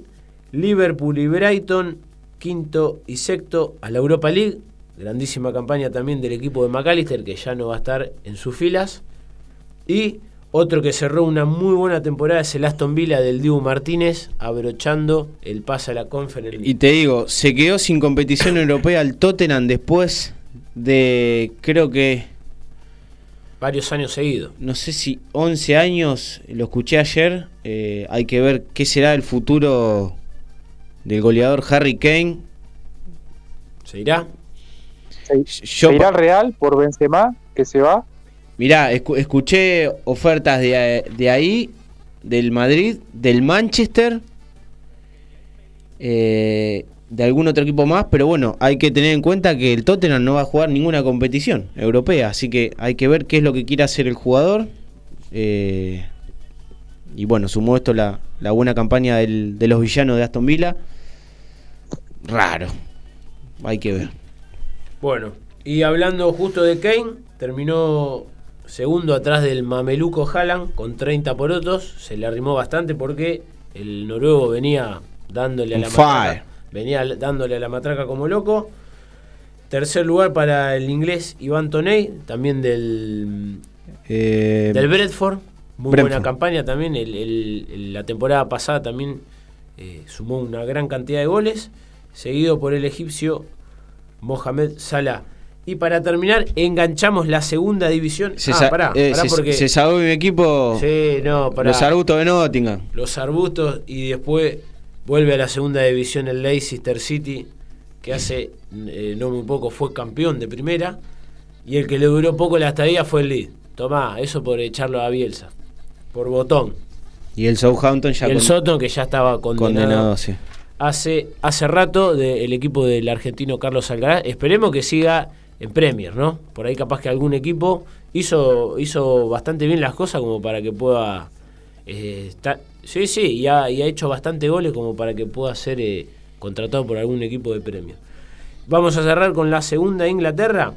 Liverpool y Brighton, quinto y sexto a la Europa League, grandísima campaña también del equipo de McAllister que ya no va a estar en sus filas, y otro que cerró una muy buena temporada es el Aston Villa del Dibu Martínez, abrochando el pase a la Conference. Y te digo, se quedó sin competición europea el Tottenham después de, creo que, Varios años seguidos. no sé si 11 años, lo escuché ayer. eh, hay que ver qué será el futuro del goleador Harry Kane. ¿Se irá? Se, Yo, se irá al Real por Benzema, que se va. mirá, escu- escuché ofertas de, de ahí, del Madrid, del Manchester, eh, de algún otro equipo más, pero bueno, hay que tener en cuenta que el Tottenham no va a jugar ninguna competición europea, así que hay que ver qué es lo que quiere hacer el jugador. eh, y bueno, sumó esto la, la buena campaña del- de los villanos de Aston Villa. Raro, hay que ver. Bueno, y hablando justo de Kane, terminó segundo atrás del mameluco Haaland con 30 porotos. Se le arrimó bastante porque el noruego venía dándole a la. Venía dándole a la matraca como loco. Tercer lugar para el inglés Iván Toney, también del, Eh, del Bradford. Muy Brentford. buena campaña también. el- el- el- la temporada pasada también eh, sumó una gran cantidad de goles, seguido por el egipcio Mohamed Salah. Y para terminar, enganchamos la segunda división. Se, ah, pará, eh, pará se- porque se salvó mi equipo. Sí, no, pará. Los arbustos de Nottingham. los arbustos y después vuelve a la segunda división el Leicester City, que hace eh, no muy poco fue campeón de primera. Y el que le duró poco la estadía fue el Leeds. Tomá, eso por echarlo a Bielsa. Por botón. Y el Southampton ya Y el Soto que ya estaba condenado, condenado, sí. hace, hace rato del equipo del argentino Carlos Alcaraz. Esperemos que siga en Premier, ¿no? Por ahí capaz que algún equipo hizo, hizo bastante bien las cosas como para que pueda eh, estar... Sí, sí, y ha, y ha hecho bastante goles como para que pueda ser eh, contratado por algún equipo de Premier. Vamos a cerrar con la segunda de Inglaterra.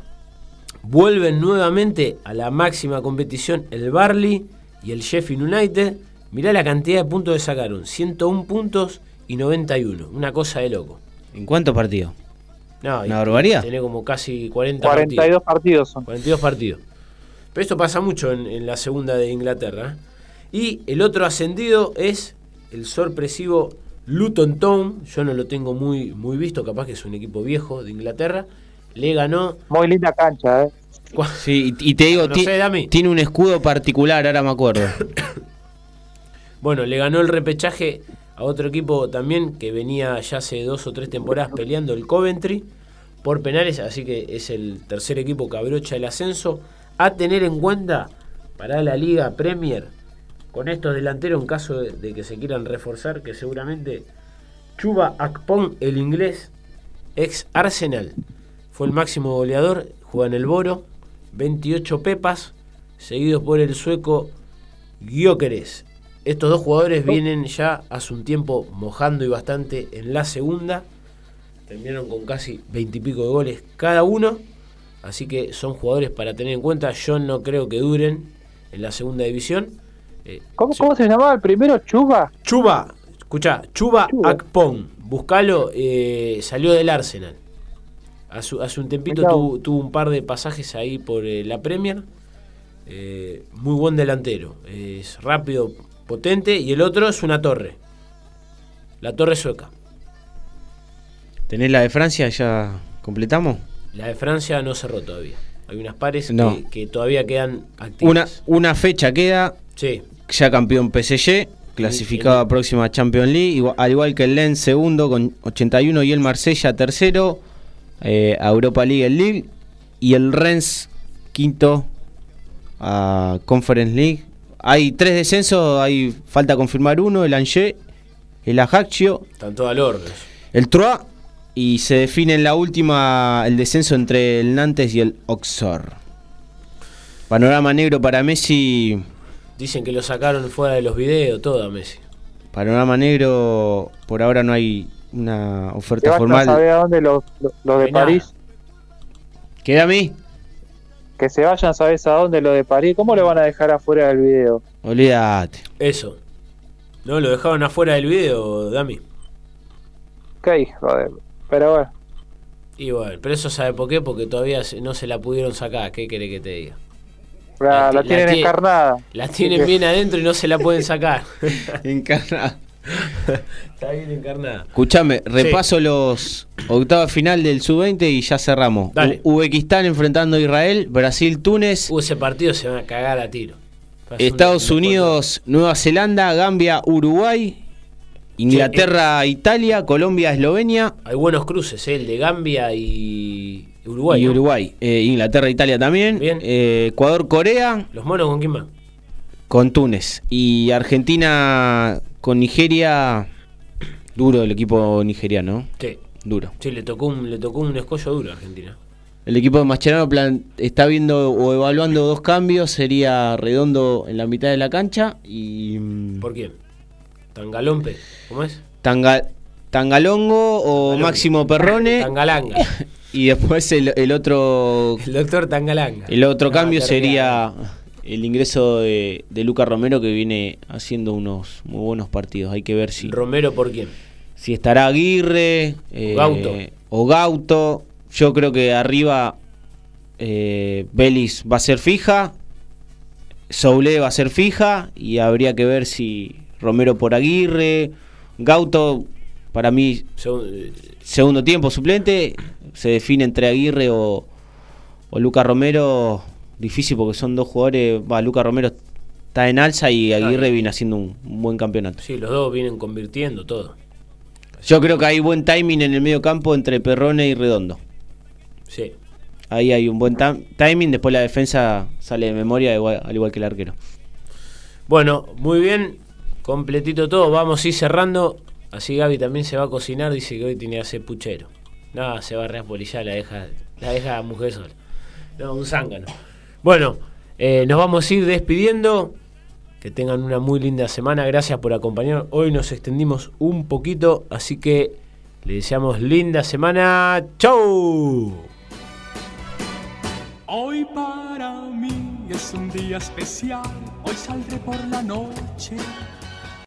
Vuelven nuevamente a la máxima competición el Barley y el Sheffield United. Mirá la cantidad de puntos que sacaron. 101 puntos y 91. Una cosa de loco. ¿En cuántos partidos? No, Una barbaridad. Tiene como casi 40 42 partidos. partidos son. 42 partidos. Pero esto pasa mucho en, en la segunda de Inglaterra. ¿eh? Y el otro ascendido es el sorpresivo Luton Town. Yo no lo tengo muy, muy visto, capaz que es un equipo viejo de Inglaterra. Le ganó. Muy linda cancha, ¿eh? Sí, y, te digo, No sé, tiene un escudo particular, ahora me acuerdo. Bueno, le ganó el repechaje a otro equipo también que venía ya hace dos o tres temporadas peleando el Coventry por penales, así que es el tercer equipo que abrocha el ascenso. A tener en cuenta para la Liga Premier con estos delanteros en caso de, de que se quieran reforzar, que seguramente Chuba Akpon, el inglés, ex Arsenal, fue el máximo goleador, juega en el Boro, 28 pepas, seguidos por el sueco Gyökeres. Estos dos jugadores vienen ya hace un tiempo mojando y bastante en la segunda. Terminaron con casi 20 y pico de goles cada uno. Así que son jugadores para tener en cuenta. Yo no creo que duren en la segunda división. Eh, ¿Cómo, cómo se llamaba el primero? ¿Chuba? Chuba, escucha, Chuba, Chuba. Akpon, buscalo, eh, salió del Arsenal. Hace, hace un tempito tuvo, tuvo un par de pasajes ahí por eh, la Premier. Eh, muy buen delantero. Es rápido, potente. Y el otro es una torre. La torre sueca. ¿Tenés la de Francia? ¿Ya completamos? La de Francia no cerró todavía. Hay unas pares No. que, que todavía quedan Una, activas. una fecha queda, Sí, ya campeón PSG, clasificado a próxima Champions League, igual- al igual que el Lens segundo con 81 y el Marsella tercero, eh, a Europa League el Lille y el Rennes quinto a Conference League. Hay tres descensos, hay falta confirmar uno, el Angers, el Ajaccio, están todos al orden. el Troyes y se define en la última el descenso entre el Nantes y el Oxford. Panorama negro para Messi. Dicen que lo sacaron fuera de los videos, todo a Messi. Panorama negro, por ahora no hay una oferta a formal. saber a dónde los los- los de. París. ¿Queda a mí? Que se vayan, ¿sabes a dónde los de París? ¿Cómo le van a dejar afuera del video? Olvídate. Eso. No, lo dejaron afuera del video, Dami. Qué hijo de... Pero bueno, Y bueno, pero eso sabe por qué, porque todavía se- no se la pudieron sacar. ¿Qué quiere que te diga? La, La la ti- la tienen tiene- encarnada. La tienen que- bien adentro y no se la pueden sacar. Encarnada. Está bien encarnada. Escuchame, repaso los octavos final del sub-20 y ya cerramos. Dale. U- Uzbekistán enfrentando a Israel, Brasil, Túnez, Uh, ese partido se van a cagar a tiro. Va Estados un- Unidos, Nueva Zelanda, Gambia, Uruguay, Inglaterra, Italia, Colombia, Eslovenia Hay buenos cruces, ¿eh? el de Gambia y Uruguay. y ¿no? Uruguay. Eh, Inglaterra, Italia también. Bien. Eh, Ecuador, Corea, ¿Los monos con quién más? con Túnez. Y Argentina con Nigeria. Duro el equipo nigeriano, Sí. duro. Sí, le tocó un, le tocó un escollo duro a Argentina. El equipo de Mascherano plan- está viendo o evaluando dos cambios. Sería Redondo en la mitad de la cancha y mm, ¿Por quién? Tangalompe, ¿cómo es? Tanga- Tangalongo o Tangalongo. Máximo Perrone. Tangalanga. Y después el, el otro El doctor Tangalanga. el otro No, cambio sería el ingreso de, de Luca Romero que viene haciendo unos muy buenos partidos. Hay que ver si, Romero, ¿por quién? si estará Aguirre eh, Gauto. o Gauto. Yo creo que arriba eh, Belis va a ser fija. Soule va a ser fija y habría que ver si Romero por Aguirre, Gauto, para mí, Segu- segundo tiempo suplente, se define entre Aguirre o, o Lucas Romero, difícil porque son dos jugadores, va, Lucas Romero está en alza y Aguirre Claro. viene haciendo un, un buen campeonato. sí, los dos vienen convirtiendo todo. Yo creo que hay buen timing en el medio campo entre Perrone y Redondo. Sí. Ahí hay un buen timing, después la defensa sale de memoria igual- al igual que el arquero. Bueno, muy bien, completito todo. Vamos a ir cerrando. Así Gaby también se va a cocinar. Dice que hoy tiene que hacer puchero. Nada, se va a reapolillar, la deja, la deja mujer sola. No, un zángano. Bueno, eh, nos vamos a ir despidiendo. Que tengan una muy linda semana. Gracias por acompañarnos. Hoy nos extendimos un poquito, así que le deseamos linda semana. ¡Chau! Hoy para mí es un día especial, hoy saldré por la noche